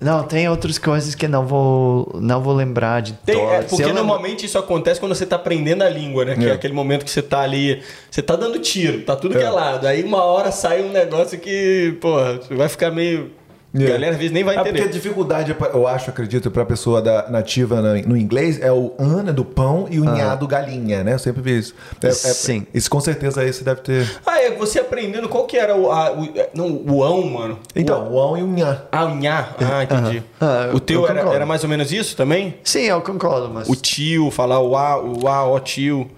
não, tem outras coisas que não vou, não vou lembrar de Tem, é, porque eu lembro- normalmente isso acontece quando você tá aprendendo a língua, né? Que é. É. aquele momento que você tá ali, você tá dando tiro, tá tudo que é É. lado. Aí uma hora sai um negócio que, porra, você vai ficar meio. A É. galera às vezes nem vai É porque a entender. dificuldade, eu acho, acredito, pra pessoa da, nativa na- no inglês é o an né, do pão e o nhá do galinha, né? Eu sempre vi isso. É- é- Sim. Isso com certeza aí você deve ter. Ah, é, você aprendendo qual que era o. A, o é, não, o ão, mano. Então, o an e o nhá. Ah, o nhá. Ah, entendi. Ah, o teu eu era, era mais ou menos isso também? Sim, eu concordo, mas. O tio, falar o a, o a, ó tio.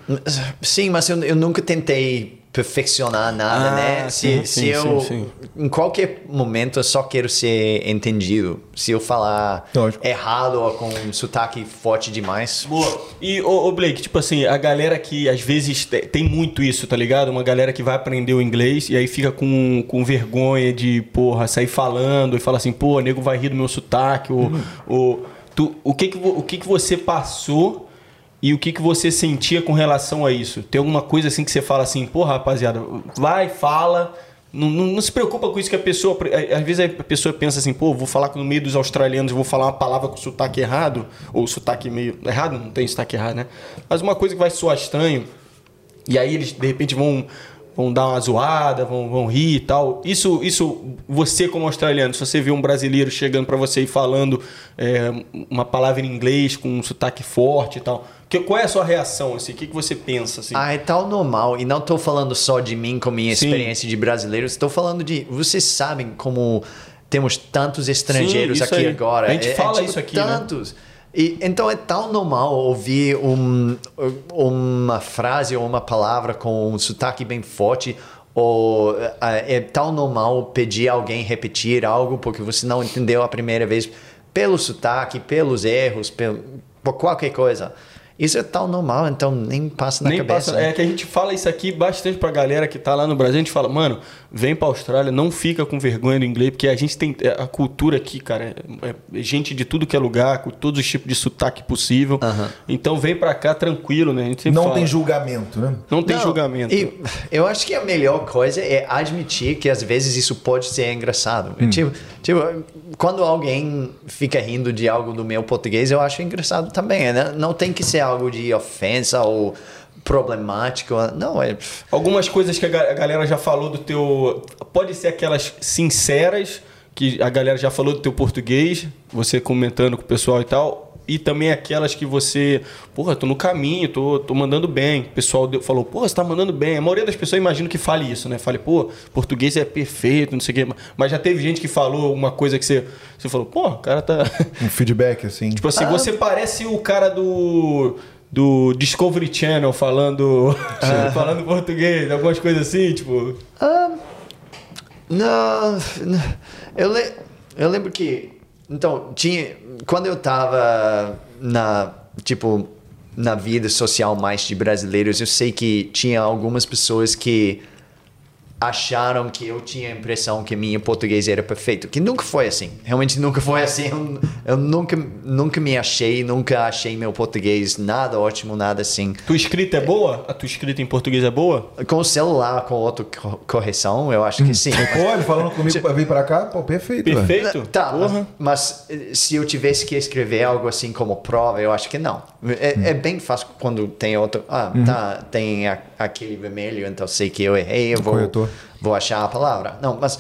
Sim, mas eu, eu nunca tentei perfeccionar nada, Ah, né? sim, Se, sim, se eu, sim, sim. em qualquer momento, eu só quero ser entendido. Se eu falar Lógico. errado ou com um sotaque forte demais. Boa. E, ô, ô, Blake, tipo assim, a galera que às vezes te- tem muito isso, tá ligado? Uma galera que vai aprender o inglês e aí fica com, com vergonha de, porra, sair falando e fala assim, pô, nego vai rir do meu sotaque, ou, ou tu, o, que que, o que que você passou e o que que você sentia com relação a isso? Tem alguma coisa assim que você fala assim, porra, rapaziada, vai, fala... Não, não, não se preocupa com isso que a pessoa. Às vezes a pessoa pensa assim, pô, vou falar no meio dos australianos, vou falar uma palavra com sotaque errado, ou sotaque meio. Errado? Não tem sotaque errado, né? Mas uma coisa que vai soar estranho, e aí eles de repente vão, vão dar uma zoada, vão, vão rir e tal. Isso, isso, você como australiano, se você vê um brasileiro chegando pra você e falando é, uma palavra em inglês com um sotaque forte e tal, que, qual é a sua reação? Assim? O que, que você pensa? Assim? Ah, é tal normal. E não tô falando só de mim com minha Sim. experiência de brasileiro. Estou falando de. Vocês sabem como temos tantos estrangeiros Sim, aqui aí. agora. A gente É- é fala tipo isso aqui, né? Tantos. E, então é tão normal ouvir um, uma frase ou uma palavra com um sotaque bem forte, ou ah, é tão normal pedir alguém repetir algo porque você não entendeu a primeira vez pelo sotaque, pelos erros, pelo, por qualquer coisa. Isso é tão normal, então nem passa na Nem cabeça. passa. É que a gente fala isso aqui bastante pra galera que tá lá no Brasil. A gente fala, mano, vem pra Austrália, não fica com vergonha do inglês, porque a gente tem. é, A cultura aqui, cara, é, é gente de tudo que é lugar, com todos os tipos de sotaque possível. Então vem pra cá tranquilo, né? A gente sempre Não fala. tem julgamento, né? Não tem Não, julgamento. E eu acho que a melhor coisa é admitir que às vezes isso pode ser engraçado. Tipo, tipo, quando alguém fica rindo de algo do meu português, eu acho engraçado também. Né? Não tem que ser algo de ofensa ou problemático. Não, é. Algumas coisas que a galera já falou do teu. Pode ser aquelas sinceras, que a galera já falou do teu português, você comentando com o pessoal e tal. E também aquelas que você, porra, tô no caminho, tô, tô mandando bem. O pessoal deu- falou, porra, você tá mandando bem. A maioria das pessoas imagina que fale isso, né? Fale, pô, português é perfeito, não sei o quê. Mas já teve gente que falou uma coisa que você, você falou, pô, o cara tá. Um feedback, assim. <laughs> Tipo assim, você parece o cara do do Discovery Channel falando <laughs> falando português, algumas coisas assim, tipo. Não, não. eu, le, eu lembro que. Então, tinha. Quando eu tava na. Tipo, na vida social mais de brasileiros, eu sei que tinha algumas pessoas que acharam que eu tinha a impressão que minha português era perfeito, que nunca foi assim. Realmente nunca foi assim. Eu, eu nunca, nunca me achei, nunca achei meu português nada ótimo, nada assim. Tua escrita é boa? A tua escrita em português é boa? Com o celular, com outra co- correção, eu acho que sim. Pô, ele falando comigo pra vir pra cá, pô, perfeito. velho. Perfeito? Tá, mas, Porra. mas, eh, se eu tivesse que escrever algo assim como prova, eu acho que não. É, é bem fácil quando tem outro. Ah, tá, tem a- aquele vermelho, então sei que eu errei, eu vou, Corretor. Vou achar a palavra. Não, mas.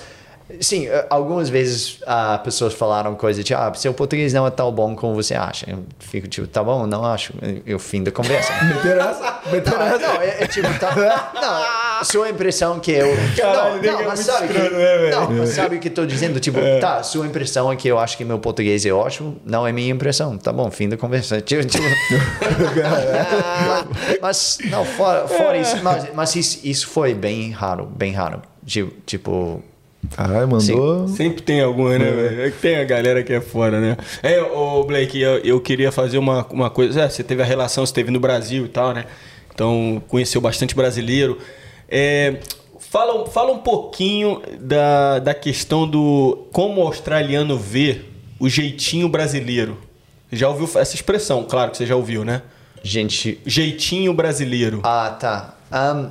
Sim, eh, algumas vezes ah, pessoas falaram coisas tipo, ah, seu português não é tão bom como você acha. Eu fico tipo, tá bom, não acho. E o fim da conversa. <laughs> Meter essa, meter Não, essa. não, é, é tipo, tá. Não, sua impressão que eu. <laughs> Caralho, não, não, é mas sabe, que, escroto, né, não, mas sabe o que eu tô dizendo? Tipo, tá, sua impressão é que eu acho que meu português é ótimo, não é minha impressão. Tá bom, fim da conversa. <laughs> Tipo, tipo- Ah, mas, não, fora, fora isso, mas, mas isso, isso foi bem raro, bem raro. Tipo, tipo Caralho, mandou. Sempre tem alguma, né, velho? É que tem a galera que é fora, né? É, ô Blake, eu, eu queria fazer uma, uma coisa. É, você teve a relação, você teve no Brasil e tal, né? Então, conheceu bastante brasileiro. É, fala, fala um pouquinho da, da questão do como o australiano vê o jeitinho brasileiro. Já ouviu essa expressão? Claro que você já ouviu, né? gente. Jeitinho brasileiro. Ah, tá. Ahn,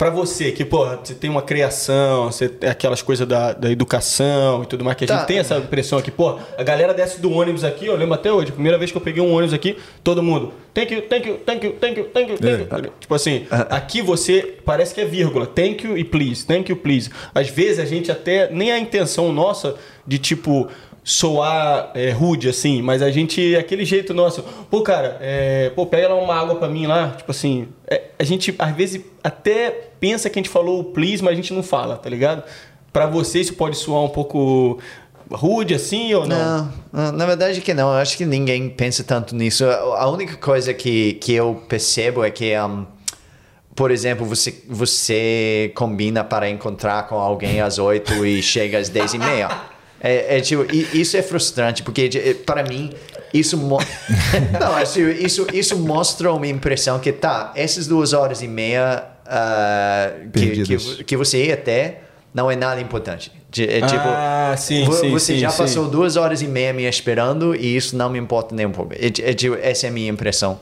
Pra você, que, pô, você tem uma criação, você tem aquelas coisas da, da educação e tudo mais, que a Tá. gente tem essa impressão aqui, pô, a galera desce do ônibus aqui, eu lembro até hoje, a primeira vez que eu peguei um ônibus aqui, todo mundo, thank you, thank you, thank you, thank you, thank you, thank you. Tipo assim, aqui você parece que é vírgula, thank you e please, thank you, please. Às vezes a gente até, nem a intenção nossa de tipo, soar é, rude, assim, mas a gente, aquele jeito nosso, pô, cara, é, pô, pega lá uma água pra mim lá, tipo assim, é, a gente às vezes até pensa que a gente falou please, mas a gente não fala, tá ligado? Pra você isso pode soar um pouco rude assim ou não? Não, na verdade que não. Eu acho que ninguém pensa tanto nisso. A a única coisa que, que eu percebo é que, um, por exemplo, você, você combina para encontrar com alguém às 8 e chega às 10 e meia. É, é tipo, isso é frustrante, porque de- para mim, isso, mo- <laughs> não, assim, isso, isso mostra uma impressão que, tá, essas duas horas e meia ah, que, que, que você ia até não é nada importante. É tipo, Ah, sim, vo- sim, você sim, já passou duas horas e meia me esperando e isso não me importa nem um pouco. É, é, tipo, essa é a minha impressão.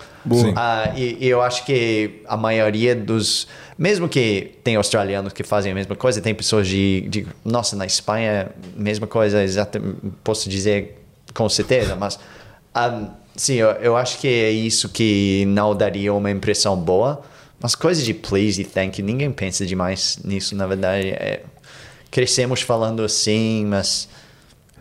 Ah, e, e eu acho que a maioria dos. Mesmo que tem australianos que fazem a mesma coisa, tem pessoas de. de nossa, na Espanha, mesma coisa, exatamente, posso dizer com certeza, mas. ah, sim, eu, eu acho que é isso que não daria uma impressão boa. Mas coisas de please e thank you, ninguém pensa demais nisso, na verdade. É, crescemos falando assim, mas.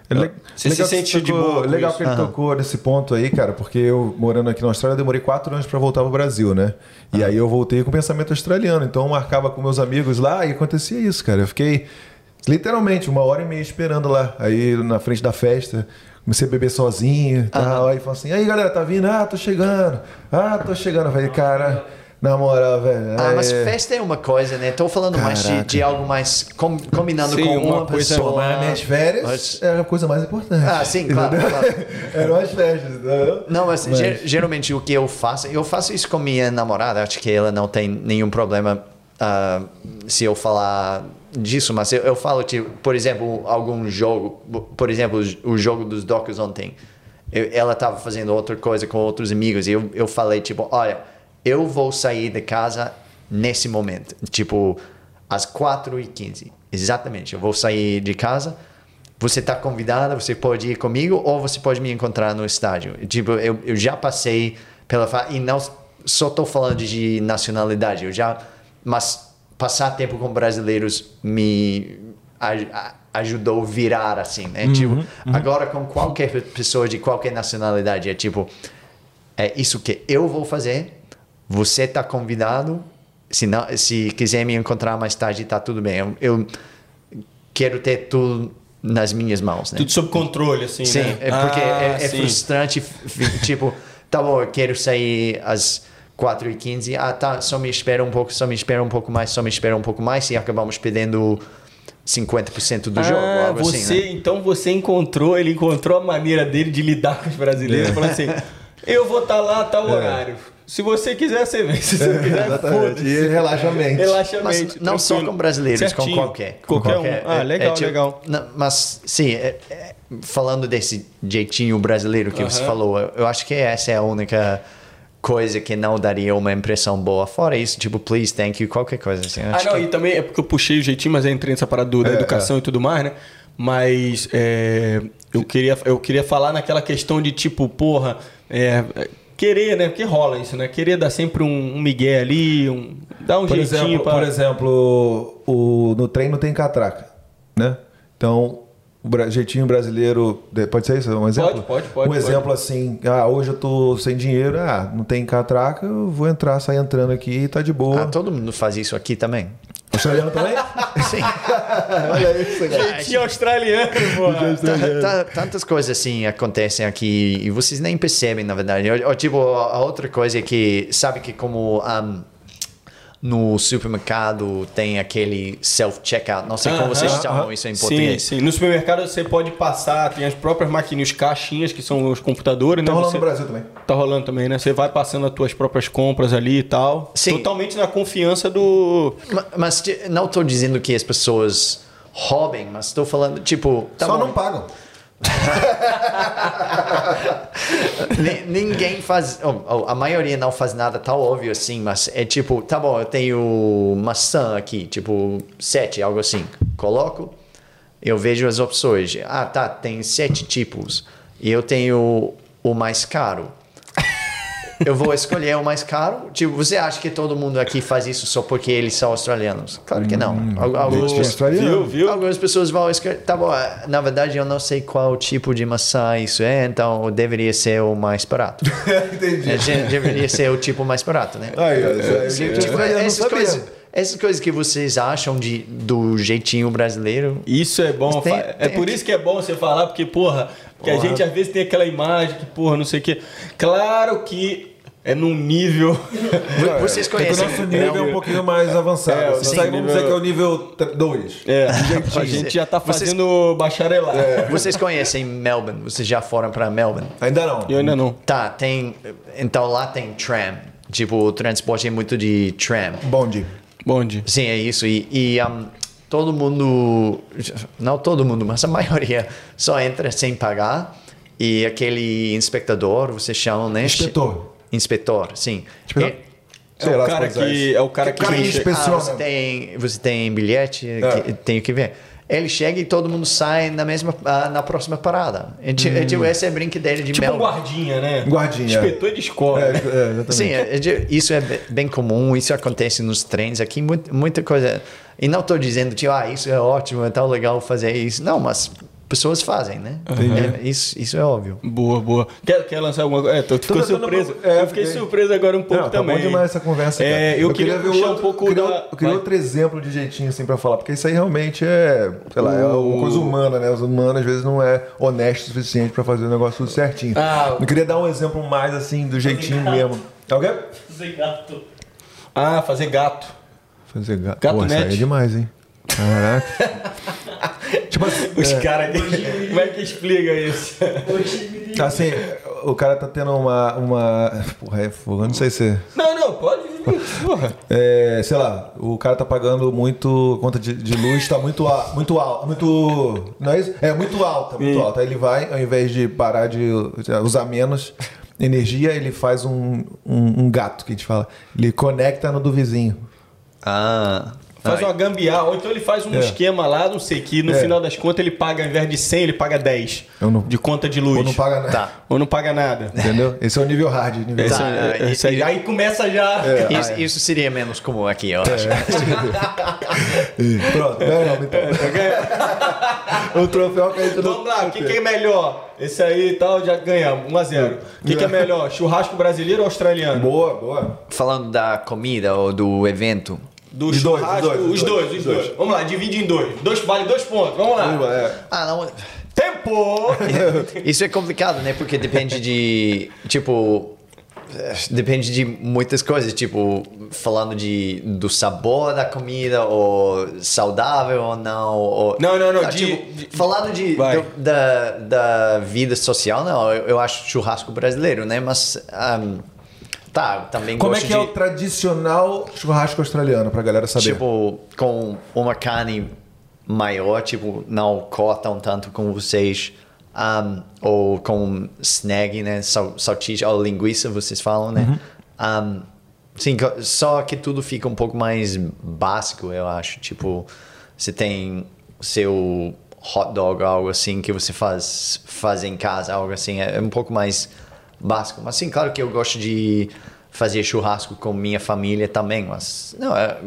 É le- Você se legal sente de boa com Legal isso? que ele tocou nesse ponto aí, cara, porque eu, morando aqui na Austrália, demorei quatro anos pra voltar pro Brasil, né? E aí eu voltei com pensamento australiano. Então eu marcava com meus amigos lá e acontecia isso, cara. Eu fiquei literalmente uma hora e meia esperando lá, aí na frente da festa, comecei a beber sozinho e tal. Aí falou assim, aí galera, tá vindo? Ah, tô chegando. Ah, tô chegando. Eu falei, cara, na moral, velho. Ah, mas é- festa é uma coisa, né? Tô falando mais de, Caraca. de algo mais com- combinando Sim, com uma uma, coisa- pessoa. Mas minhas férias Mas- era a coisa mais importante. Ah, sim, claro, claro. <laughs> Eram as festas, entendeu? Não, mas, ge- geralmente o que eu faço, eu faço isso com minha namorada, acho que ela não tem nenhum problema ah, se eu falar disso, mas eu, eu falo, tipo, por exemplo, algum jogo, por exemplo, o jogo dos Dockers ontem, eu- ela estava fazendo outra coisa com outros amigos e eu, eu falei, tipo, olha, eu vou sair de casa nesse momento, tipo, às 4h15, exatamente, eu vou sair de casa, você está convidada, você pode ir comigo ou você pode me encontrar no estádio. Tipo, eu, eu já passei pela fa- e não só estou falando de nacionalidade, eu já mas passar tempo com brasileiros me a- a- ajudou a virar assim, né? tipo, agora com qualquer pessoa de qualquer nacionalidade é tipo é isso que eu vou fazer. Você está convidado. Se não, se quiser me encontrar mais tarde, tá tudo bem. Eu, eu quero ter tudo nas minhas mãos, né? Tudo sob controle, assim, Sim, né? é porque Ah, é, é sim. frustrante, tipo, tá bom, eu quero sair às 4h15, ah tá, só me espera um pouco, só me espera um pouco mais, só me espera um pouco mais, e acabamos perdendo 50% do jogo, Ah, algo você, assim, né? então você encontrou, ele encontrou a maneira dele de lidar com os É. brasileiros. Falou assim: eu vou estar lá a tal horário. Se você quiser, você vem. Se você não <laughs> quiser, Exatamente. foda-se. E relaxa a mente. Relaxa a Mas não só com brasileiros, Certinho. com qualquer. Qualquer, com um. Ah, É- legal, é tipo- legal. não, mas, sim, é- é- falando desse jeitinho brasileiro que você Aham. falou, eu, eu acho que essa é a única coisa que não daria uma impressão boa. Fora isso, tipo, please, thank you, qualquer coisa assim. Ah, não, que- e também é porque eu puxei o jeitinho, mas entrei nessa parada do- da É, educação e tudo mais, né? Mas é, eu, queria, eu queria falar naquela questão de tipo, porra, é, querer, né? Porque rola isso, né? Querer dar sempre um, um migué ali, um, dar um Por jeitinho exemplo, pra... por exemplo o, no trem não tem catraca, né? Então, o jeitinho brasileiro... de- Pode ser isso? Um exemplo? pode, pode, Um pode. exemplo assim, ah, hoje eu tô sem dinheiro, ah, não tem catraca, eu vou entrar, sair entrando aqui e tá de boa. Ah, todo mundo faz isso aqui também. Australiano <laughs> também? Sim. <laughs> Olha isso, cara. Jeitinho australiano, porra. Tá- tá- tantas coisas assim acontecem aqui e vocês nem percebem, na verdade. Ou, ou, tipo, a outra coisa é que, sabe que como um, no supermercado tem aquele self-checkout, não sei como vocês chamam isso em Sim, português. sim. No supermercado você pode passar, tem as próprias maquininhas, caixinhas, que são os computadores, Tá né? rolando Você- no Brasil também. Tá rolando também, né? Você vai passando as tuas próprias compras ali e tal. Sim. Totalmente na confiança do. Ma- Mas, ti- não estou dizendo que as pessoas roubem, mas estou falando, tipo... tá Só bom, não pagam. Ni- Ninguém faz. oh, a maioria não faz nada tão óbvio assim, mas é tipo, tá bom, eu tenho maçã aqui, tipo, sete, algo assim. Coloco, eu vejo as opções. Ah, tá, tem sete tipos. E eu tenho o mais caro. Eu vou escolher o mais caro. Tipo, você acha que todo mundo aqui faz isso só porque eles são australianos? Claro que não. Al- Algumas pessoas. Australiano. Viu, viu? Algumas pessoas vão escrever. Tá bom, eh, na verdade eu não sei qual tipo de maçã isso é, então deveria ser o mais barato. <laughs> Entendi. É, deveria ser o tipo mais barato, né? Gente, Tipo, essas, coisas, essas coisas que vocês acham de, do jeitinho brasileiro. Isso é bom. Tem- é tem- por isso que é bom você falar, porque, porra, porque a gente às vezes tem aquela imagem que, porra, não sei o quê. Claro que é num nível. <laughs> Vo- Vocês É que o conhecem. nosso nível é um pouquinho mais avançado. É, aí vamos nível- dizer que é o nível 2. É, a gente já tá Vocês- fazendo bacharelado. Vocês conhecem Melbourne? Vocês já foram para Melbourne? Ainda não. Eu ainda não. Tá, tem. Então lá tem tram. Tipo, o transporte é muito de tram. Bonde. Bonde. Sim, é isso. E, e, um, todo mundo, não todo mundo, mas a maioria só entra sem pagar. E aquele inspectador, vocês chamam, né? Inspetor. Inspetor, sim. Inspetor? É Sei o cara que é o cara que, cara que chega- inspe- ah, você tem, você tem bilhete, É. que, tenho que ver. Ele chega e todo mundo sai na mesma, ah, na próxima parada. Ti- é, tipo, essa é a brincadeira de tipo um Melbourne. guardinha, né? Guardinha. Inspetor de escola. É, é. Sim, é- é de- isso é be- bem comum, isso acontece nos trens aqui, muita, muita coisa. E não estou dizendo, tipo, ah, isso é ótimo, é tão legal fazer isso. Não, mas pessoas fazem, né? É, isso, isso é óbvio. Boa, boa. Quer, quer lançar alguma coisa? É, ficou tentando- surpreso. é, eu fiquei fiquei- surpreso agora um pouco Não, tá também. bom demais essa conversa, cara. É, eu, queria, ver puxar outro, um pouco eu queria, da... Eu queria Vai. outro exemplo de jeitinho assim pra falar, porque isso aí realmente é, sei lá, é uma coisa humana, né? Os humanos às vezes não é honesto o suficiente pra fazer o negócio tudo certinho. Ah. eu queria dar um exemplo mais assim, do jeitinho mesmo. Alguém? Zé Gato. Ah, fazer gato. Fazer gato. Gato Pô, isso aí net. é demais, hein? Caraca. <laughs> tipo assim, <laughs> Os é, caras aqui. Como é que explica isso? Me assim, o cara tá tendo uma. uma porra, é fogo, eu não sei se. Não, não, pode. Porra. É, sei lá, o cara tá pagando muito, conta de, de luz tá muito alta, muito alta, muito, não é isso? É muito alta, muito alta. Aí ele vai, ao invés de parar de usar menos energia, ele faz um, um, um gato, que a gente fala. Ele conecta no do vizinho. Ah. Faz Ah, uma gambiarra, ou então ele faz um É. esquema lá, não sei, que no É. final das contas ele paga, ao invés de 100, ele paga 10 Eu não- de conta de luz. Ou não paga nada. Tá. Ou não paga nada. Entendeu? Esse é o nível hard. Nível Esse, hard. Tá, é- esse aí, aí começa já. É. Isso, isso seria menos comum aqui, eu acho. Ih, <laughs> Pronto, ganhamos então. <laughs> o troféu que a gente não. Vamos lá, o que, que é melhor? Esse aí e tal, já ganhamos, 1x0. O que, que é melhor? Churrasco brasileiro ou australiano? Boa, boa. Falando da comida ou do evento, Do Os dois, churrasco, os dois, os dois, dois, os dois. dois. Vamos lá, divide em dois. dois vale dois pontos, vamos lá. É. Ah, não. Tempo! <laughs> Isso é complicado, né? Porque depende de. Tipo. Depende de muitas coisas, tipo, falando de, do sabor da comida, ou saudável ou não. Ou, Não, não, não, Ah, de- tipo, de- falando de, do- da, da vida social, não, eu, eu acho churrasco brasileiro, né? Mas. ahm, tá, também Como é que de. é o tradicional churrasco australiano, pra galera saber? Tipo, com uma carne maior, tipo, não cortam tanto com vocês. um, ou com snag, né? Sal, salsicha ou linguiça, vocês falam, né? Um, sim, só que tudo fica um pouco mais básico, eu acho. Tipo, você tem seu hot dog, algo assim, que você faz, faz em casa, algo assim. É, é um pouco mais básico. Mas sim, claro que eu gosto de fazer churrasco com minha família também, mas não, é,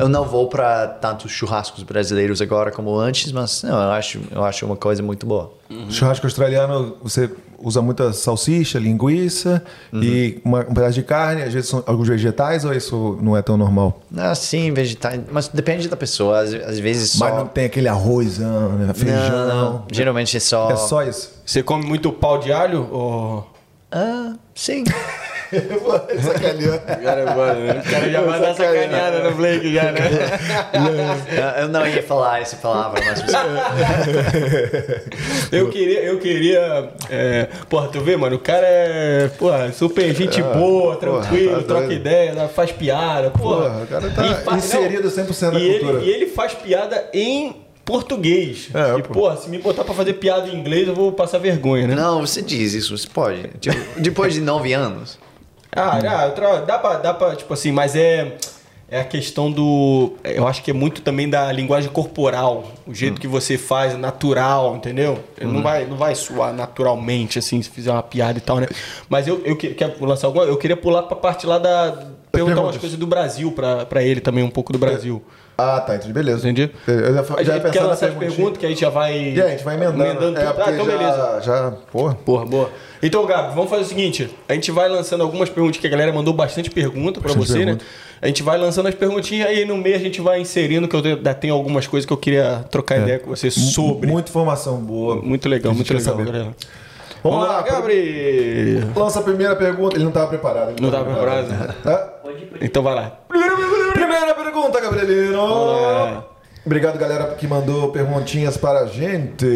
eu não vou para tantos churrascos brasileiros agora como antes, mas não, eu acho, eu acho uma coisa muito boa. Churrasco australiano, você usa muita salsicha, linguiça e uma, um pedaço de carne, às vezes são alguns vegetais ou isso não é tão normal? Ah, sim, vegetais, mas depende da pessoa, às, às vezes só... Mas não tem aquele arrozão, né? feijão. Não, não, geralmente é só... É só isso. Você come muito pau de alho? Ou... Ah, sim. <laughs> Sacaneou. Cara, mano, o cara já vai dar sacaneada no Blake já, né? <laughs> eu não ia falar essa palavra, mas... <laughs> Eu queria, eu queria. É, porra, tu vê, mano, o cara é. Porra, super gente boa, tranquilo, tá troca doido. ideia, faz piada, porra. Porra, o cara tá E faz- inserido 100% na e cultura. Ele, e ele faz piada em português. É, e, pô. porra, se me botar pra fazer piada em inglês, eu vou passar vergonha, né? Não, você diz isso, você pode. Tipo, depois de nove anos. Ah, ah, outra- dá pra, dá pra, tipo assim, mas é. É a questão do. Eu acho que é muito também da linguagem corporal. O jeito que você faz, é natural, entendeu? Não, vai, não vai suar naturalmente, assim, se fizer uma piada e tal, né? Mas eu, eu que- quero lançar alguma. Eu queria pular pra parte lá da. Perguntar umas coisas do Brasil pra, pra ele também, um pouco do Brasil. Ah, tá, entendi. Beleza. Entendi. Eu já, já ia pensar na lançar as perguntinha. perguntas que a gente já vai. E aí, a gente vai emendando. tudo. É, Ah, porque então já, beleza. Já, porra. Porra, boa. Então, Gabi, vamos fazer o seguinte: a gente vai lançando algumas perguntas que a galera mandou bastante pergunta pra Bastante você, pergunta. né? A gente vai lançando as perguntinhas e aí no meio a gente vai inserindo, que eu ainda tenho algumas coisas que eu queria trocar ideia com você sobre. Muita informação boa. Muito legal, muito legal, saber. galera. Vamos lá, Gabriel! Lança a primeira pergunta. Ele não estava preparado. ele Não tava preparado? Pode ir. Então vai lá. Primeira pergunta, Gabrielino. lá. Obrigado, galera, que mandou perguntinhas para a gente.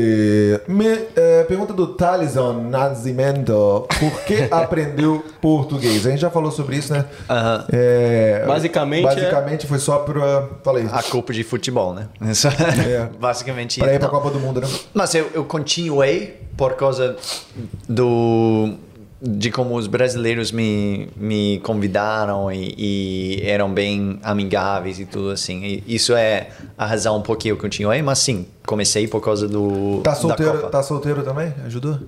Me- é, pergunta do Talisson Nascimento. Por que <laughs> aprendeu português? A gente já falou sobre isso, né? É, Basicamente, basicamente foi só para... Falei. A culpa de futebol, né? Isso- É. <laughs> Basicamente Para ir para a Não. Copa do Mundo, né? Mas eu, eu continuei por causa do de como os brasileiros me, me convidaram e, e eram bem amigáveis e tudo assim. E isso é a razão por que eu continuei, mas sim, comecei por causa do Tá da solteiro, Copa. tá solteiro também? Ajudou?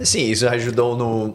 Sim, isso ajudou no, no,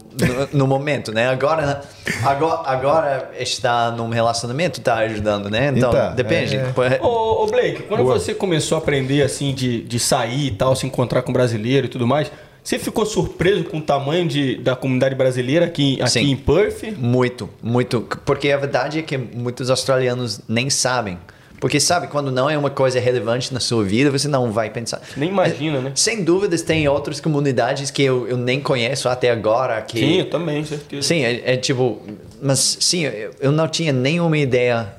no momento, né? Agora, agora, agora está num relacionamento, tá ajudando, né? Então, depende. é. Ô, ô Blake, quando você começou a aprender assim de, de sair e tal, se encontrar com brasileiro e tudo mais, você ficou surpreso com o tamanho de, da comunidade brasileira aqui, aqui Sim. em Perth? Muito, muito. Porque a verdade é que muitos australianos nem sabem. Porque sabe, quando não é uma coisa relevante na sua vida, você não vai pensar. Nem imagina, né? Sem dúvidas, tem outras comunidades que eu, eu nem conheço até agora. Que... Sim, eu também, certeza. Sim, é, é tipo. Mas sim, eu, não tinha nenhuma ideia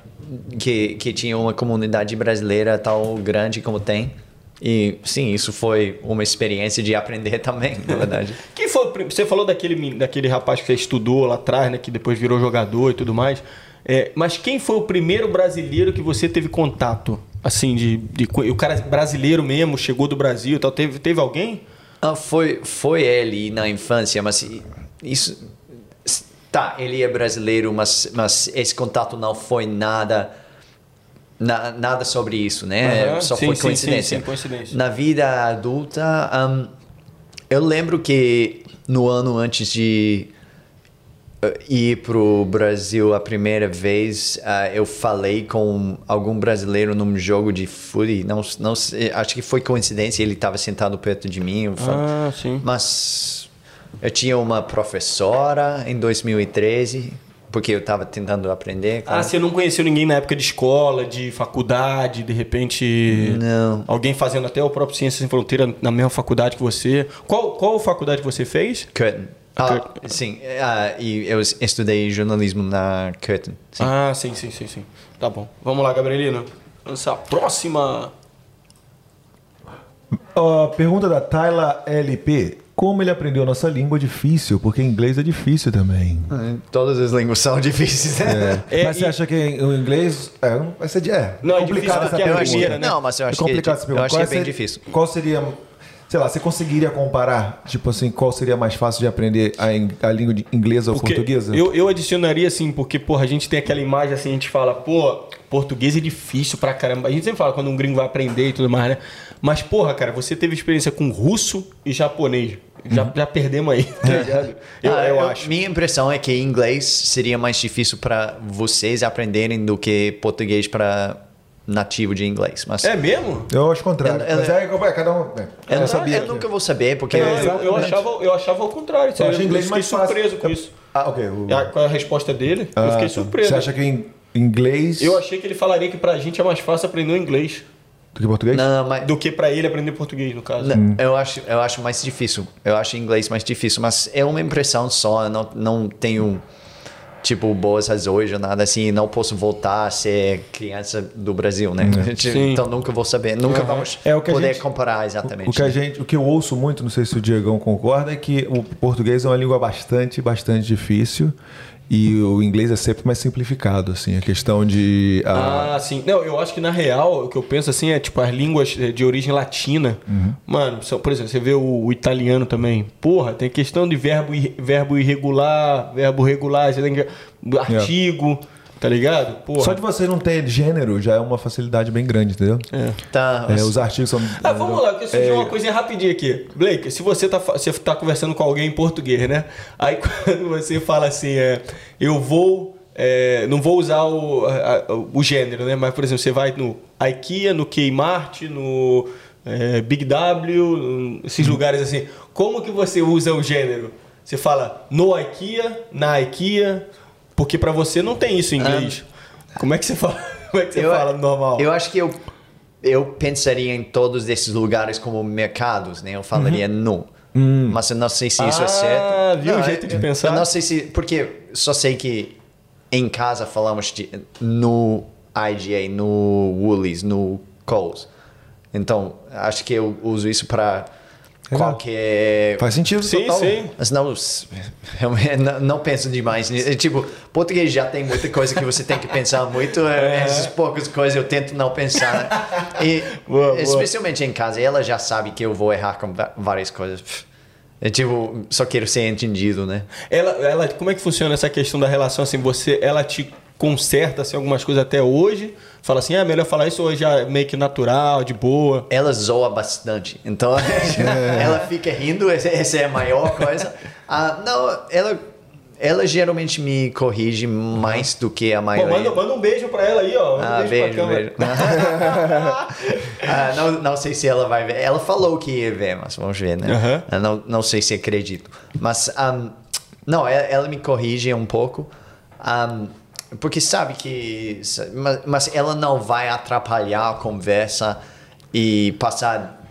que, que tinha uma comunidade brasileira tão grande como tem. E sim, isso foi uma experiência de aprender <laughs> também, na verdade. Quem foi Você falou daquele, daquele rapaz que você estudou lá atrás, né? Que depois virou jogador e tudo mais. É, mas quem foi o primeiro brasileiro que você teve contato? Assim, de, de o cara brasileiro mesmo, chegou do Brasil e tal. Teve, teve alguém? Ah, foi, foi ele na infância, mas isso. Tá, ele é brasileiro, mas, mas esse contato não foi nada. Na- nada sobre isso, né? Aham, Só sim, foi coincidência. sim, sim, coincidência. Na vida adulta, hum, eu lembro que no ano antes de eh, ir pro Brasil a primeira vez, ah, eu falei com algum brasileiro num jogo de footy, não, não acho que foi coincidência, ele estava sentado perto de mim. Ah, sim. Mas eu tinha uma professora em 2013, porque eu estava tentando aprender. Ah, claro. você não conheceu ninguém na época de escola, de faculdade, de repente. Não. Alguém fazendo até o próprio Ciências Sem Fronteira na mesma faculdade que você. Qual, qual faculdade você fez? Curtin. Ah, sim, ah, e eu estudei jornalismo na Curtin. Sim. Ah, sim, sim, sim, sim. Tá bom. Vamos lá, Gabrielino. Lança a próxima. Ó, pergunta da Tayla LP. Como ele aprendeu nossa língua difícil? Porque inglês é difícil também. Todas as línguas são <laughs> difíceis, né? É, Mas e- você acha que o inglês é, vai ser é Não, é complicado difícil essa é a pergunta. né? Não, mas eu É acho que, complicado essa eu acho que é bem seria- difícil. Qual seria, sei lá, você conseguiria comparar, tipo assim, qual seria mais fácil de aprender a, in- a língua de inglesa ou Porque portuguesa? Eu, eu adicionaria assim, porque, porra, a gente tem aquela imagem assim, a gente fala, pô, português é difícil pra caramba. A gente sempre fala quando um gringo vai aprender e tudo mais, né? Mas, porra, cara, você teve experiência com russo e japonês. Já, já perdemos aí, tá ligado? Eu, Ah, eu acho. Minha impressão é que inglês seria mais difícil para vocês aprenderem do que português para nativo de inglês. Mas É mesmo? Eu acho o contrário. Eu- eu- Mas é, é, cada um. É, eu, eu sabia. eu que- nunca vou saber, porque... Não, eu, eu, exatamente. achava, eu achava ao contrário. Eu acho eu inglês fiquei mais fácil. surpreso com isso. Ah, ok. o- a- Qual é a resposta dele? eu Ah, fiquei tá. surpreso. Você acha que em inglês Eu achei que ele falaria que pra gente é mais fácil aprender o inglês do que português? Não, mas... do que pra ele aprender português, no caso. Não, eu, acho, eu acho mais difícil. Eu acho inglês mais difícil, mas é uma impressão só. Eu não, não tenho, tipo, boas razões ou nada assim. Não posso voltar a ser criança do Brasil, né? <laughs> Tipo, Sim. Então nunca vou saber. Nunca vamos É o que a poder gente- comparar exatamente. O que, a né? gente, o que eu ouço muito, não sei se o Diegão concorda, é que o português é uma língua bastante, bastante difícil e o inglês é sempre mais simplificado, assim, a questão de... ah, Ah, sim. Não, eu acho que na real, o que eu penso assim é, tipo, as línguas eh, de origem latina. Uhum. Mano, são- por exemplo, você vê o, o italiano também. Porra, tem questão de verbo, verbo irregular, verbo regular, você tem que. Artigo, tá ligado? Porra. Só de você não ter gênero já é uma facilidade bem grande, entendeu? É. Tá, É, os artigos são... Ah, vamos lá, que surgiu É, uma coisinha rapidinha aqui. Blake, se você tá, você tá conversando com alguém em português, né? Aí <laughs> quando você fala assim, é, eu vou. é, não vou usar o, a- o gênero, né? Mas, por exemplo, você vai no IKEA, no Kmart, no é, Big W, esses lugares assim. Como que você usa o gênero? Você fala no IKEA, na IKEA, porque pra você não tem isso em inglês. Como é que você <laughs> fala? Como é que você fala no normal? Eu acho que eu, eu pensaria em todos esses lugares como mercados, né? Eu falaria no. Mas eu não sei se isso Uhum. Ah, é certo. viu o Não, jeito de eu- pensar? Eu não sei se. Porque só sei que em casa falamos de, no IGA, no Woolies, no Coles. Então, acho que eu uso isso para Legal. qualquer. Faz sentido Sim, total. sim. Mas não, não, não penso demais nisso. É, Tipo, português já tem muita coisa que você tem que pensar muito. é, Essas poucas coisas eu tento não pensar. né? E, <laughs> Boa, boa. especialmente em casa, ela já sabe que eu vou errar com várias coisas. É tipo, só quero ser entendido, né? Ela, ela, como é que funciona essa questão da relação assim? Você, ela te conserta assim, algumas coisas até hoje? Fala assim, é melhor falar isso hoje é meio que natural, de boa. ela zoa bastante. Então <laughs> ela fica rindo, essa, é a maior coisa. Ah, não, ela, ela geralmente me corrige mais do que a Pô, maioria. manda, manda um beijo pra ela aí, ó. Manda Ah, um beijo, câmera. beijo. <laughs> Ah, não, não sei se ela vai ver. Ela falou que ia ver, mas vamos ver, né? Eu Não, não sei se acredito. Mas, um, não, ela, ela me corrige um pouco. um, porque sabe que. Mas, mas ela não vai atrapalhar a conversa e passar.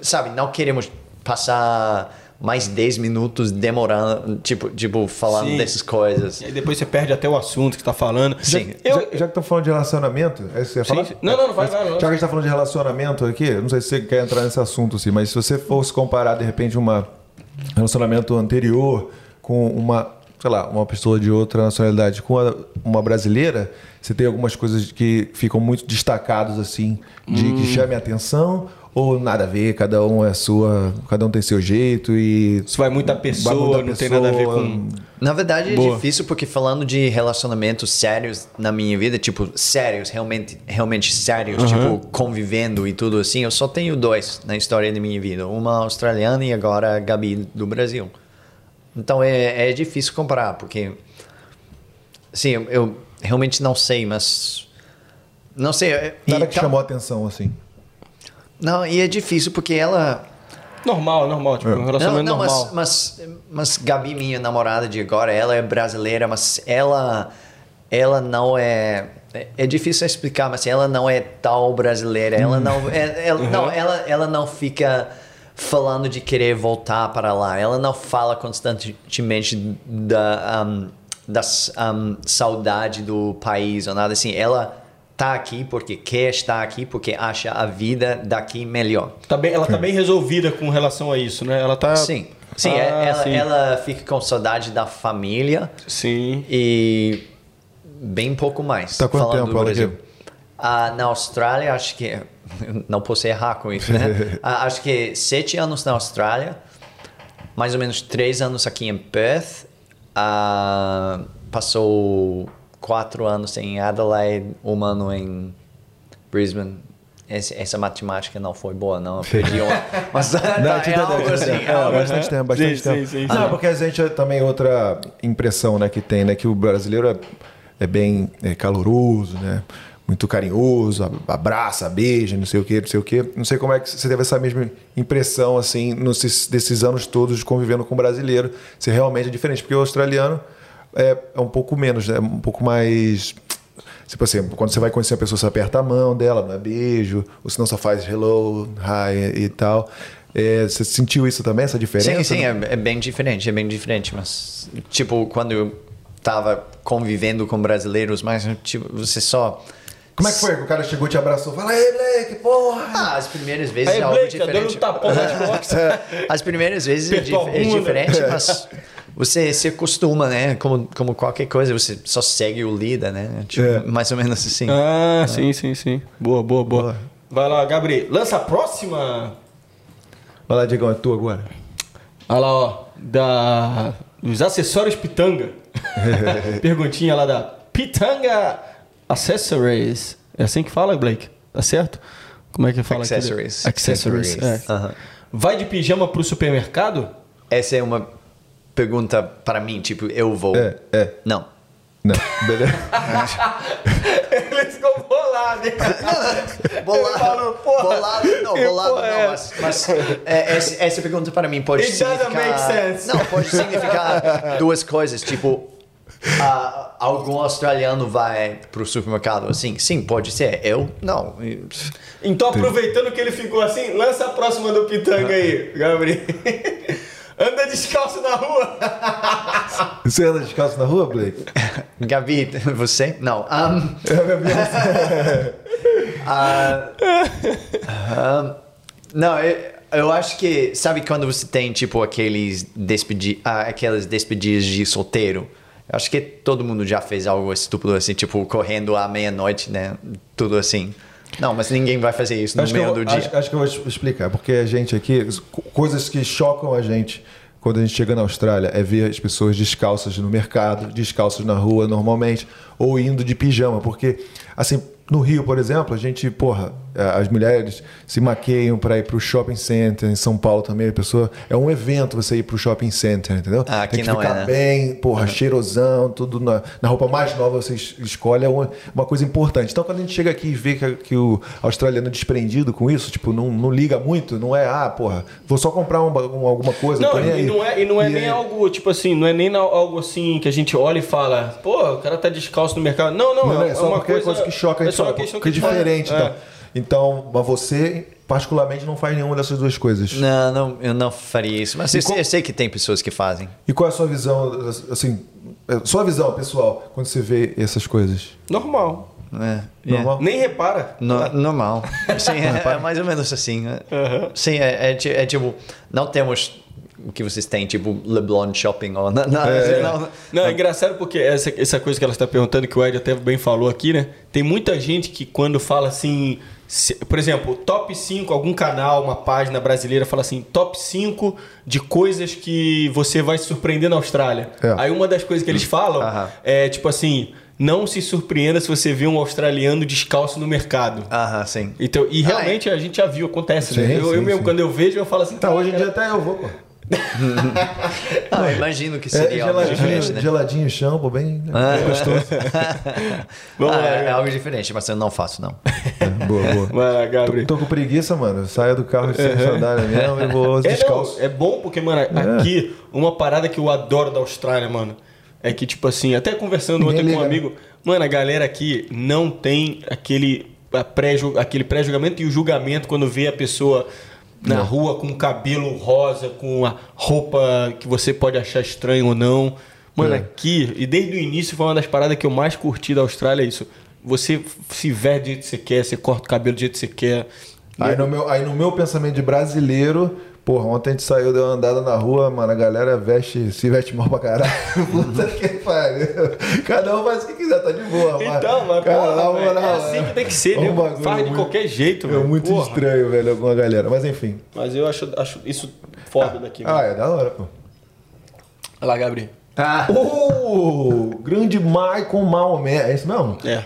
Sabe, não queremos passar mais 10 minutos demorando, tipo, tipo falando Sim. dessas coisas. E depois você perde até o assunto que você tá falando. Sim. Eu, já, já que estão falando de relacionamento, é isso que você ia Sim, falar? sim. Não, não, não, vai, vai, vai. Já que a gente tá falando de relacionamento aqui, não sei se você quer entrar nesse assunto, assim, mas se você fosse comparar, de repente, um relacionamento anterior com uma, sei lá, uma pessoa de outra nacionalidade com uma brasileira, você tem algumas coisas que ficam muito destacados, assim, de Hum. que chamem a atenção ou nada a ver, cada um é sua, cada um tem seu jeito e... Isso vai muita vai pessoa, muita não tem nada a ver pessoa, com. Na verdade é Boa. difícil porque falando de relacionamentos sérios na minha vida, tipo, sérios, realmente, realmente sérios, tipo, convivendo e tudo assim, eu só tenho dois na história da minha vida. Uma australiana e agora a Gabi do Brasil. Então é, é difícil comparar, porque... Sim, eu, eu realmente não sei, mas... Não sei. é- Nada e que tal- chamou a atenção, assim. Não, e é difícil porque ela... Normal, normal, tipo, um Não, relacionamento não normal. mas, mas, mas Gabi, minha namorada de agora, ela é brasileira, mas ela, ela não é. é- É difícil explicar, mas ela não é tal brasileira. Ela não, é, ela, não, ela, ela não fica falando de querer voltar para lá. Ela não fala constantemente da, um, da um, saudade do país ou nada assim. Ela tá aqui porque quer estar aqui, porque acha a vida daqui melhor. Tá bem, ela tá bem resolvida com relação a isso, né? Ela tá. Sim. Sim, Ah, é- ela, sim. ela fica com saudade da família Sim. e bem pouco mais. Tá quanto falando tempo do ela aqui? Ah, na Austrália, acho que. <laughs> Não posso errar com isso, né? <laughs> Ah, acho que sete anos na Austrália, mais ou menos três anos aqui em Perth. Ah, passou quatro anos em Adelaide, um ano em Brisbane. Esse- essa matemática não foi boa, não. Eu perdi uma. <laughs> Mas Não, tá, é algo assim. é É, bastante tempo, bastante Sim, tempo. sim, sim, Não, sim. porque a gente é também outra impressão, né, que tem, né, que o brasileiro é, é bem é, caloroso, né, muito carinhoso, ab- abraça, beija, não sei o que, não sei o que. Não sei como é que você teve essa mesma impressão, assim, nesses, desses anos todos convivendo com o brasileiro, se realmente é diferente, porque o australiano é, é um pouco menos, né, um pouco mais... Tipo assim, quando você vai conhecer a pessoa, você aperta a mão dela, não é beijo, ou senão só faz hello, hi e tal. É, você sentiu isso também, essa diferença? Sim, sim, é, é bem diferente, é bem diferente, mas tipo, quando eu tava convivendo com brasileiros, mas tipo, você só Como é que foi? que O cara chegou e te abraçou. Fala, ei, Blake, porra! Ah, as primeiras vezes Aí, é algo Blake, tá dando um diferente. tapão nas <laughs> costas. As primeiras vezes é, dif- é bunda. diferente, mas você se acostuma, né? Como, como qualquer coisa, você só segue o líder, né? Tipo, É. Mais ou menos assim. Ah, sim, sim, sim. Boa, boa, boa. Boa. Vai lá, Gabriel. Lança a próxima. Vai lá, Diegão, é tu agora. Olha lá, ó. Da, dos acessórios Pitanga. <laughs> <laughs> Perguntinha lá da Pitanga Accessories. É assim que fala, Blake? Tá certo? Como é que fala aqui? Accessories. Accessories. Accessories. é. Vai de pijama pro supermercado? Essa é uma pergunta para mim, tipo, eu vou. É, é. Não. Não, beleza. <laughs> Ele ficou <laughs> bolado, hein? Bolado, falou, porra, bolado não, bolado é não, mas, mas é, essa, essa pergunta para mim pode It doesn't significar... make sense. Não, pode significar <laughs> duas coisas, tipo... ah, algum australiano vai pro supermercado assim? Sim, pode ser. Eu? Não. Então, aproveitando que ele ficou assim, lança a próxima do Pitanga aí, Gabriel. Anda descalço na rua. Você anda descalço na rua, Blake? Gabi, você? Não. Um, ah, ah, não, eu, eu acho que... Sabe quando você tem, tipo, aqueles despedi ah, aquelas despedidas de solteiro? Eu acho que todo mundo já fez algo estúpido assim, tipo, correndo à meia-noite, né? Tudo assim. Não, mas ninguém vai fazer isso no Acho eu, meio vou- do dia. acho, acho que eu vou explicar, porque a gente aqui, co- coisas que chocam a gente quando a gente chega na Austrália é ver as pessoas descalças no mercado, descalças na rua normalmente, ou indo de pijama, porque assim, no Rio, por exemplo, a gente, porra, as mulheres se maqueiam para ir pro shopping center, em São Paulo também, a pessoa. É um evento você ir pro shopping center, entendeu? Ah, aqui Tem que não ficar é, né? bem, porra, cheirosão, tudo na, na roupa mais nova você es- escolhe, é uma, uma coisa importante. Então, quando a gente chega aqui e vê que, que o australiano é desprendido com isso, tipo, não, não liga muito, não é, ah, porra, vou só comprar um, ba- um- alguma coisa. Não, e aí. não é, e não é E nem aí- algo, tipo assim, não é nem na- algo assim que a gente olha e fala, pô, o cara tá descalço no mercado. Não, não, Não, é, é só uma é coisa que choca a é gente, só uma questão que é que diferente. É. Então. Então, mas você, particularmente, não faz nenhuma dessas duas coisas. Não, não, eu não faria isso. Mas eu, qual- eu sei que tem pessoas que fazem. E qual é a sua visão, assim, é, sua visão, pessoal, quando você vê essas coisas? Normal. É, Normal? Nem repara. No- normal. <laughs> Sim, é, é mais ou menos assim. né? Sim, é, é, é tipo, não temos o que vocês têm, tipo Leblon Shopping ou não, não, não, Não, é engraçado porque essa, essa coisa que ela está perguntando, que o Ed até bem falou aqui, né? Tem muita gente que quando fala assim, se- por exemplo, top 5, algum canal, uma página brasileira fala assim, top 5 de coisas que você vai se surpreender na Austrália. É. Aí uma das coisas que eles falam Aham. é tipo assim, não se surpreenda se você vê um australiano descalço no mercado. Aham, sim. Então, e realmente a gente já viu, acontece, Sim, né? Eu, sim, eu mesmo, sim. quando eu vejo, eu falo assim, Tá, hoje em dia até eu vou, pô. <laughs> Ah, eu imagino que É, seria algo diferente, geladinho, né? geladinho shampoo, bem? Ah. gostoso. <laughs> Ah, é, é algo diferente, mas eu não faço, não. É, boa, boa. <laughs> Vai lá, Gabriel. Tô, tô com preguiça, mano. Saia do carro sem sandália mesmo e vou É, descalço. é bom porque, mano, aqui, uma parada que eu adoro da Austrália, mano, é que, tipo assim, até conversando Ninguém ontem com um né? amigo, mano, a galera aqui não tem aquele a pré aquele pré-julgamento e o julgamento quando vê a pessoa na rua com o cabelo rosa, com a roupa que você pode achar estranho ou não. Mano, É. aqui, e desde o início foi uma das paradas que eu mais curti da Austrália, é isso. Você se veste do jeito que você quer, você corta o cabelo do jeito que você quer. Aí no, meu, aí no meu pensamento de brasileiro, porra, ontem a gente saiu, deu uma andada na rua, mano, a galera veste, se veste mal pra caralho. <laughs> Puta que pariu. Cada um faz o que quiser, tá de boa, mano. Então, mas Cara, porra, moral, é assim que tem que ser, é né? um Faz de muito- qualquer jeito, É velho. muito Porra. estranho, velho, com a galera. Mas enfim. Mas eu acho, acho isso foda daqui. Ah, mano. é da hora, pô. Olha lá, Gabriel. Ah, Uh, grande Michael Maomé. É isso mesmo? É.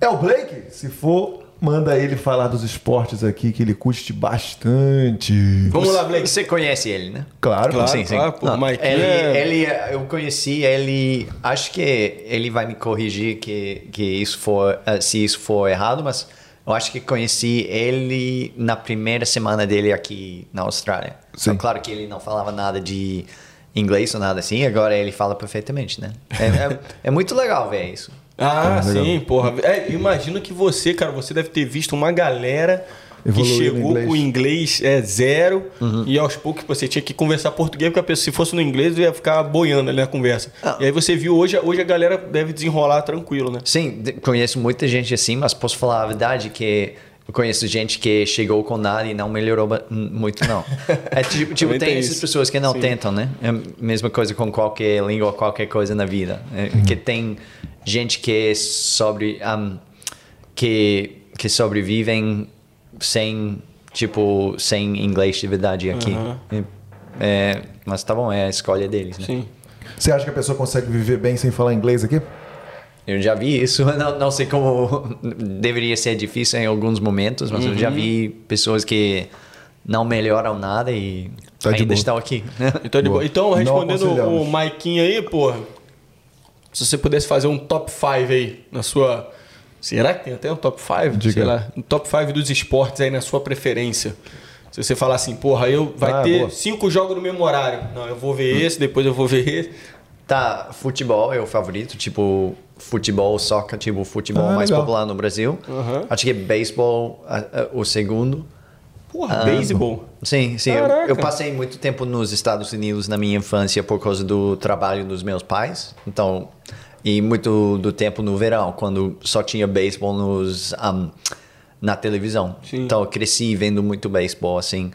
É o Blake? Se for, manda ele falar dos esportes aqui, que ele curte bastante. Vamos lá, Blake. você conhece ele, né? Claro, Claro. sim, sim. claro, pô, Não, Mike, ele, é- ele, eu conheci ele, acho que ele vai me corrigir que, que isso for, eh, se isso for errado, mas eu acho que conheci ele na primeira semana dele aqui na Austrália. Sim. Então, claro que ele não falava nada de inglês ou nada assim, agora ele fala perfeitamente, né? É, é, é muito legal ver isso. Ah, legal. sim, porra. É, imagino que você, cara, você deve ter visto uma galera que Evoluindo chegou inglês. com o inglês é, zero e aos poucos você tinha que conversar português, porque a pessoa, se fosse no inglês, ia ficar boiando ali na conversa. Ah. E aí você viu, hoje, hoje a galera deve desenrolar tranquilo, né? Sim, conheço muita gente assim, mas posso falar a verdade que eu conheço gente que chegou com nada e não melhorou muito, não. <laughs> É tipo, tipo tem tem essas isso. pessoas que não Sim. tentam, né? É a mesma coisa com qualquer língua, qualquer coisa na vida. É, Que tem gente que sobre um, que que sobrevivem sem tipo sem inglês de verdade aqui. É, é, mas tá bom, é a escolha deles, né? Sim. Você acha que a pessoa consegue viver bem sem falar inglês aqui? Eu já vi isso, <laughs> não, não sei como deveria ser difícil em alguns momentos, mas eu já vi pessoas que não melhoram nada e Tá ainda boa. estão aqui. <laughs> Então, de Boa. boa. então respondendo o. Maiquinho aí, porra. Se você pudesse fazer um top 5 aí na sua. Será que tem até um top 5? Diga. Sei lá. Um top 5 dos esportes aí na sua preferência. Se você falar assim, porra, eu vai Ah, ter boa. cinco jogos no mesmo horário. Não, eu vou ver esse, depois eu vou ver esse. Tá, futebol é o favorito, tipo futebol, soccer, tipo futebol Ah, mais legal. popular no Brasil. Aham. Acho que beisebol a- a- o segundo. Porra, beisebol. Sim, sim. Eu, Caraca. eu passei muito tempo nos Estados Unidos na minha infância por causa do trabalho dos meus pais. Então, e muito do tempo no verão, quando só tinha beisebol nos um, na televisão. Sim. Então, eu cresci vendo muito beisebol, assim.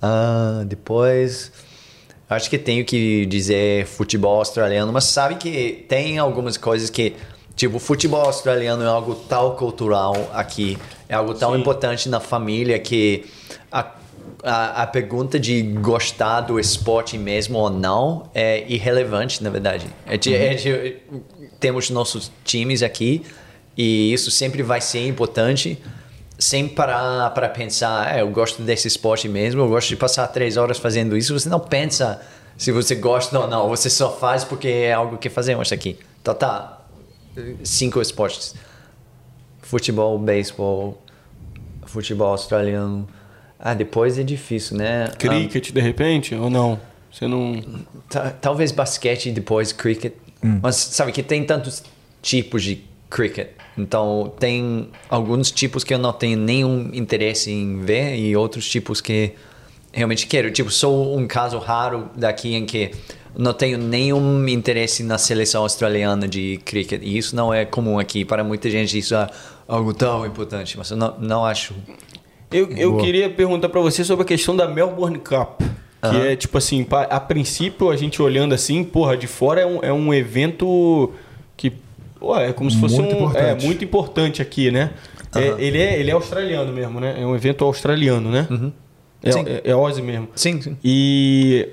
Ah, depois, acho que tenho que dizer futebol australiano, mas sabe que tem algumas coisas que Tipo, o futebol australiano é algo tão cultural aqui, é algo tão Sim. importante na família que a, a, a pergunta de gostar do esporte mesmo ou não é irrelevante, na verdade. É é de- temos nossos times aqui e isso sempre vai ser importante. Sem parar para pensar, é, eu gosto desse esporte mesmo, eu gosto de passar três horas fazendo isso. Você não pensa se você gosta ou não, você só faz porque é algo que fazemos aqui. Então tá, cinco esportes: futebol, beisebol, futebol australiano. Ah, depois é difícil, né? Cricket, de repente, ou não? Você não... Ah, ta- talvez basquete e depois cricket. Mas sabe que tem tantos tipos de cricket. Então tem alguns tipos que eu não tenho nenhum interesse em ver e outros tipos que realmente quero. Tipo, sou um caso raro daqui em que não tenho nenhum interesse na seleção australiana de cricket. E isso não é comum aqui. Para muita gente isso é algo tão importante, mas eu não, não acho. Eu, eu queria perguntar pra você sobre a questão da Melbourne Cup. Que é tipo assim, a princípio a gente olhando assim, porra, de fora é um, é um evento pô, é como se fosse Muito um. importante. É muito importante aqui, né? É, ele, é, ele é australiano mesmo, né? É um evento australiano, né? É, Sim. é, é Aussie mesmo. Sim, sim. E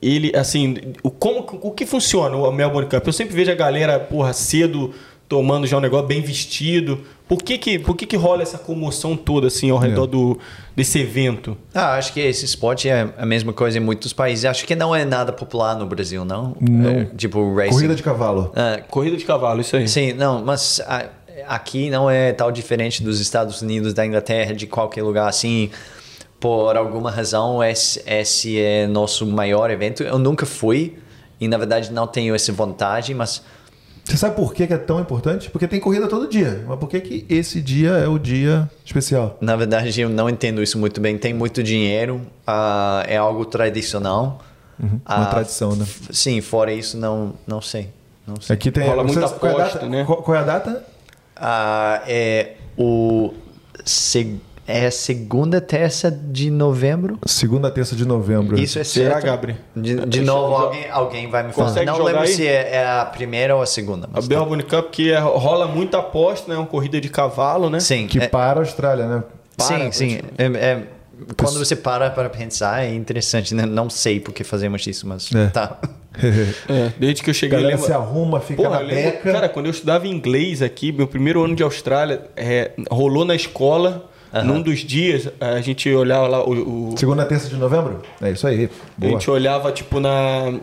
ele, assim, o, como, o que funciona o Melbourne Cup? Eu sempre vejo a galera, porra, cedo tomando já um negócio bem vestido. Por que que, por que, que rola essa comoção toda, assim, ao redor do, desse evento? Ah, acho que esse esporte é a mesma coisa em muitos países. Acho que não é nada popular no Brasil, não? Não. É, tipo, racing. Corrida de cavalo. Ah, Corrida de cavalo, isso aí. sim, não, mas ah, aqui não é tal diferente dos Estados Unidos, da Inglaterra, de qualquer lugar assim. Por alguma razão, esse, esse é nosso maior evento. Eu nunca fui e, na verdade, não tenho essa vontade, mas Você sabe por que que é tão importante? Porque tem corrida todo dia. Mas por que, que esse dia é o dia especial? Na verdade, eu não entendo isso muito bem. Tem muito dinheiro, ah, é algo tradicional. Uma Ah, tradição, né? Sim, fora isso, não, não sei. Não sei. Aqui tem. Rola muita qual é a aposta, data? né? Qual, qual é a data? Ah, é o. seg- é a segunda terça de novembro? Segunda terça de novembro. Isso é Será, certo. Gabri? De, de novo, alguém, alguém vai me falar. Não lembro aí? se é, é a primeira ou a segunda. A mas tá. Melbourne Cup que é, rola muita aposta, né? Uma corrida de cavalo, né? Sim, Que é- para a Austrália, né? para, sim, sim. É- é- quando você para para pensar, é interessante. Né? Não sei por que fazemos isso, mas É. tá. <laughs> É, desde que eu cheguei... galera se arruma, fica Porra, na lembro- beca. cara, quando eu estudava inglês aqui, meu primeiro ano de Austrália, é, rolou na escola, num dos dias, a gente olhava lá o. o- Segunda terça de novembro? É isso aí. a Boa. gente olhava, tipo, na.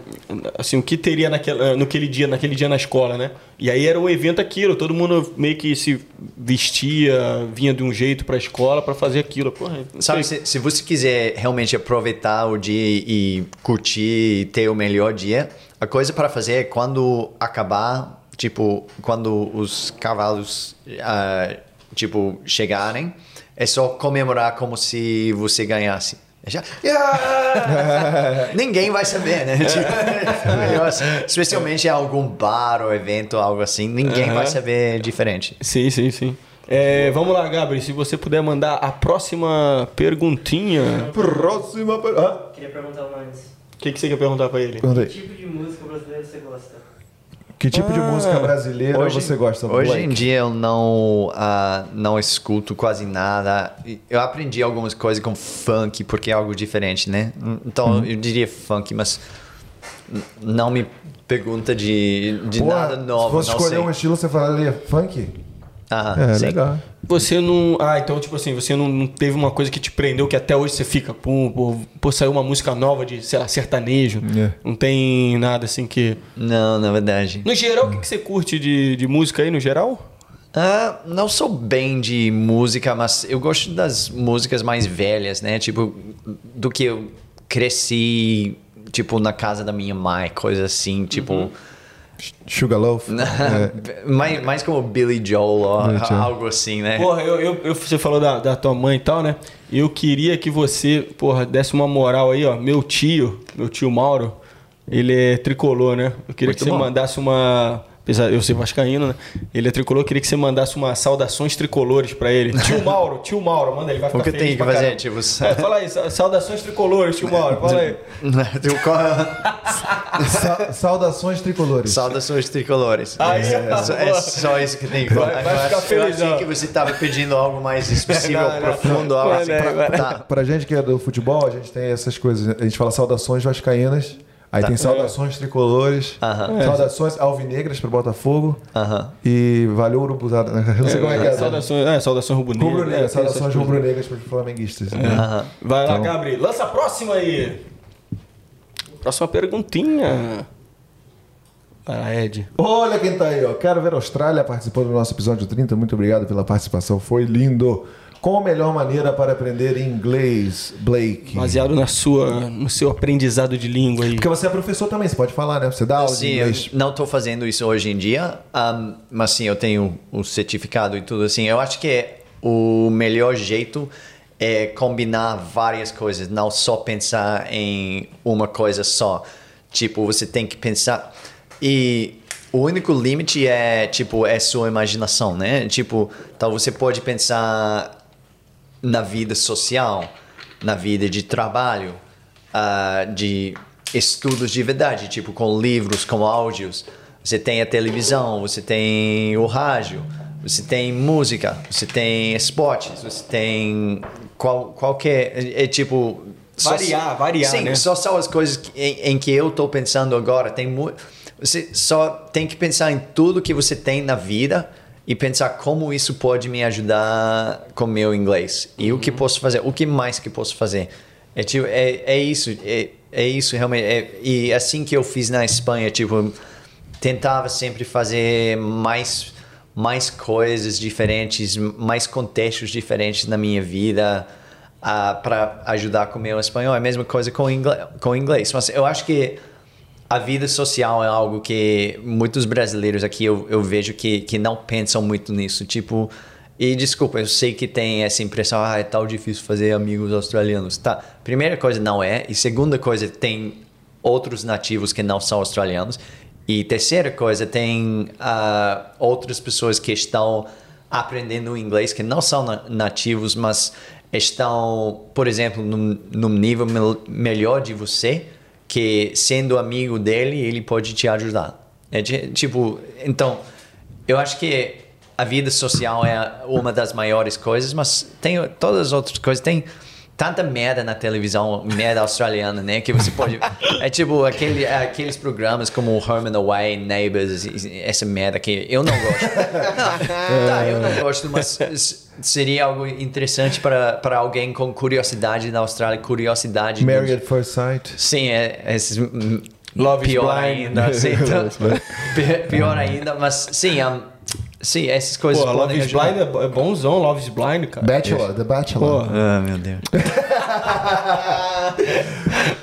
Assim, o que teria naquela, naquele dia, naquele dia na escola, né? E aí era o evento aquilo, todo mundo meio que se vestia, vinha de um jeito pra escola pra fazer aquilo. Porra, Sabe, se, se você quiser realmente aproveitar o dia e curtir e ter o melhor dia, a coisa para fazer é quando acabar, tipo, quando os cavalos, ah, tipo, chegarem, é só comemorar como se você ganhasse. É já- Yeah! <laughs> Ninguém vai saber, né? Tipo, é assim. Especialmente em algum bar ou evento, algo assim, ninguém vai saber diferente. Sim, sim, sim. É, vamos lá, Gabriel, se você puder mandar a próxima perguntinha. Próxima. per- Ah, Queria perguntar antes. O que, que você quer perguntar pra ele? pergunta Que tipo de música brasileira você gosta? Que tipo de Ah, música brasileira você gosta? Hoje Blake? em dia eu não, ah, não escuto quase nada. Eu aprendi algumas coisas com funk, porque é algo diferente, né? Então Uhum. eu diria funk, mas não me pergunta de, de Pô, nada novo. Se não escolher sei. um estilo, você falaria funk? Aham, É, sim. legal. Você não. Ah, então, tipo assim, você não, não teve uma coisa que te prendeu que até hoje você fica. Pô, pô, pô saiu uma música nova de, sei lá, sertanejo. É. Não tem nada assim que. Não, na verdade. No geral, o que, que você curte de, de música aí, no geral? Ah, não sou bem de música, mas eu gosto das músicas mais velhas, né? Tipo, do que eu cresci, tipo, na casa da minha mãe, coisa assim, tipo. Uhum. Sugarloaf? é. <laughs> mais, mais como Billy Joel Joel. algo assim, né? Porra, eu, eu, eu- você falou da, da tua mãe e tal, né? Eu queria que você, porra, desse uma moral aí, ó. Meu tio, meu tio Mauro, ele é tricolor, né? Eu queria Muito que você bom. mandasse uma. Apesar de eu ser vascaíno, né? Ele é tricolor, queria que você mandasse uma saudações tricolores pra ele. <laughs> Tio Mauro, tio Mauro, manda ele, vai ficar O que feliz tem que fazer, caramba. tipo, É, fala aí, sa- saudações tricolores, tio Mauro, fala aí. <laughs> Sa- saudações tricolores. Saudações tricolores. Aí, é, só, é só isso que tem que Vai- falar. vai Eu ficar acho- eu feliz, achei que você estava pedindo algo mais <laughs> específico, Não, não. profundo, algo Mano, assim. é, pra- tá. Pra gente que é do futebol, a gente tem essas coisas. A gente fala saudações vascaínas, aí tem saudações tricolores, Aham. saudações alvinegras para Botafogo Aham. e valeu urubuzada. né? Não sei como é que é. né? Saudações, é, saudações rubro-negras. Rubro-negra, é, saudações rubro-negras para os flamenguistas. né? Vai lá, Então- Gabri, lança a próxima aí. Próxima perguntinha. Vai lá, Ed. Olha quem tá aí, ó. Quero ver a Austrália participando do nosso episódio 30. Muito obrigado pela participação, foi lindo. Qual a melhor maneira para aprender inglês, Blake? Baseado na sua, no seu aprendizado de língua aí. Porque você é professor também, você pode falar, né? Você dá aula de Sim, eu inglês. não estou fazendo isso hoje em dia, ahm, mas sim, eu tenho o certificado e tudo assim. Eu acho que o melhor jeito é combinar várias coisas, não só pensar em uma coisa só. Tipo, você tem que pensar. E o único limite é, tipo, é sua imaginação, né? Tipo, então você pode pensar na vida social, na vida de trabalho, ah, de estudos de verdade, tipo com livros, com áudios. Você tem a televisão, você tem o rádio, você tem música, você tem esportes, você tem qual, qualquer. É, é tipo. só- Variar, variar, Sim, né? só são as coisas que- em, em que eu estou pensando agora. Tem mu- Você só tem que pensar em tudo que você tem na vida e pensar como isso pode me ajudar com meu inglês. E o que posso fazer? O que mais que posso fazer? É, tipo, é, é isso. É, é isso realmente. É, e assim que eu fiz na Espanha, tipo, tentava sempre fazer mais mais coisas diferentes, mais contextos diferentes na minha vida para ajudar com meu espanhol. É a mesma coisa com inglês, com o inglês. Mas eu acho que a vida social é algo que muitos brasileiros aqui eu, eu vejo que, que não pensam muito nisso. Tipo, e desculpa, eu sei que tem essa impressão, ah, é tão difícil fazer amigos australianos. Tá, primeira coisa, não é. E segunda coisa, tem outros nativos que não são australianos. E terceira coisa, tem ah, outras pessoas que estão aprendendo inglês que não são na- nativos, mas estão, por exemplo, num, num nível mel- melhor de você, que sendo amigo dele, ele pode te ajudar. É tipo, então, eu acho que a vida social é uma das maiores coisas, mas tem todas as outras coisas. Tem tanta merda na televisão, merda australiana, né? Que você pode. <laughs> É tipo aquele, aqueles programas como Home and Away, Neighbors, essa merda que eu não gosto. <laughs> Não, tá, eu não gosto, mas seria algo interessante para, para alguém com curiosidade na Austrália, curiosidade. Married at First Sight. Sim, é, esses. hum, Love is pior Blind. ainda. Sim, <laughs> então, pi- pior ainda, mas sim, um, sim, essas coisas Pô, Love is. Blind é é bonzão, Love is Blind, cara. Bachelor, The Bachelor. Pô. Ah, meu Deus. <laughs>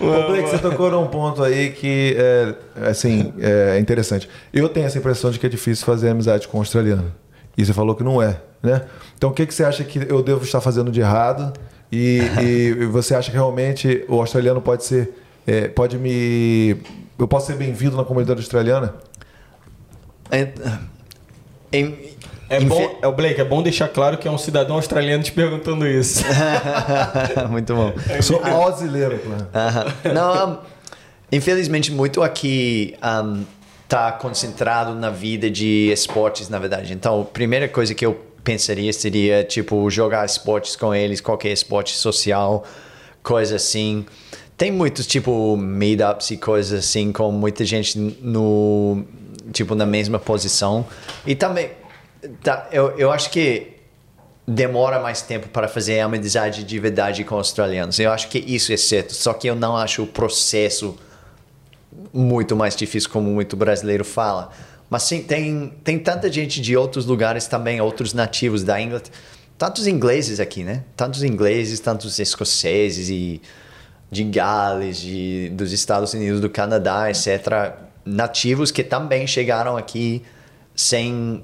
Ô, Blake, você tocou num ponto aí que é, assim, é interessante. Eu tenho essa impressão de que é difícil fazer amizade com um australiano. E você falou que não é, né? Então o que, que você acha que eu devo estar fazendo de errado? E, e você acha que realmente o australiano pode ser. é, pode me. Eu posso ser bem-vindo na comunidade australiana? É, em- É bom, é o Blake, é bom deixar claro que é um cidadão australiano te perguntando isso. <laughs> Muito bom. Eu sou brasileiro, claro. Aham. Não, um, infelizmente, muito aqui está concentrado na vida de esportes, na verdade. Então, a primeira coisa que eu pensaria seria, tipo, jogar esportes com eles, qualquer esporte social, coisa assim. Tem muitos, tipo, meetups e coisas assim, com muita gente no, tipo, na mesma posição. E também, tá, eu, eu acho que demora mais tempo para fazer amizade de verdade com australianos. Eu acho que isso é certo, só que eu não acho o processo muito mais difícil como muito brasileiro fala. Mas sim, tem, tem tanta gente de outros lugares também, outros nativos da Inglaterra. Tantos ingleses aqui, né? Tantos ingleses, tantos escoceses e de Gales, de, dos Estados Unidos, do Canadá, etc. Nativos que também chegaram aqui sem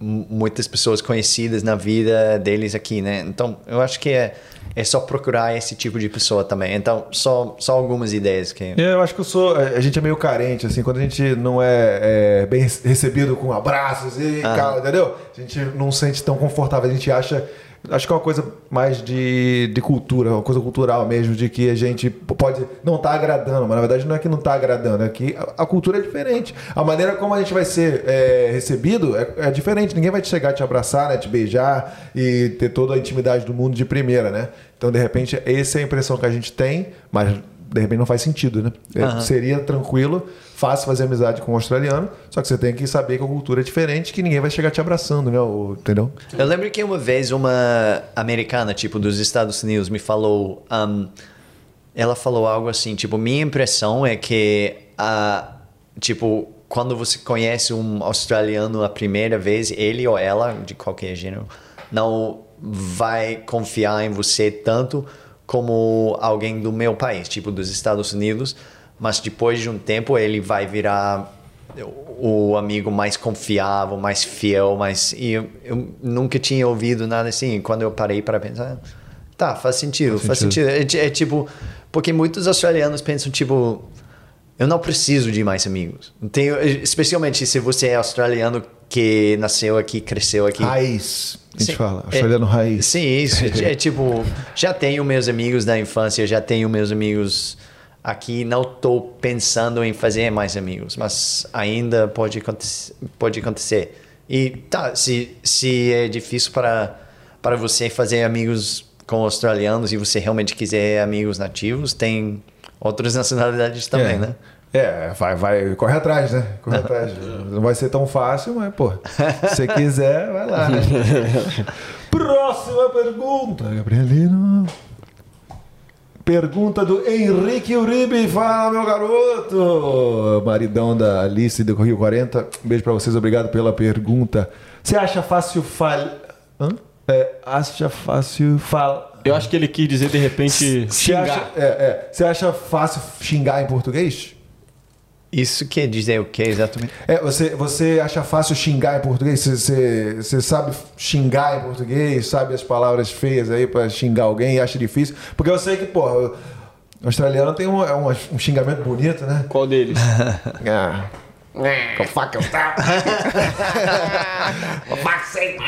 muitas pessoas conhecidas na vida deles aqui, né? Então, eu acho que é, é só procurar esse tipo de pessoa também. Então, só, só algumas ideias que. É, Eu acho que eu sou. A gente é meio carente, assim, quando a gente não é, é bem recebido com abraços e cara, entendeu? A gente não se sente tão confortável, a gente acha. Acho que é uma coisa mais de, de cultura, uma coisa cultural mesmo, de que a gente pode não estar agradando, mas na verdade não é que não está agradando, é que a, a cultura é diferente. A maneira como a gente vai ser é, recebido é, é diferente. Ninguém vai te chegar, te abraçar, né, te beijar e ter toda a intimidade do mundo de primeira, né? Então, de repente, essa é a impressão que a gente tem, mas de repente não faz sentido, né? Aham. Seria tranquilo, fácil fazer amizade com um australiano, só que você tem que saber que a cultura é diferente, que ninguém vai chegar te abraçando, né? O- Entendeu? Eu lembro que uma vez uma americana, tipo, dos Estados Unidos, me falou. um, ela falou algo assim, tipo, minha impressão é que, ah, tipo, quando você conhece um australiano a primeira vez, ele ou ela, de qualquer gênero, não vai confiar em você tanto como alguém do meu país, tipo, dos Estados Unidos, mas depois de um tempo ele vai virar o amigo mais confiável, mais fiel, mais e eu, eu nunca tinha ouvido nada assim. E Quando eu parei para pensar, tá, faz sentido, faz, sentido. É, ti- é tipo, porque muitos australianos pensam tipo, eu não preciso de mais amigos. Tenho, especialmente se você é australiano que nasceu aqui, cresceu aqui. Raiz. A gente Sim. fala, australiano raiz. Sim, isso. É, <laughs> é tipo, já tenho meus amigos da infância, já tenho meus amigos aqui, não estou pensando em fazer mais amigos, mas ainda pode, acontecer- pode acontecer. E tá, se, se é difícil para, para você fazer amigos com australianos e você realmente quiser amigos nativos, tem outras nacionalidades também, é. né? É, vai, vai, corre atrás, né? Corre atrás. Não vai ser tão fácil, mas, pô, se você quiser, vai lá. né? <laughs> Próxima pergunta, Gabrielino. Pergunta do Henrique Uribe. Fala, meu garoto. Maridão da Alice do Rio 40. Um beijo pra vocês, obrigado pela pergunta. Você acha fácil fal... Hã? É, acha fácil fal... Eu acho que ele quis dizer, de repente, Você xingar. acha, é, é. Você acha fácil xingar em português? Isso quer dizer o que exatamente? É, você, você acha fácil xingar em português? Você, você, você sabe xingar em português? Sabe as palavras feias aí pra xingar alguém e acha difícil? Porque eu sei que, pô, o australiano tem um, é um, um xingamento bonito, né? Qual deles? <laughs> Ah. Com faca eu tava. Com faca sem.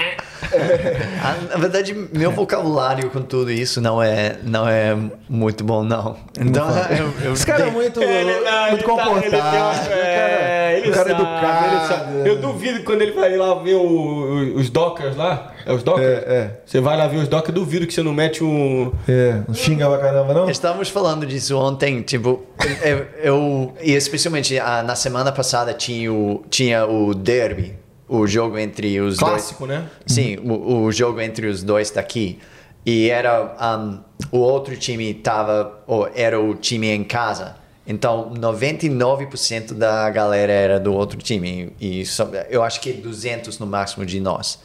<laughs> Ah, na verdade, meu vocabulário com tudo isso não é, não é muito bom, não. Então, eu, eu Esse cara é muito, <laughs> muito comportado. É, ele o cara é sabe, educado. ele. Eu duvido que quando ele vai lá ver o- os dockers lá. É os dockers? É, é. Você vai lá ver os dockers, duvido que você não mete um. É, não xinga pra caramba, não? Estávamos falando disso ontem, tipo, eu, eu- e especialmente ah, na semana passada tinha o, tinha o derby, o jogo entre os Clássico, dois. né? Sim, o, o jogo entre os dois daqui. E era um, o outro time tava, ou era o time em casa. Então, 99% da galera era do outro time. E só, eu acho que 200 no máximo de nós.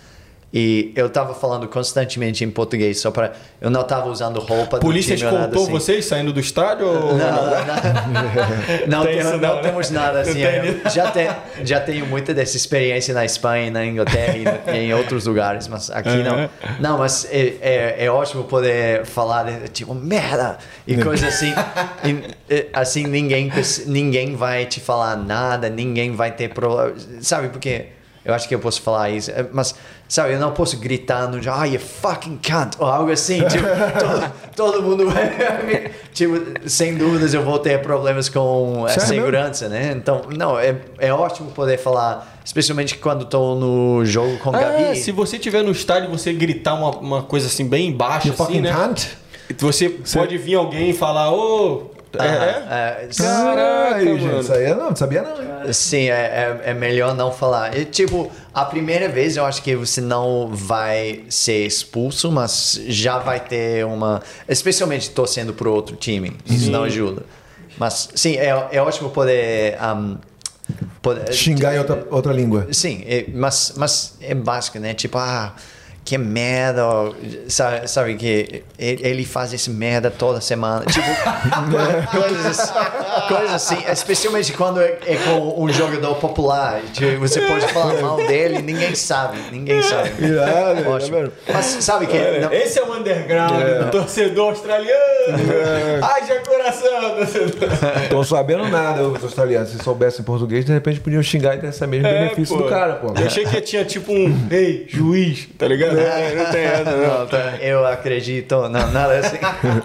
E eu tava falando constantemente em português, só para Eu não tava usando roupa do Polícia time ou nada escoltou assim. vocês saindo do estádio? Ou... Não, não, não, <laughs> Tem não não, né? temos nada assim. Tem já, te, já tenho muita dessa experiência na Espanha, na Inglaterra e no- em outros lugares, mas aqui não. Não, mas é, é, é ótimo poder falar tipo, merda! E coisa assim. E, assim, ninguém, ninguém vai te falar nada, ninguém vai ter problema. Sabe, porque eu acho que eu posso falar isso, é, mas, sabe, eu não posso gritar no ah, you fucking cunt, ou algo assim, tipo, <laughs> todo, todo mundo vai, tipo, sem dúvidas eu vou ter problemas com a Sério? segurança, né? Então, não, é, é ótimo poder falar, especialmente quando estou no jogo com Ah, Gabi. se você tiver no estádio você gritar uma, uma coisa assim bem baixa, You assim, fucking né? cunt? Você pode vir alguém e falar, ô. É, é? Ah, é, Caraca, Caralho, gente, mano. isso aí eu não, não sabia não. hein? Sim, é, é, é melhor não falar. E, tipo, a primeira vez eu acho que você não vai ser expulso, mas já vai ter uma. Especialmente torcendo pro outro time. Isso não ajuda. Mas, sim, é, é ótimo poder. um, poder Xingar em outra, outra língua. Sim, é- mas, mas é básico, né? Tipo, ah, que merda, ó, sabe, sabe que ele faz esse merda toda semana. Tipo, <laughs> coisas, coisas assim, especialmente quando é, é com um jogador popular. Tipo, você pode falar mal dele, ninguém sabe, ninguém sabe. Irado, tá Ótimo. vendo? Mas sabe que. não- Esse é o underground do torcedor australiano. Haja coração, torcedor. Estão sabendo nada, os australianos. Se soubessem português, de repente podiam xingar e ter esse mesmo benefício É, pô. do cara, pô. Eu achei que tinha tipo um rei, juiz, tá ligado? É, não tem essa, não. não, tá, eu acredito, não, nada assim.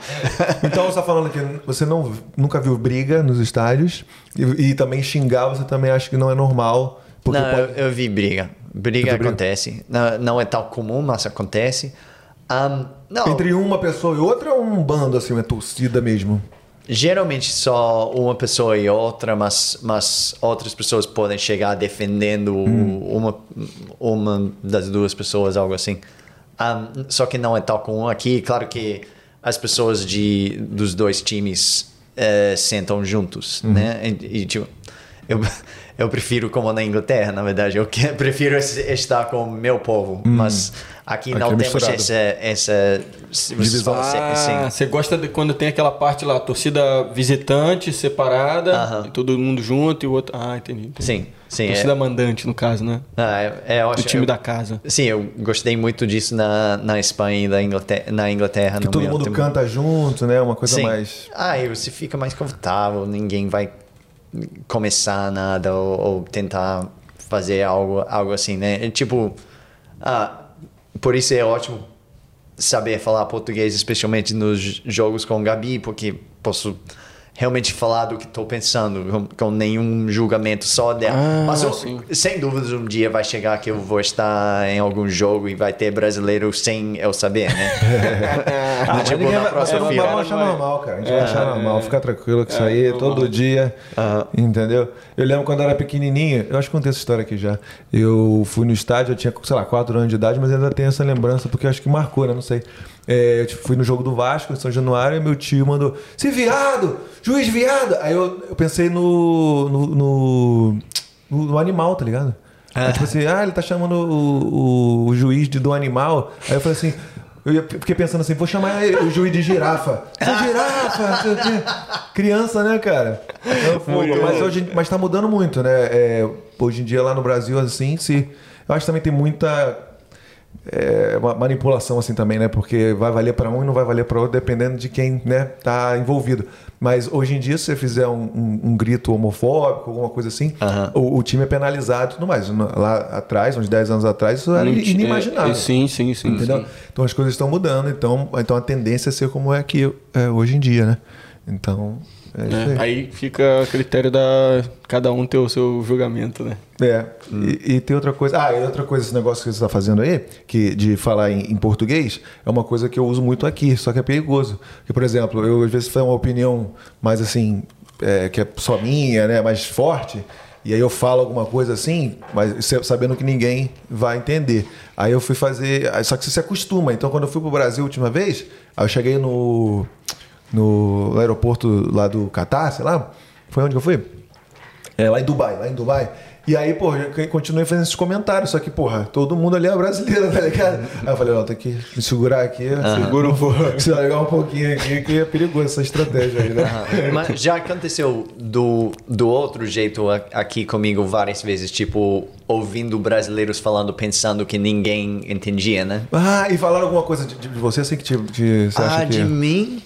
<laughs> Então você tá falando que você não, nunca viu briga nos estádios e, e também xingar você também acha que não é normal. Porque não, pode... eu, eu vi briga. Briga briga? acontece. Não, não é tão comum, mas acontece. Não, Entre uma pessoa e outra é um bando, assim, uma torcida mesmo. Geralmente só uma pessoa e outra, mas, mas outras pessoas podem chegar defendendo uma, uma das duas pessoas, algo assim. Ahn, só que não é tão comum aqui. Claro que as pessoas de, dos dois times eh, sentam juntos, né? E, e, tipo, eu, <laughs> eu prefiro como na Inglaterra, na verdade. Eu que- <laughs> prefiro es- estar com o meu povo, mas aqui Aqui não é temos misturado. essa, essa Divisão. se- Ah, você gosta de quando tem aquela parte lá, torcida visitante separada, Aham. e todo mundo junto e o outro. Ah, entendi. entendi. Sim, sim. Torcida É, mandante, no caso, né? ah, é, é O ótimo. time Eu- da casa. Sim, eu gostei muito disso na, na Espanha e na Inglaterra. Na Inglaterra Que no todo mundo tempo. canta junto, né? Uma coisa Sim. mais. Ah, e você fica mais confortável, ninguém vai começar nada ou, ou tentar fazer algo, algo assim, né? É tipo, ah, por isso é ótimo saber falar português, especialmente nos jogos com o Gabi, porque posso realmente falar do que estou pensando, com, nenhum julgamento só dela. Ah, Mas eu- sem dúvidas um dia vai chegar que eu vou estar em algum jogo e vai ter brasileiro sem eu saber, né? <laughs> Ah, mas tipo, ninguém na vai, próxima vai, fila. vai achar normal, cara. A gente vai achar normal. Fica tranquilo que isso aí é todo normal. dia. Entendeu? Eu lembro quando eu era pequenininho, eu acho que contei essa história aqui já. Eu fui no estádio, eu tinha, sei lá, 4 anos de idade, mas ainda tenho essa lembrança, porque eu acho que marcou, né? Não sei. É, eu tipo, fui no jogo do Vasco, em São Januário, e meu tio mandou: Se viado! Juiz viado! Aí eu, eu pensei no no, no, no- no animal, tá ligado? Aí, tipo assim, ah, ele tá chamando o, o, o juiz de, do animal. Aí eu falei assim. Eu ia- fiquei pensando assim, vou chamar o juiz de girafa. Girafa! sei o quê. Criança, né, cara? Eu fui, mas, hoje, mas tá mudando muito, né? É, hoje em dia lá no Brasil, assim, se. Eu acho que também tem muita é, uma manipulação assim também, né? Porque vai valer para um e não vai valer para outro, dependendo de quem né, tá envolvido. Mas hoje em dia, se você fizer um, um- um grito homofóbico, alguma coisa assim, Aham. o, o time é penalizado e tudo mais. Lá atrás, uns 10 anos atrás, isso era inimaginável. é, sim, sim, sim. Entendeu? sim. Então as coisas estão mudando, então, então a tendência é ser como é aqui é, hoje em dia, né? Então, é isso É, aí. aí fica a critério da cada um ter o seu julgamento, né? É, e, e tem outra coisa. Ah, e outra coisa, esse negócio que você está fazendo aí, que de falar em, em português, é uma coisa que eu uso muito aqui, só que é perigoso. Porque, por exemplo, eu às vezes tenho uma opinião mais assim, é, que é só minha, né, mais forte, e aí eu falo alguma coisa assim, mas sabendo que ninguém vai entender. Aí eu fui fazer. Só que você se acostuma. Então, quando eu fui pro Brasil a última vez, aí eu cheguei no, no aeroporto lá do Catar, sei lá. Foi onde eu fui? É, lá em Dubai, lá em Dubai. E aí, pô, eu continuei fazendo esses comentários, só que, porra, todo mundo ali é brasileiro, <laughs> tá ligado? Aí eu falei, não, tem que me segurar aqui, segura um pouco, <laughs> se largar um pouquinho aqui, que é perigoso essa estratégia aí, né? Mas já aconteceu do, do outro jeito aqui comigo várias vezes, tipo, ouvindo brasileiros falando, pensando que ninguém entendia, né? Ah, e falaram alguma coisa de, de você, assim, que te, te- você acha ah, que... de mim?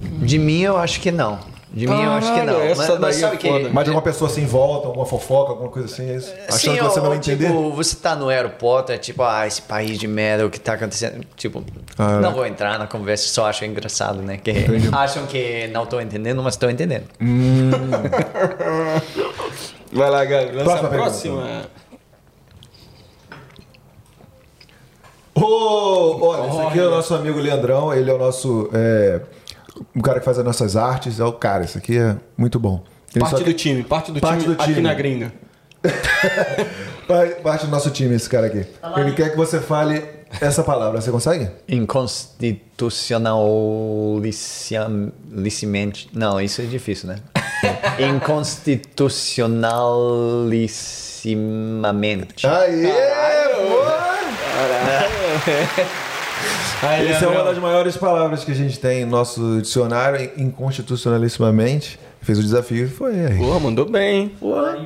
De mim eu acho que não. De mim eu acho que não. Essa mas, mas daí sabe é que. Mas de alguma pessoa assim em volta, alguma fofoca, alguma coisa assim, é isso? Achando Sim, que você ou, não vai entender? Tipo, você tá no aeroporto, é tipo, ah, esse país de merda, o que tá acontecendo? Tipo, Ah, é. não vou entrar na conversa, só acho engraçado, né? Que <laughs> acham que não tô entendendo, mas tô entendendo. <laughs> Vai lá, Gabi. Lança Próxima a próxima. Ô, olha, esse aqui é o nosso amigo Leandrão, ele é o nosso. É, o cara que faz as nossas artes, é o cara, esse aqui é muito bom. Ele Parte só- do time, parte do Parte time do aqui time. na gringa. <laughs> Parte do nosso time, esse cara aqui. Ele quer que você fale essa palavra, você consegue? Inconstitucionalissimamente. Não, isso é difícil, né? <laughs> Inconstitucionalissimamente. Aê! boa! <laughs> Aí, Essa é uma das maiores palavras que a gente tem no nosso dicionário, inconstitucionalissimamente. Fez o desafio e foi aí. Porra, mandou bem, hein? Porra.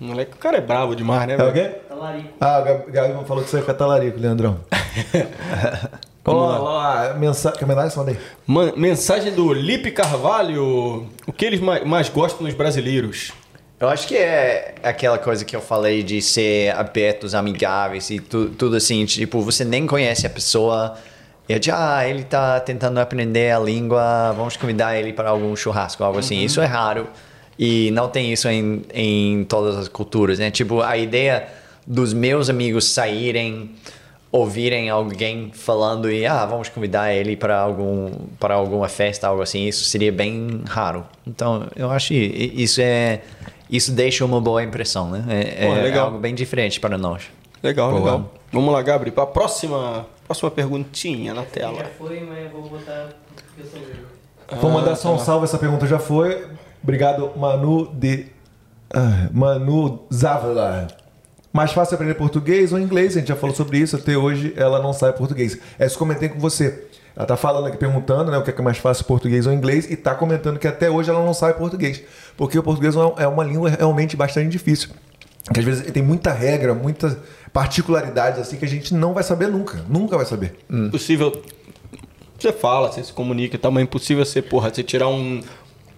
Moleque, o cara é bravo demais, né, É velho? o quê? Talarico. Ah, o Gab- Gabi falou que você é catalarico, Leandrão. <laughs> Ó, mensagem. Que mensagem? Manda aí. Man- mensagem do Lipe Carvalho. O que eles mais, mais gostam nos brasileiros? Eu acho que é aquela coisa que eu falei de ser abertos, amigáveis e tu, tudo assim. Tipo, você nem conhece a pessoa é de, ah, ele tá tentando aprender a língua, vamos convidar ele para algum churrasco, algo assim. Isso é raro e não tem isso em, em todas as culturas, né? Tipo, a ideia dos meus amigos saírem, ouvirem alguém falando e, ah, vamos convidar ele para algum para alguma festa, algo assim, isso seria bem raro. Então, eu acho isso é isso deixa uma boa impressão, né? É, Pô, é legal. algo bem diferente para nós. Legal, Boa. legal. Vamos lá, Gabri, para a próxima, próxima perguntinha na tela. Já foi, mas vou botar porque eu sou grego. Vou mandar só um salve, essa pergunta já foi. Obrigado, Manu de. ah, Manu Zavala. Mais fácil aprender português ou inglês? A gente já falou sobre isso. Até hoje ela não sai português. É isso que eu comentei com você. Ela tá falando aqui, perguntando né, o que é que é mais fácil, português ou inglês, e tá comentando que até hoje ela não sabe português. Porque o português é uma língua realmente bastante difícil. Que às vezes tem muita regra, muitas particularidades assim que a gente não vai saber nunca. Nunca vai saber. Impossível. Você fala, você se comunica e tal, mas é impossível você, porra, você tirar um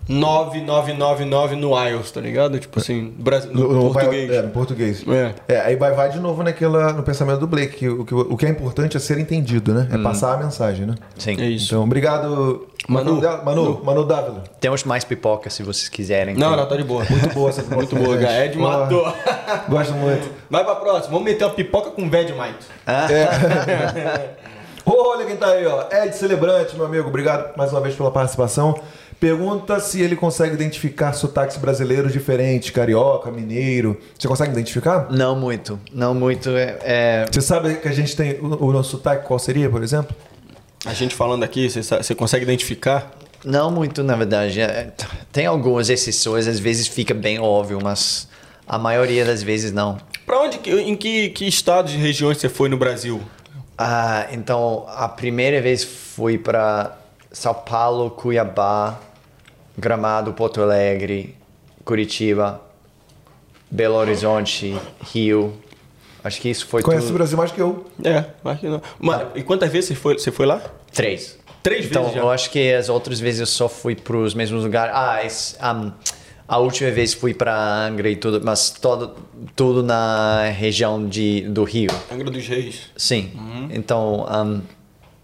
9999 no IELTS, tá ligado? Tipo assim, Brasi- no, No, português. É, no português. É. É, aí vai, vai de novo naquela, no pensamento do Blake, que o, que o que é importante é ser entendido, né? É passar a mensagem, né? Sim. É isso. Então, obrigado. Manu. Manu, Manu, Manu Dávila. Temos mais pipoca se vocês quiserem. Não, não, tá de boa. Muito boa essa Muito boa, Ed matou. Gosto muito. Vai pra próxima. Vamos meter uma pipoca com Vegemite. Olha quem tá aí, ó. Ed Celebrante, meu amigo. Obrigado mais uma vez pela participação. Pergunta se ele consegue identificar sotaques brasileiros diferentes, carioca, mineiro. Você consegue identificar? Não muito, não muito. É, é- Você sabe que a gente tem o, o nosso sotaque, qual seria, por exemplo? A gente falando aqui, você, você consegue identificar? não muito, na verdade. É, tem algumas exceções, às vezes fica bem óbvio, mas a maioria das vezes não. Pra onde, que- em que, que estados e regiões você foi no Brasil? Ah, então a primeira vez fui para São Paulo, Cuiabá, Gramado, Porto Alegre, Curitiba, Belo Horizonte, Rio. Acho que isso foi Conhece o tudo. Brasil mais que eu. É, acho que não. Mas, e quantas vezes você foi, você foi lá? Três. Três Então, vezes já. eu acho que as outras vezes eu só fui para os mesmos lugares. Ah, esse, um, a última vez fui para Angra e tudo, mas todo, tudo na região de, do Rio. Angra dos Reis. Sim. Uhum. Então, um,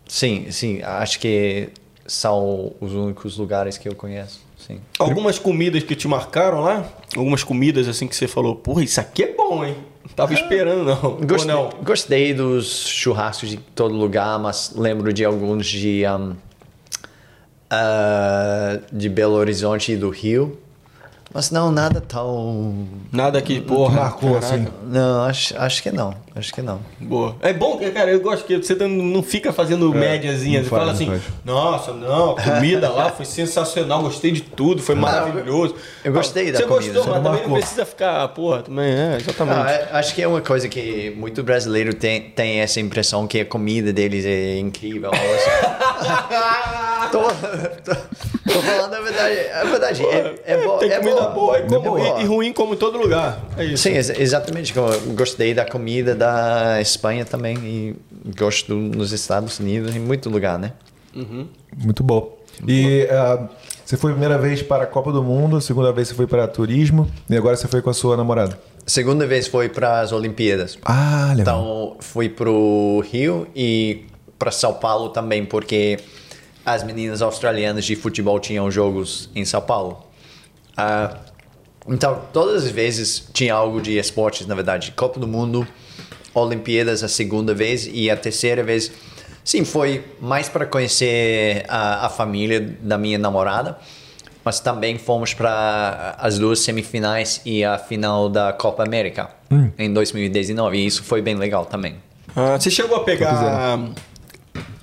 sim, sim, acho que são os únicos lugares que eu conheço. Sim. Algumas comidas que te marcaram lá? Algumas comidas assim que você falou, porra, isso aqui é bom, hein? Não tava esperando, não. Gostei, não? gostei dos churrascos de todo lugar, mas lembro de alguns de, um, ah, de Belo Horizonte e do Rio. Mas não, nada tão. Nada que, porra. marcou, caraca. assim. Não, acho, acho que não. Acho que não. Boa. É bom, que, cara, eu gosto que você não- não fica fazendo médiazinha. não Você faz, fala não assim, faz. nossa, não, a comida lá foi sensacional, gostei de tudo, foi maravilhoso. eu gostei da você comida, gostou, só mas não também não marcou. precisa ficar, porra, também é, exatamente. Não, é- acho que é uma coisa que muito brasileiro tem, tem essa impressão que a comida deles é incrível. <laughs> tô, tô, tô falando a verdade. A verdade é, é, bo- Tem é comida boa. boa, e, como- boa. e- e ruim como em todo lugar. É isso. Sim, ex- exatamente. Eu gostei da comida da Espanha também e gosto nos Estados Unidos, em muito lugar, né? Muito bom. E ah, você foi a primeira vez para a Copa do Mundo, a segunda vez você foi para turismo e agora você foi com a sua namorada. Segunda vez foi para as Olimpíadas. Ah, legal. Então fui pro Rio e para São Paulo também, porque as meninas australianas de futebol tinham jogos em São Paulo. Ah, então todas as vezes tinha algo de esportes, na verdade. Copa do Mundo, Olimpíadas a segunda vez e a terceira vez, sim, foi mais para conhecer a, a família da minha namorada. Mas também fomos para as duas semifinais e a final da Copa América em 2019. E isso foi bem legal também. Ah, você chegou a pegar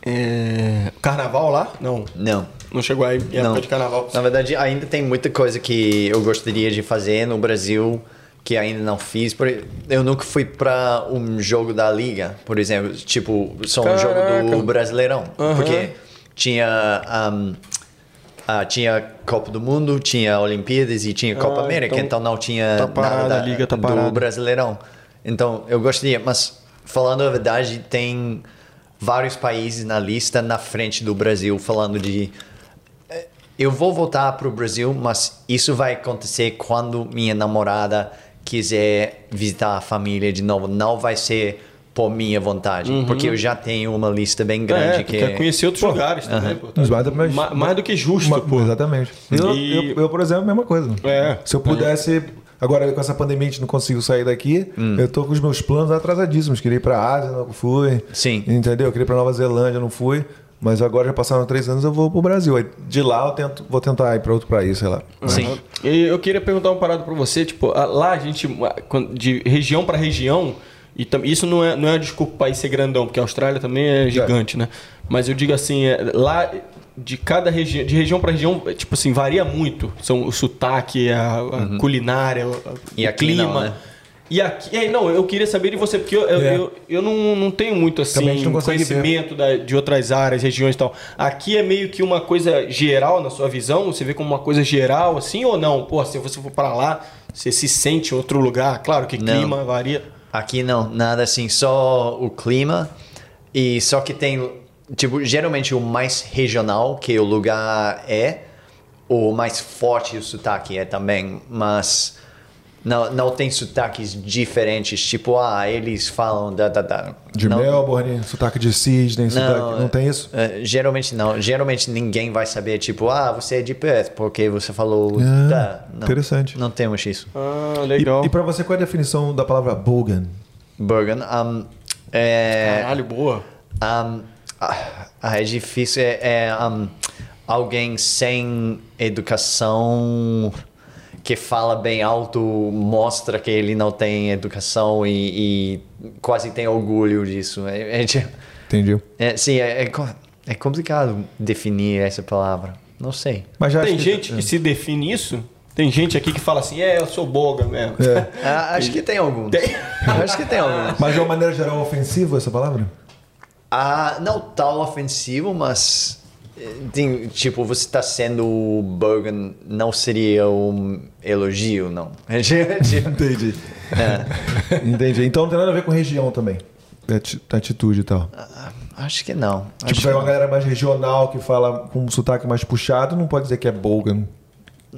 é, carnaval lá? Não. Não. Não chegou aí época Não. de carnaval. Na verdade, ainda tem muita coisa que eu gostaria de fazer no Brasil que ainda não fiz. Eu nunca fui para um jogo da liga, por exemplo, tipo só um jogo Caraca. do Brasileirão, Aham. porque tinha um, ah, tinha Copa do Mundo, tinha Olimpíadas e tinha Copa Ah, América, então então, não tinha tá parada, nada da, liga tá do. Brasileirão. Então eu gostaria, mas falando a verdade, tem vários países na lista na frente do Brasil falando de eh, eu vou voltar para o Brasil, mas isso vai acontecer quando minha namorada quiser visitar a família de novo. Não vai ser por minha vontade, porque eu já tenho uma lista bem grande É, que quer conhecer outros lugares também, pô. tá? Mas mais- mas- Ma- mais do que justo, Ma- pô. Exatamente. Eu, E- eu, eu, por exemplo, a mesma coisa. É. Se eu pudesse. Agora, com essa pandemia, a gente não consigo sair daqui. Eu tô com os meus planos atrasadíssimos. Queria ir pra Ásia, não fui. Sim. Entendeu? Queria ir pra Nova Zelândia, não fui. Mas agora já passaram três anos, eu vou pro Brasil. Aí, de lá eu tento, vou tentar ir pra outro país, sei lá. Sim. E eu queria perguntar uma parada pra você, tipo, lá a gente, de região pra região, e isso não é, não é desculpa o país ser grandão, porque a Austrália também é gigante, né? Mas eu digo assim, é, lá de cada região, de região pra região, é, tipo assim, varia muito. São o sotaque, a, a culinária, o, Uhum. E o clima. não, né? E aqui, é, não, eu queria saber de você, porque eu, eu, É. eu, eu não, não tenho muito a assim conhecimento da- de outras áreas, regiões e tal. Aqui é meio que uma coisa geral na sua visão? Você vê como uma coisa geral assim ou não? Pô, se você for para lá, você se sente em outro lugar? Claro que Não. clima varia. Aqui não, nada assim, só o clima e só que tem, tipo, geralmente o mais regional que o lugar é, o mais forte o sotaque é também, mas não, não tem sotaques diferentes, tipo, ah, eles falam da, da, da. De não, Melbourne, sotaque de Sydney, sotaque. Não tem isso? eh, geralmente não. Geralmente ninguém vai saber, tipo, ah, você é de Perth, porque você falou Ah, da. Não, interessante. Não temos isso. Ah, E, legal. e pra você, qual é a definição da palavra bogan? Bergen. Um, é, Caralho, boa. Um, ah, é difícil. É, é, um, alguém sem educação que fala bem alto mostra que ele não tem educação e, e quase tem orgulho disso. É, é, Entendi. <laughs> é, sim, é, é é complicado definir essa palavra. Não sei. Mas já Tem acho que- gente que se define isso? Tem gente aqui que fala assim, é, eu sou boga mesmo. É. Ah, acho que tem alguns. Tem. Acho que tem alguns. Mas de uma maneira geral ofensiva essa palavra? Ah, não tão ofensivo, mas eh, tem, tipo, você está sendo Bergen não seria um elogio, não. <laughs> Entendi. é, Entendi. Então não tem nada a ver com região também. Ati- Atitude e tal. ah, acho que não. Tipo, acho se é uma galera mais regional que fala com um sotaque mais puxado, não pode dizer que é bogan.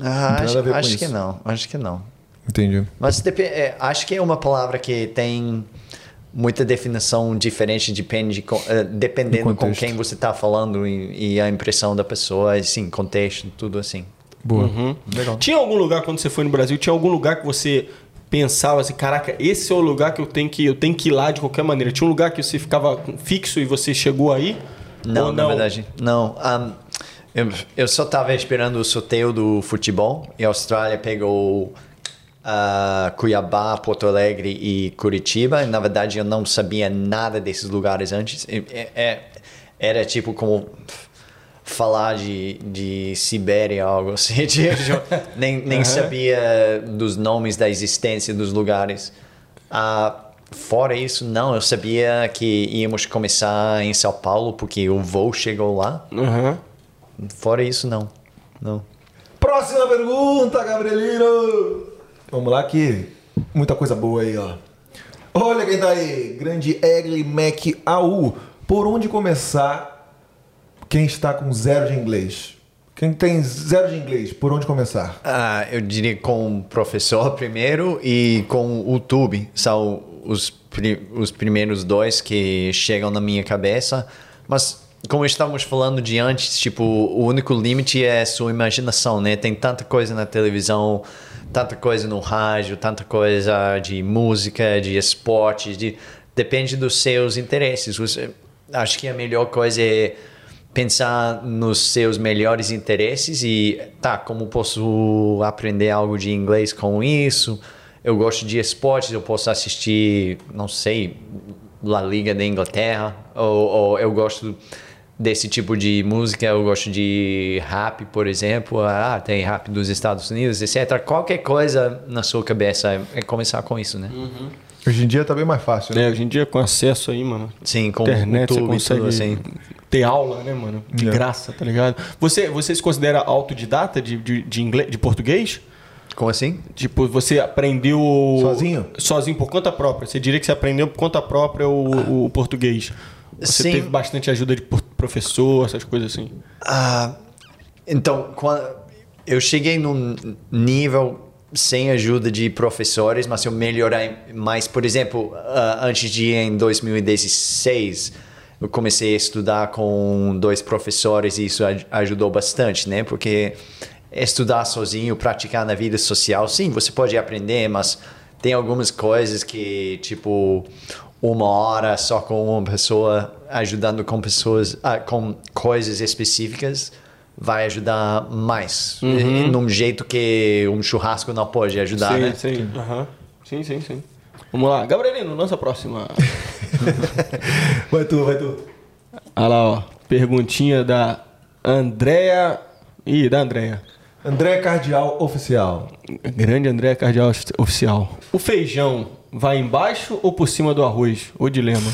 Ah, tem nada a ver acho, com acho que isso. não. Acho que não. Entendi. Mas é, acho que é uma palavra que tem muita definição diferente depende eh, dependendo Do com quem você está falando e, e a impressão da pessoa, assim, contexto, tudo assim. Boa. Legal. Tinha algum lugar quando você foi no Brasil, tinha algum lugar que você pensava assim, caraca, esse é o lugar que eu tenho que eu tenho que ir lá de qualquer maneira. Tinha um lugar que você ficava fixo e você chegou aí? Não, Ou na verdade, não. Um, eu, eu só estava esperando o sorteio do futebol e a Austrália pegou ah, Cuiabá, Porto Alegre e Curitiba. Na verdade, eu não sabia nada desses lugares antes. É- é- era tipo como falar de, de Sibéria, algo assim. <laughs> Tipo, nem nem sabia dos nomes da existência dos lugares. Ah, fora isso, não. Eu sabia que íamos começar em São Paulo, porque o voo chegou lá. Aham. Fora isso, não. Não. Próxima pergunta, Gabrielino! Vamos lá que muita coisa boa aí, ó. Olha quem tá aí, grande Egli Mac AU. Por onde começar quem está com zero de inglês? Quem tem zero de inglês, por onde começar? Ah, eu diria com o professor primeiro e com o YouTube. São os, pri- os primeiros dois que chegam na minha cabeça. Mas, como estávamos falando de antes, tipo, o único limite é sua imaginação, né? Tem tanta coisa na televisão, tanta coisa no rádio, tanta coisa de música, de esporte, de... depende dos seus interesses. Você- Acho que a melhor coisa é pensar nos seus melhores interesses e tá, como posso aprender algo de inglês com isso? Eu gosto de esportes, eu posso assistir, não sei, La Liga da Inglaterra, ou, ou eu gosto desse tipo de música. Eu gosto de rap, por exemplo. Ah, tem rap dos Estados Unidos, etc. Qualquer coisa na sua cabeça é- é começar com isso, né? Hoje em dia tá bem mais fácil, né? É, hoje em dia com acesso aí, mano. Sim, com internet, você YouTube e consegue tudo assim. ter aula, né, mano? De É. graça, tá ligado? Você, você se considera autodidata de, de, de, inglês, de português? Como assim? Tipo, você aprendeu... Sozinho? Sozinho, por conta própria. Você diria que você aprendeu por conta própria o, o português. Você Sim. teve bastante ajuda de professor, essas coisas assim. Ah, então, quando eu cheguei num nível sem ajuda de professores, mas eu melhorei mais. Por exemplo, antes de ir em 2016, eu comecei a estudar com dois professores e isso aj- ajudou bastante, né? Porque estudar sozinho, praticar na vida social, sim, você pode aprender, mas tem algumas coisas que, tipo, uma hora só com uma pessoa ajudando com pessoas, ah, com coisas específicas, vai ajudar mais. E- Num jeito que um churrasco não pode ajudar, sim, né? sim. Aham. Sim, sim, sim. Vamos lá. Gabrielino, lança a próxima. <laughs> Vai tu, vai tu. Olha lá, ó. Perguntinha da Andréa... Ih, da Andréa. André Cardial Oficial. Grande André Cardial Oficial. O feijão vai embaixo ou por cima do arroz? O dilema.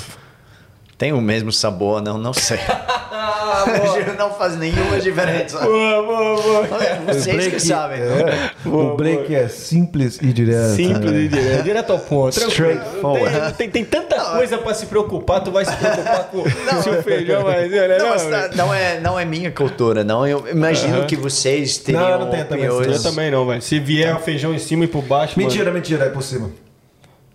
Tem o mesmo sabor, não, não sei. <laughs> não faz nenhuma diferença. Boa, boa, boa. Vocês que sabem. É, o break é simples e direto. Simples né? e direto. Direto ao ponto. Straightforward. Tem, tem, tem tanta coisa pra se preocupar, tu vai se preocupar com <laughs> se o feijão vai... Olha, Não, não, mas tá- não, é, não é minha cultura, não. Eu imagino que vocês teriam Não, não tem também, opiniões. Eu também não, velho. Se vier o feijão em cima e por baixo, Mentira, mentira, é por cima.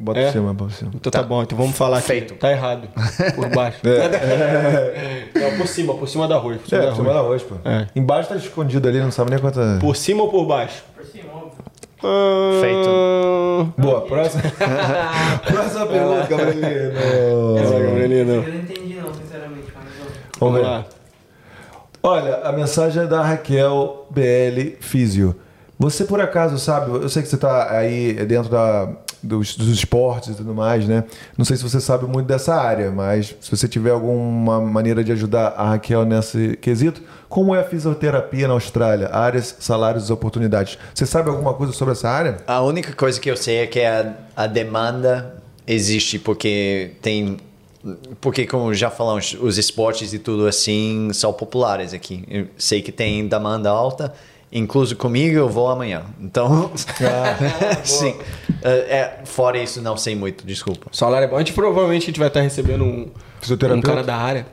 Bota É? por cima, bota por cima. Então tá, bom, então vamos falar aqui. Feito. Tá errado. Por baixo. <laughs> Não, por cima, por cima do arroz. Por cima É, do por cima arroz. do arroz, pô. É. Embaixo tá escondido ali, não sabe nem quanta. Por cima ou por baixo? Por cima, óbvio. Feito. Boa, próxima. <laughs> próxima pergunta, Gabrielino. Vai, Gabrielino. Eu não entendi não, sinceramente, mas. Vamos Vamos lá. Olha, a mensagem é da Raquel BL Físio. Você por acaso sabe, eu sei que você tá aí dentro da, dos, dos esportes e tudo mais, né? Não sei se você sabe muito dessa área, mas se você tiver alguma maneira de ajudar a Raquel nesse quesito, como é a fisioterapia na Austrália? Áreas, salários e oportunidades. Você sabe alguma coisa sobre essa área? A única coisa que eu sei é que a, a demanda existe porque tem. Porque, como já falamos, os esportes e tudo assim são populares aqui. Eu sei que tem demanda alta, incluso comigo eu vou amanhã. Então, <laughs> sim. É, é, fora isso, não sei muito, desculpa. Salário é bom. A gente provavelmente a gente vai estar recebendo um, um Fisioterapeuta? cara da área.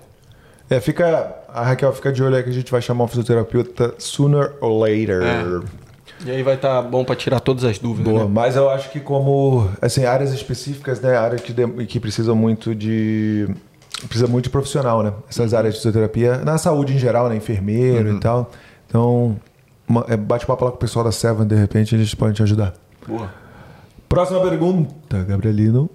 É, fica. A Raquel fica de olho aí que a gente vai chamar um fisioterapeuta sooner or later. É. E aí vai estar bom pra tirar todas as dúvidas. Boa, né? mas eu acho que como assim, áreas específicas, né, áreas que, dem- que precisam muito de precisa muito de profissional, né? Essas áreas de fisioterapia, na saúde em geral, né, enfermeiro e tal. Então, bate papo lá com o pessoal da Seven, de repente eles podem te ajudar. Boa. Próxima pergunta, Gabrielino.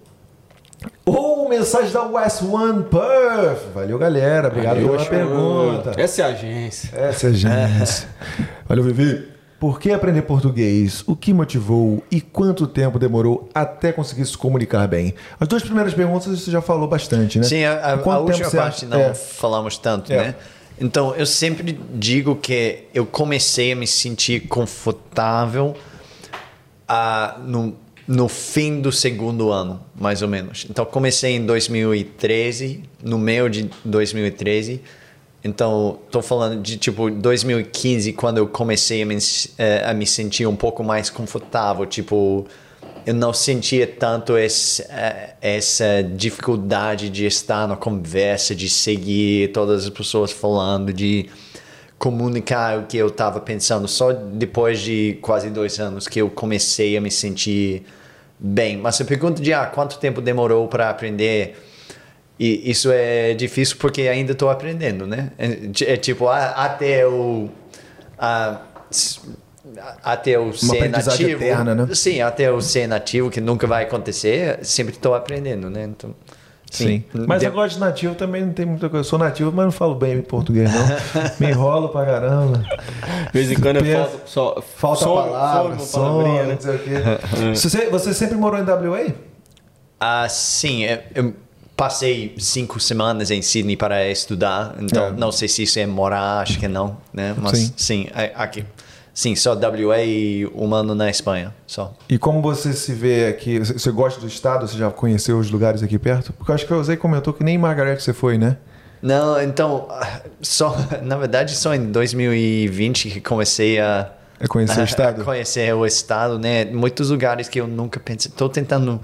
Ou mensagem da West One Perth. Valeu, galera. Obrigado Valeu, pela pergunta. Essa é a agência. Essa é a gente. <laughs> Valeu, Vivi. Por que aprender português? O que motivou e quanto tempo demorou até conseguir se comunicar bem? As duas primeiras perguntas você já falou bastante, né? Sim, a, a- a última parte acha- não é. falamos tanto, É. né? Então, eu sempre digo que eu comecei a me sentir confortável ah, no, no fim do segundo ano, mais ou menos. Então, comecei em 2013, no meio de 2013. Então, estou falando de tipo 2015, quando eu comecei a me, eh, a me sentir um pouco mais confortável. Tipo, eu não sentia tanto esse, eh, essa dificuldade de estar na conversa, de seguir todas as pessoas falando, de comunicar o que eu estava pensando. Só depois de quase dois anos que eu comecei a me sentir bem. Mas a pergunta de ah, quanto tempo demorou para aprender? E isso é difícil porque ainda estou aprendendo, né? É, é tipo, até eu. a- até eu ser aprendizagem nativo. eterna, né? Sim, até eu ser nativo, que nunca vai acontecer, sempre estou aprendendo, né? Então, Sim. Mas De- agora de nativo também não tem muita coisa. Eu sou nativo, mas não falo bem português, não. <laughs> Me enrolo pra caramba. De vez em quando eu falta só Falta some- palavra, uma som, palavrinha, não sei o quê. <laughs> você, você sempre morou em WA? Ah, sim, é- eu passei cinco semanas em Sydney para estudar, então É. não sei se isso é morar, acho que não, né? Mas Sim. sim, é- aqui. Sim, só WA e um ano na Espanha, só. E como você se vê aqui? Você gosta do estado? Você já conheceu os lugares aqui perto? Porque eu acho que o Zé comentou que nem em Margarete você foi, né? Não, então, só, <laughs> na verdade, só em 2020 que comecei a É conhecer o estado? a <laughs> conhecer o estado, né? Muitos lugares que eu nunca pensei. Estou tentando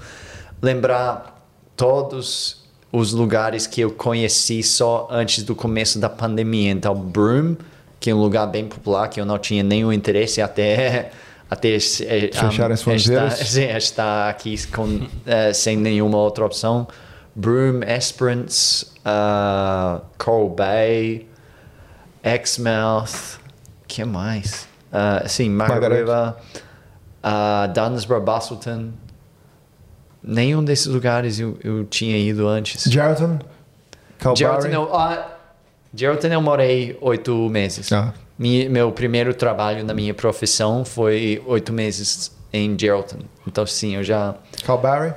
lembrar todos os lugares que eu conheci só antes do começo da pandemia. Então, Broome, que é um lugar bem popular que eu não tinha nenhum interesse até <laughs> até eh, Fechar as fronteiras. estar, <laughs> sim, estar aqui com, eh, sem nenhuma outra opção. Broome, Esperance, uh, Coral Bay, Exmouth, que mais? Uh, sim, Margaret. Margaret, uh, Dunsborough, Bastleton. Nenhum desses lugares eu, eu tinha ido antes. Geraldton? Geraldton ah, Geraldton eu morei oito meses. Ah. Meu primeiro trabalho na minha profissão foi oito meses em Geraldton. Então, sim, eu já... Calgary?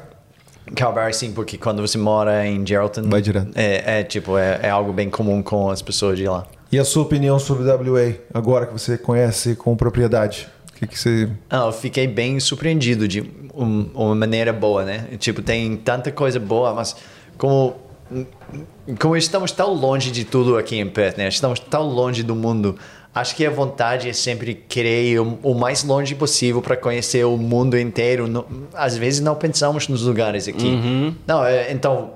Calgary, sim, porque quando você mora em Geraldton... Vai direto. É, é, tipo, é, é algo bem comum com as pessoas de lá. E a sua opinião sobre WA, agora que você conhece com propriedade? O que, que você. Ah, eu fiquei bem surpreendido de um- uma maneira boa, né? Tipo, tem tanta coisa boa, mas como como estamos tão longe de tudo aqui em Perth, né? Estamos tão longe do mundo. Acho que a vontade é sempre querer ir o, mais longe possível para conhecer o mundo inteiro. Não- às vezes não pensamos nos lugares aqui. Não, é, então,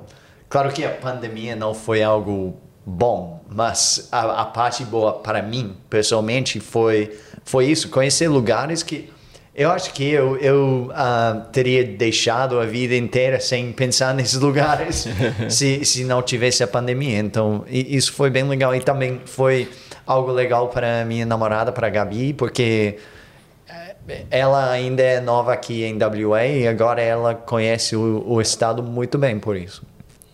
claro que a pandemia não foi algo bom, mas a, a parte boa para mim, pessoalmente, foi foi isso, conhecer lugares que eu acho que eu, eu ah, teria deixado a vida inteira sem pensar <laughs> nesses lugares <laughs> se, se não tivesse a pandemia. Então, isso foi bem legal. E também foi algo legal para minha namorada, para a Gabi, porque eh, ela ainda é nova aqui em WA e agora ela conhece o, o estado muito bem por isso.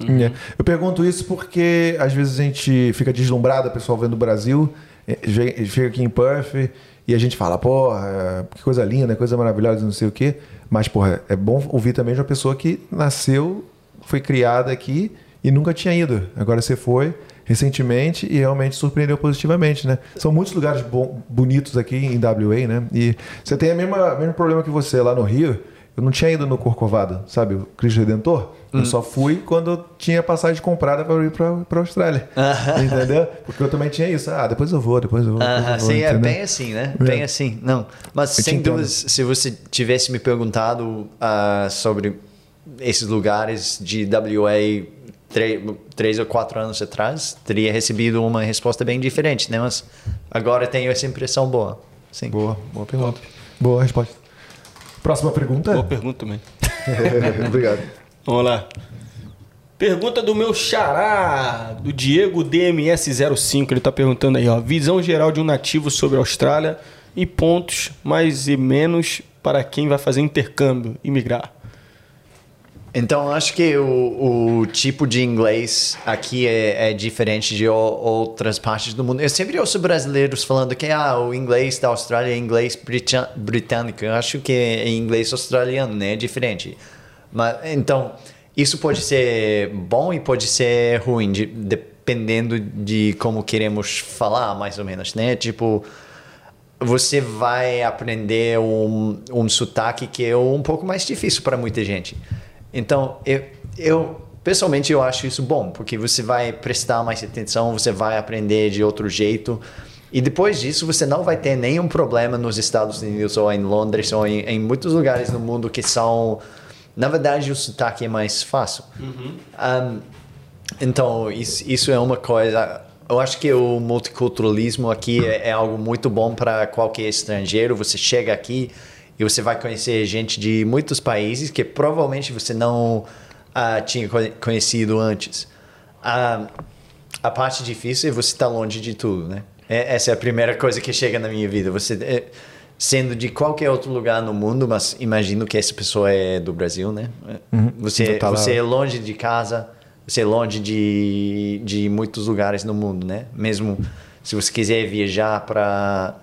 É. Eu pergunto isso porque às vezes a gente fica deslumbrado, o pessoal vendo o Brasil, eh, chega aqui em Perth e a gente fala, porra, que coisa linda, coisa maravilhosa, não sei o quê. Mas, porra, é bom ouvir também de uma pessoa que nasceu, foi criada aqui e nunca tinha ido. Agora você foi recentemente e realmente surpreendeu positivamente, né? São muitos lugares bonitos aqui em WA, né? E você tem o mesmo problema que você lá no Rio. Eu não tinha ido no Corcovado, sabe? O Cristo Redentor. Eu só fui quando eu tinha passagem comprada para ir para a Austrália. Entendeu? Porque eu também tinha isso. Ah, depois eu vou, depois eu vou. depois eu vou, sim, é bem assim, né? Bem assim. Não, mas Eu sem dúvidas, se você tivesse me perguntado ah, sobre esses lugares de WA três, três ou quatro anos atrás, teria recebido uma resposta bem diferente, né? Mas agora tenho essa impressão boa. Sim. Boa, boa pergunta. Boa resposta. Próxima pergunta? Boa pergunta também. <laughs> Obrigado. Vamos lá. Pergunta do meu xará, do Diego DMS05. Ele está perguntando aí, ó. Visão geral de um nativo sobre a Austrália e pontos mais e menos para quem vai fazer intercâmbio e migrar. Então, acho que o, o tipo de inglês aqui é, é diferente de o- outras partes do mundo. Eu sempre ouço brasileiros falando que ah, o inglês da Austrália é inglês britânico. Eu acho que é inglês australiano, né? É diferente. Mas, então, isso pode ser bom e pode ser ruim, de- dependendo de como queremos falar, mais ou menos, né? Tipo, você vai aprender um, um sotaque que é um pouco mais difícil para muita gente. Então, eu, eu pessoalmente eu acho isso bom, porque você vai prestar mais atenção, você vai aprender de outro jeito. E depois disso, você não vai ter nenhum problema nos Estados Unidos ou em Londres ou em, em muitos lugares no mundo que são. Na verdade, o sotaque é mais fácil. Um, então, isso, isso é uma coisa. Eu acho que o multiculturalismo aqui é, é algo muito bom para qualquer estrangeiro. Você chega aqui e você vai conhecer gente de muitos países que provavelmente você não ah, tinha conhe- conhecido antes. Ah, a parte difícil é você estar longe de tudo, né? É- essa é a primeira coisa que chega na minha vida. Você é, sendo de qualquer outro lugar no mundo, mas imagino que essa pessoa é do Brasil, né? Você, Então tá você é longe de casa, você é longe de, de muitos lugares no mundo, né? Mesmo se você quiser viajar para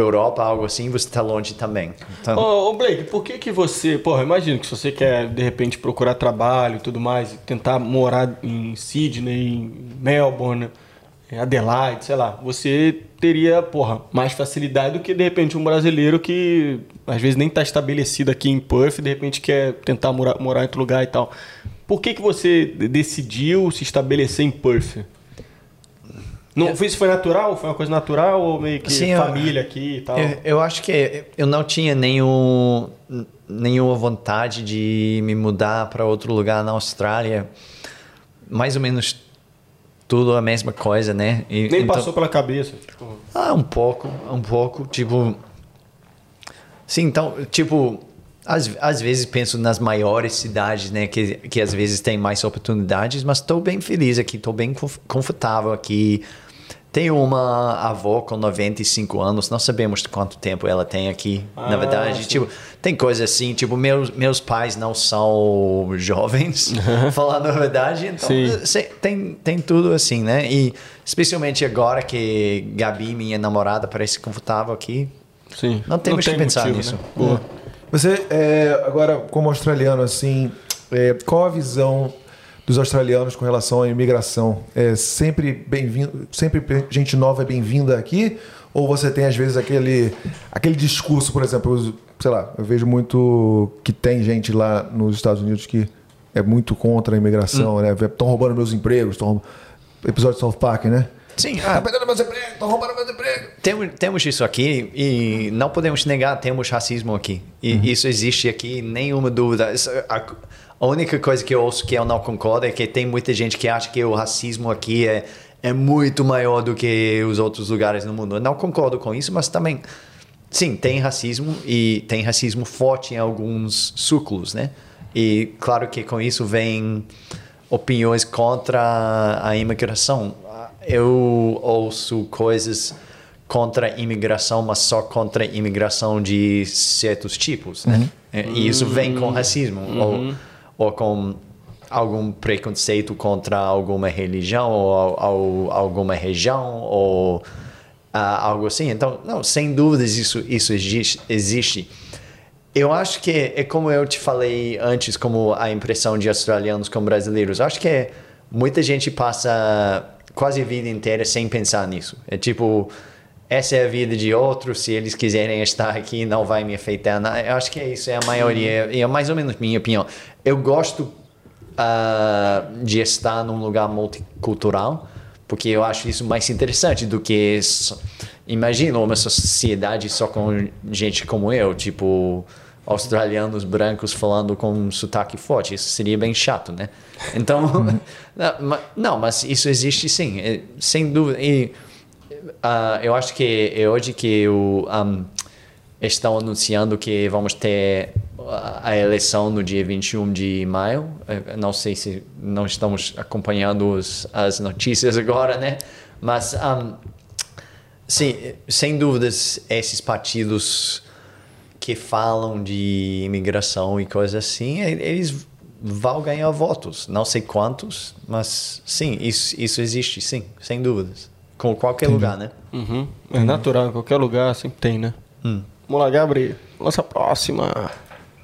Europa, algo assim, você tá longe também. Então, Ô, ô, Blake, por que que você... Porra, imagino que se você quer, de repente, procurar trabalho e tudo mais, tentar morar em Sydney, em Melbourne, em Adelaide, sei lá, você teria, porra, mais facilidade do que, de repente, um brasileiro que, às vezes, nem tá estabelecido aqui em Perth de repente, quer tentar morar, morar em outro lugar e tal. Por que que você decidiu se estabelecer em Perth? Não, foi- Isso foi natural? Foi uma coisa natural ou meio que Sim, eu- família aqui e tal? Eu, eu acho que eu não tinha nenhum, nenhuma vontade de me mudar para outro lugar na Austrália. Mais ou menos tudo a mesma coisa, né? E- Nem então- passou pela cabeça. Tipo, Ah, um pouco, um pouco. Tipo. Sim, então, tipo. Às, às vezes penso nas maiores cidades, né? Que, que às vezes tem mais oportunidades, mas estou bem feliz aqui, estou bem conf- confortável aqui. Tenho uma avó com 95 anos, não sabemos quanto tempo ela tem aqui, Ah, na verdade. sim. Tipo, tem coisa assim, tipo, meus, meus pais não são <laughs> jovens, falando a verdade, então Sim. se- tem, tem tudo assim, né? E especialmente agora que Gabi, minha namorada, parece confortável aqui. sim. Não temos que pensar nisso. Né? Boa. Você, é, agora, como australiano, assim, é, qual a visão dos australianos com relação à imigração? É sempre bem-vindo, sempre gente nova é bem-vinda aqui? Ou você tem, às vezes, aquele, aquele discurso, por exemplo, sei lá, eu vejo muito que tem gente lá nos Estados Unidos que é muito contra a imigração, né? Estão roubando meus empregos, estão Episódio de South Park, né? Sim, Tá ah, perdendo meus empregos, estão roubando meus empregos. temos, temos isso aqui e não podemos negar, temos racismo aqui. E isso existe aqui, nenhuma dúvida. Isso- A, a única coisa que eu ouço que eu não concordo é que tem muita gente que acha que o racismo aqui é, é muito maior do que os outros lugares no mundo. Eu não concordo com isso, mas também, sim, tem racismo e tem racismo forte em alguns círculos, né? E claro que com isso vem opiniões contra a imigração. Eu ouço coisas contra a imigração, mas só contra a imigração de certos tipos, né? E isso vem com racismo ou, ou com algum preconceito contra alguma religião ou al- alguma região ou ah, algo assim. Então, não, sem dúvidas isso isso existe. Eu acho que é como eu te falei antes, como a impressão de australianos com brasileiros. Eu acho que muita gente passa quase a vida inteira sem pensar nisso. É tipo, essa é a vida de outros, se eles quiserem estar aqui, não vai me afetar. nada. Eu acho que isso é a maioria, é mais ou menos minha opinião. Eu gosto ah, de estar num lugar multicultural, porque eu acho isso mais interessante do que. só- Imagina uma sociedade só com gente como eu, tipo australianos brancos falando com um sotaque forte. Isso seria bem chato, né? Então, <laughs> não, não, mas isso existe sim, é, sem dúvida. E ah, eu acho que é hoje que o, um, estão anunciando que vamos ter a- eleição no dia 21 de maio. Eu Não sei se não estamos acompanhando os, as notícias agora, né? Mas, um, sim, sem dúvidas, esses partidos que falam de imigração e coisas assim, eles vão ganhar votos. Não sei quantos, mas sim, isso, isso existe, sim, sem dúvidas. Com qualquer lugar, né? Uhum. É natural, em qualquer lugar sempre tem, né? Hum. Vamos lá, Gabriel. Nossa próxima.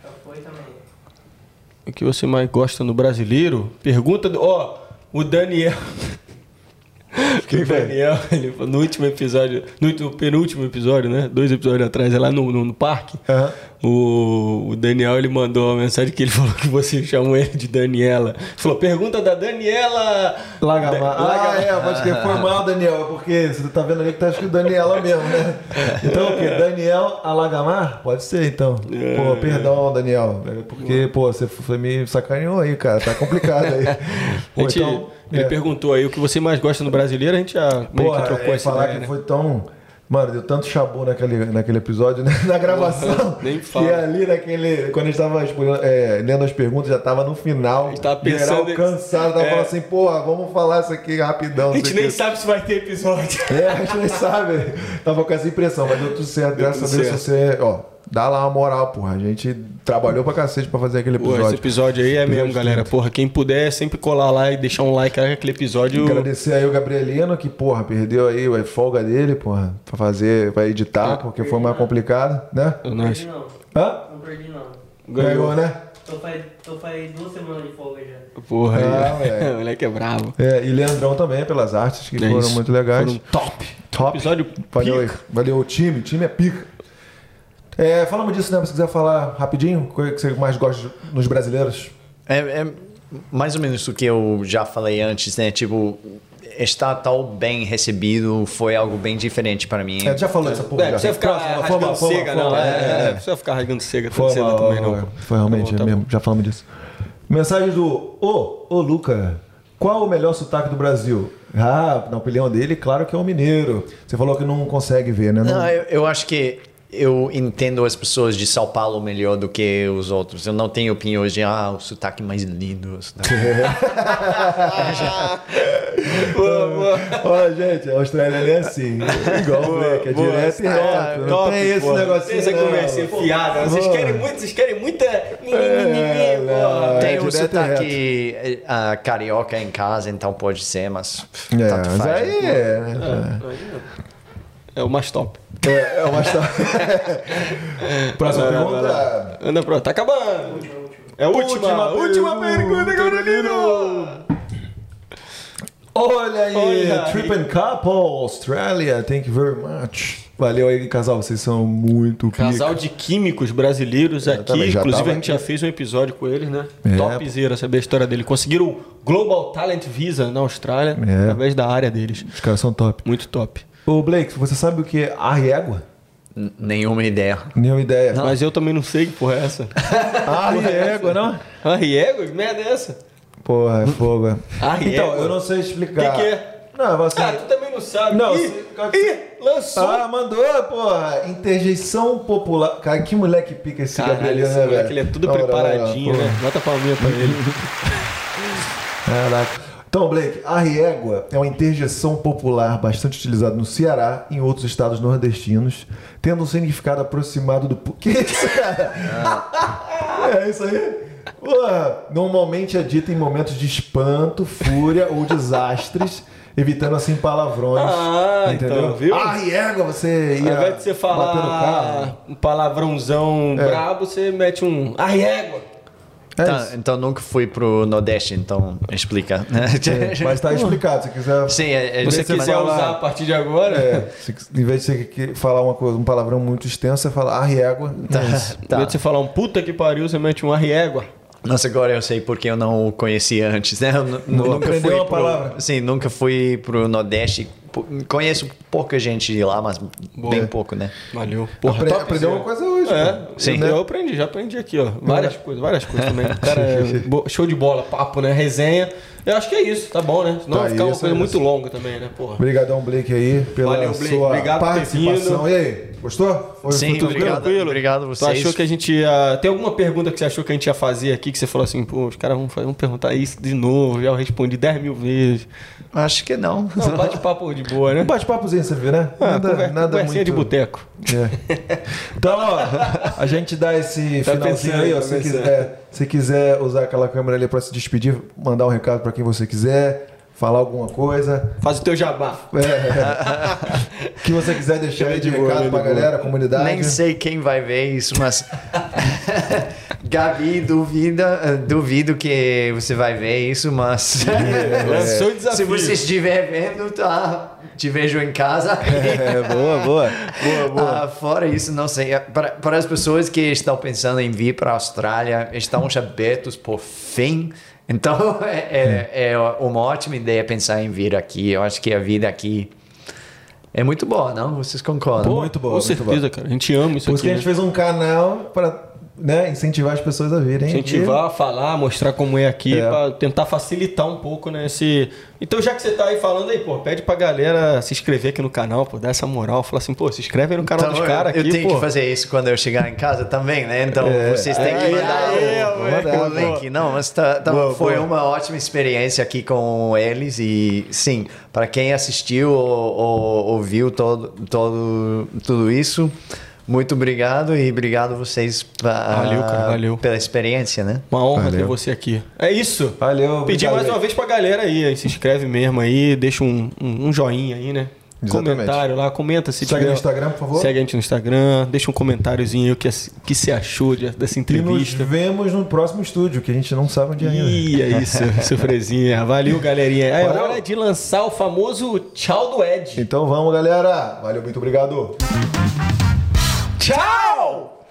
Já foi também. O que você mais gosta no brasileiro? Pergunta do. Ó, o Daniel. <laughs> o Daniel, ele, falou no último episódio, no último- penúltimo episódio, né? Dois episódios atrás, é lá no, no, no parque. Aham. O, o Daniel ele mandou uma mensagem que ele <laughs> falou que você chamou ele de Daniela. Falou: pergunta da Daniela Lagamar. Da- Ah, Lagamar. é, pode que foi mal, Daniel, é porque você tá vendo ali que tá escrito Daniela mesmo, né? <laughs> Então o quê? Daniel Alagamar? Pode ser, então. Pô, perdão, Daniel. É porque, pô, você, me sacaneou aí, cara. Tá complicado aí. <laughs> Pô, gente, então, ele é, perguntou aí o que você mais gosta no brasileiro, a gente já meio Porra, que trocou é, essa falar ideia, que né? foi tão. Mano, deu tanto chabu naquele, naquele episódio, né? <laughs> na gravação. <laughs> nem que fala. ali naquele. Quando a gente tava expo- é, lendo as perguntas, já tava no final. A gente tava Geral pensando- cansado, tava É. falando assim, porra, vamos falar isso aqui rapidão. A gente nem quê. sabe se vai ter episódio. É, a gente nem sabe. Tava com essa impressão, mas deu tudo certo. Deu Graças a tudo Deus você, ó, dá lá uma moral, porra. A gente trabalhou pra cacete pra fazer aquele Pô, esse episódio. episódio aí é mesmo, Episódio galera. 30. Porra, quem puder sempre colar lá e deixar um like naquele episódio. Agradecer aí o Gabrielino, que, porra, perdeu aí a folga dele, porra, pra fazer, pra editar, porque foi mais complicado, né? Eu Não não perdi não. Hã? Não perdi não. Ganhou, né? Tô faz, tô faz duas semanas de folga já. Porra, Ah, <laughs> moleque. o moleque é bravo. É, e Leandrão também, pelas artes, que É foram isso. muito legais. Foram top. Top. Episódio Valeu, pica. Valeu, o time. O time é pica. É, falamos disso, né? Se quiser falar rapidinho, o que você mais gosta nos brasileiros? É, é mais ou menos o que eu já falei antes, né? Tipo, estar tão bem recebido foi algo bem diferente para mim. É, já falou essa porra. É, já. precisa ficar rasgando cega, não. É, é, é, é. precisa ficar rasgando cega Foi, cedo também, não. foi, realmente Tá bom, tá mesmo, já falamos disso. Mensagem do Ô, ô Luca, qual o melhor sotaque do Brasil? Ah, na opinião dele, claro que é o mineiro. Você falou que não consegue ver, né? Não- Não, eu, eu acho que eu entendo as pessoas de São Paulo melhor do que os outros. Eu não tenho opiniões de, ah, o sotaque mais lindo. o sotaque- <laughs> <laughs> Ó, gente, a Austrália é assim. Igual o Blake, é Boa, direto e tá, reto. Não top, tem esse pô. negocinho. Tem essa não. conversinha fiada. Vocês querem muito, vocês querem muita. É, não. Tem É, o sotaque ah, carioca em casa, então pode ser, mas É, tanto mas faz. aí né? é, né? É o mais top. É, é uma <laughs> história. Próxima pergunta. Anda pronto, tá acabando. É a última, última, pergunta, Carolino. Olha aí, Olha aí. Trip and Couple, Australia, thank you very much. Valeu aí, casal, vocês são muito pica. Casal de químicos brasileiros aqui. Exatamente, já Inclusive, tava a gente já fez um episódio com eles, né? É. Topzera saber a história dele. Conseguiram o Global Talent Visa na Austrália É. através da área deles. Os caras são top. Muito top. Ô, Blake, você sabe o que é arriégua? N- Nenhuma ideia. Nenhuma ideia. Mas eu também não sei que porra é essa. <laughs> Arriégua, não? Arriego? Que merda é essa? Porra, é fogo. é. Arriégua? Então, eu não sei explicar. O que que é? Não, assim... Ah, tu também não sabe. Não, Ih, se- ih, lançou. Ah, mandou, porra. Interjeição popular. Cara, que moleque pica esse Caralho, Gabrielino, esse né, moleque, velho? ele é tudo preparadinho, porra. né? Bota a palminha pra <laughs> ele. Caraca. Então, Blake, a riégua é uma interjeção popular bastante utilizada no Ceará e em outros estados nordestinos, tendo um significado aproximado do. <laughs> Que isso, cara? É isso aí? Porra, normalmente é dita em momentos de espanto, fúria ou desastres, evitando assim palavrões. Ah, então, viu? A riégua, você Ao ia invés de você falar um palavrãozão brabo, você mete um arriégua. É Tá, isso. então nunca fui pro Nordeste, então explica. <laughs> É, mas tá explicado, se quiser. Sim, é, é, Você você quiser falar- usar a partir de agora, É, se, em vez de você falar uma coisa, um palavrão muito extenso, você fala a riégua. É isso. em tá. vez de você falar um puta que pariu, você mete um arriégua. Nossa, agora eu sei porque eu não o conhecia antes, né? Eu Não nunca aprendeu pro, palavra. Sim, nunca fui pro Nordeste. Conheço pouca gente de lá, mas bem pouco, né? Valeu. Porra, Apre- top, aprendeu uma coisa hoje. É, pô. Sim. eu aprendi, já aprendi aqui, ó. Várias coisas, várias coisas também. <laughs> Cara, é show de bola, papo, né? Resenha. Eu acho que é isso, tá bom, né? Senão Tá vai ficar uma coisa é muito longa também, né, porra? Obrigadão, Blake, aí, pela Valeu, Blake. sua Obrigado participação. E aí, gostou? Foi, Sim, foi tudo obrigado. tranquilo? Obrigado a Tu vocês. achou que a gente ia. Tem alguma pergunta que você achou que a gente ia fazer aqui que você falou assim, pô, os caras vão, fa- vão perguntar isso de novo, já eu respondi 10 mil vezes. Acho que não. Não, bate-papo de boa, né? Um bate-papozinho, você viu, né? Ah, nada conver- nada muito... de boteco. É. Então, ó, a gente dá esse <laughs> Tá finalzinho aí, ó. tá Se pensando. quiser, se quiser usar aquela câmera ali pra se despedir, mandar um recado pra quem você quiser, falar alguma coisa. Faz o teu jabá. É. <laughs> que você quiser deixar aí de de boa, recado de pra boa. galera, comunidade. Nem sei quem vai ver isso, mas. <laughs> Gabi, duvida, eh, duvido que você vai ver isso, mas. <laughs> Lançou o desafio. Se você estiver vendo, tá? Te vejo em casa. É, boa, boa. Boa, boa. Ah, fora isso, não sei. Para, para as pessoas que estão pensando em vir para a Austrália, estamos abertos por fim. Então, <laughs> é, é, é uma ótima ideia pensar em vir aqui. Eu acho que a vida aqui é muito boa, não? Vocês concordam? Pô, muito boa, Com muito certeza, boa. cara. A gente ama isso Por isso aqui. que a gente né? fez um canal pra né, incentivar as pessoas a virem. Incentivar, falar, mostrar como é aqui, É. pra tentar facilitar um pouco, né? Esse... Então, já que você tá aí falando aí, pô, pede pra galera se inscrever aqui no canal, pô, dá essa moral. Fala assim, pô, se inscreve aí no canal Então, dos caras eu aqui, tenho pô. que fazer isso quando eu chegar em casa também, né? Então vocês têm que É, mandar é, o, é, o link. Não, mas tá- tá- Boa, foi boa. uma ótima experiência aqui com eles e sim, para quem assistiu ou, ou ouviu todo, todo, tudo isso, Muito obrigado e obrigado vocês pra- Valeu, cara, valeu. pela experiência, né? Uma honra Valeu. ter você aqui. É isso. Valeu. Pedir mais uma vez pra galera aí, aí, se inscreve mesmo aí, deixa um, um, um joinha aí, né? Exatamente. Comentário lá, comenta se Segue tiver. no Instagram, por favor. Segue a gente no Instagram, deixa um comentáriozinho aí o que, que você achou de- dessa E nos entrevista. vemos no próximo estúdio, que a gente não sabe onde é ainda. Ih, é isso, <laughs> surpresinha. Valeu, galerinha. É Valeu. hora de lançar o famoso tchau do Ed. Então vamos, galera. Valeu, muito obrigado. Tchau!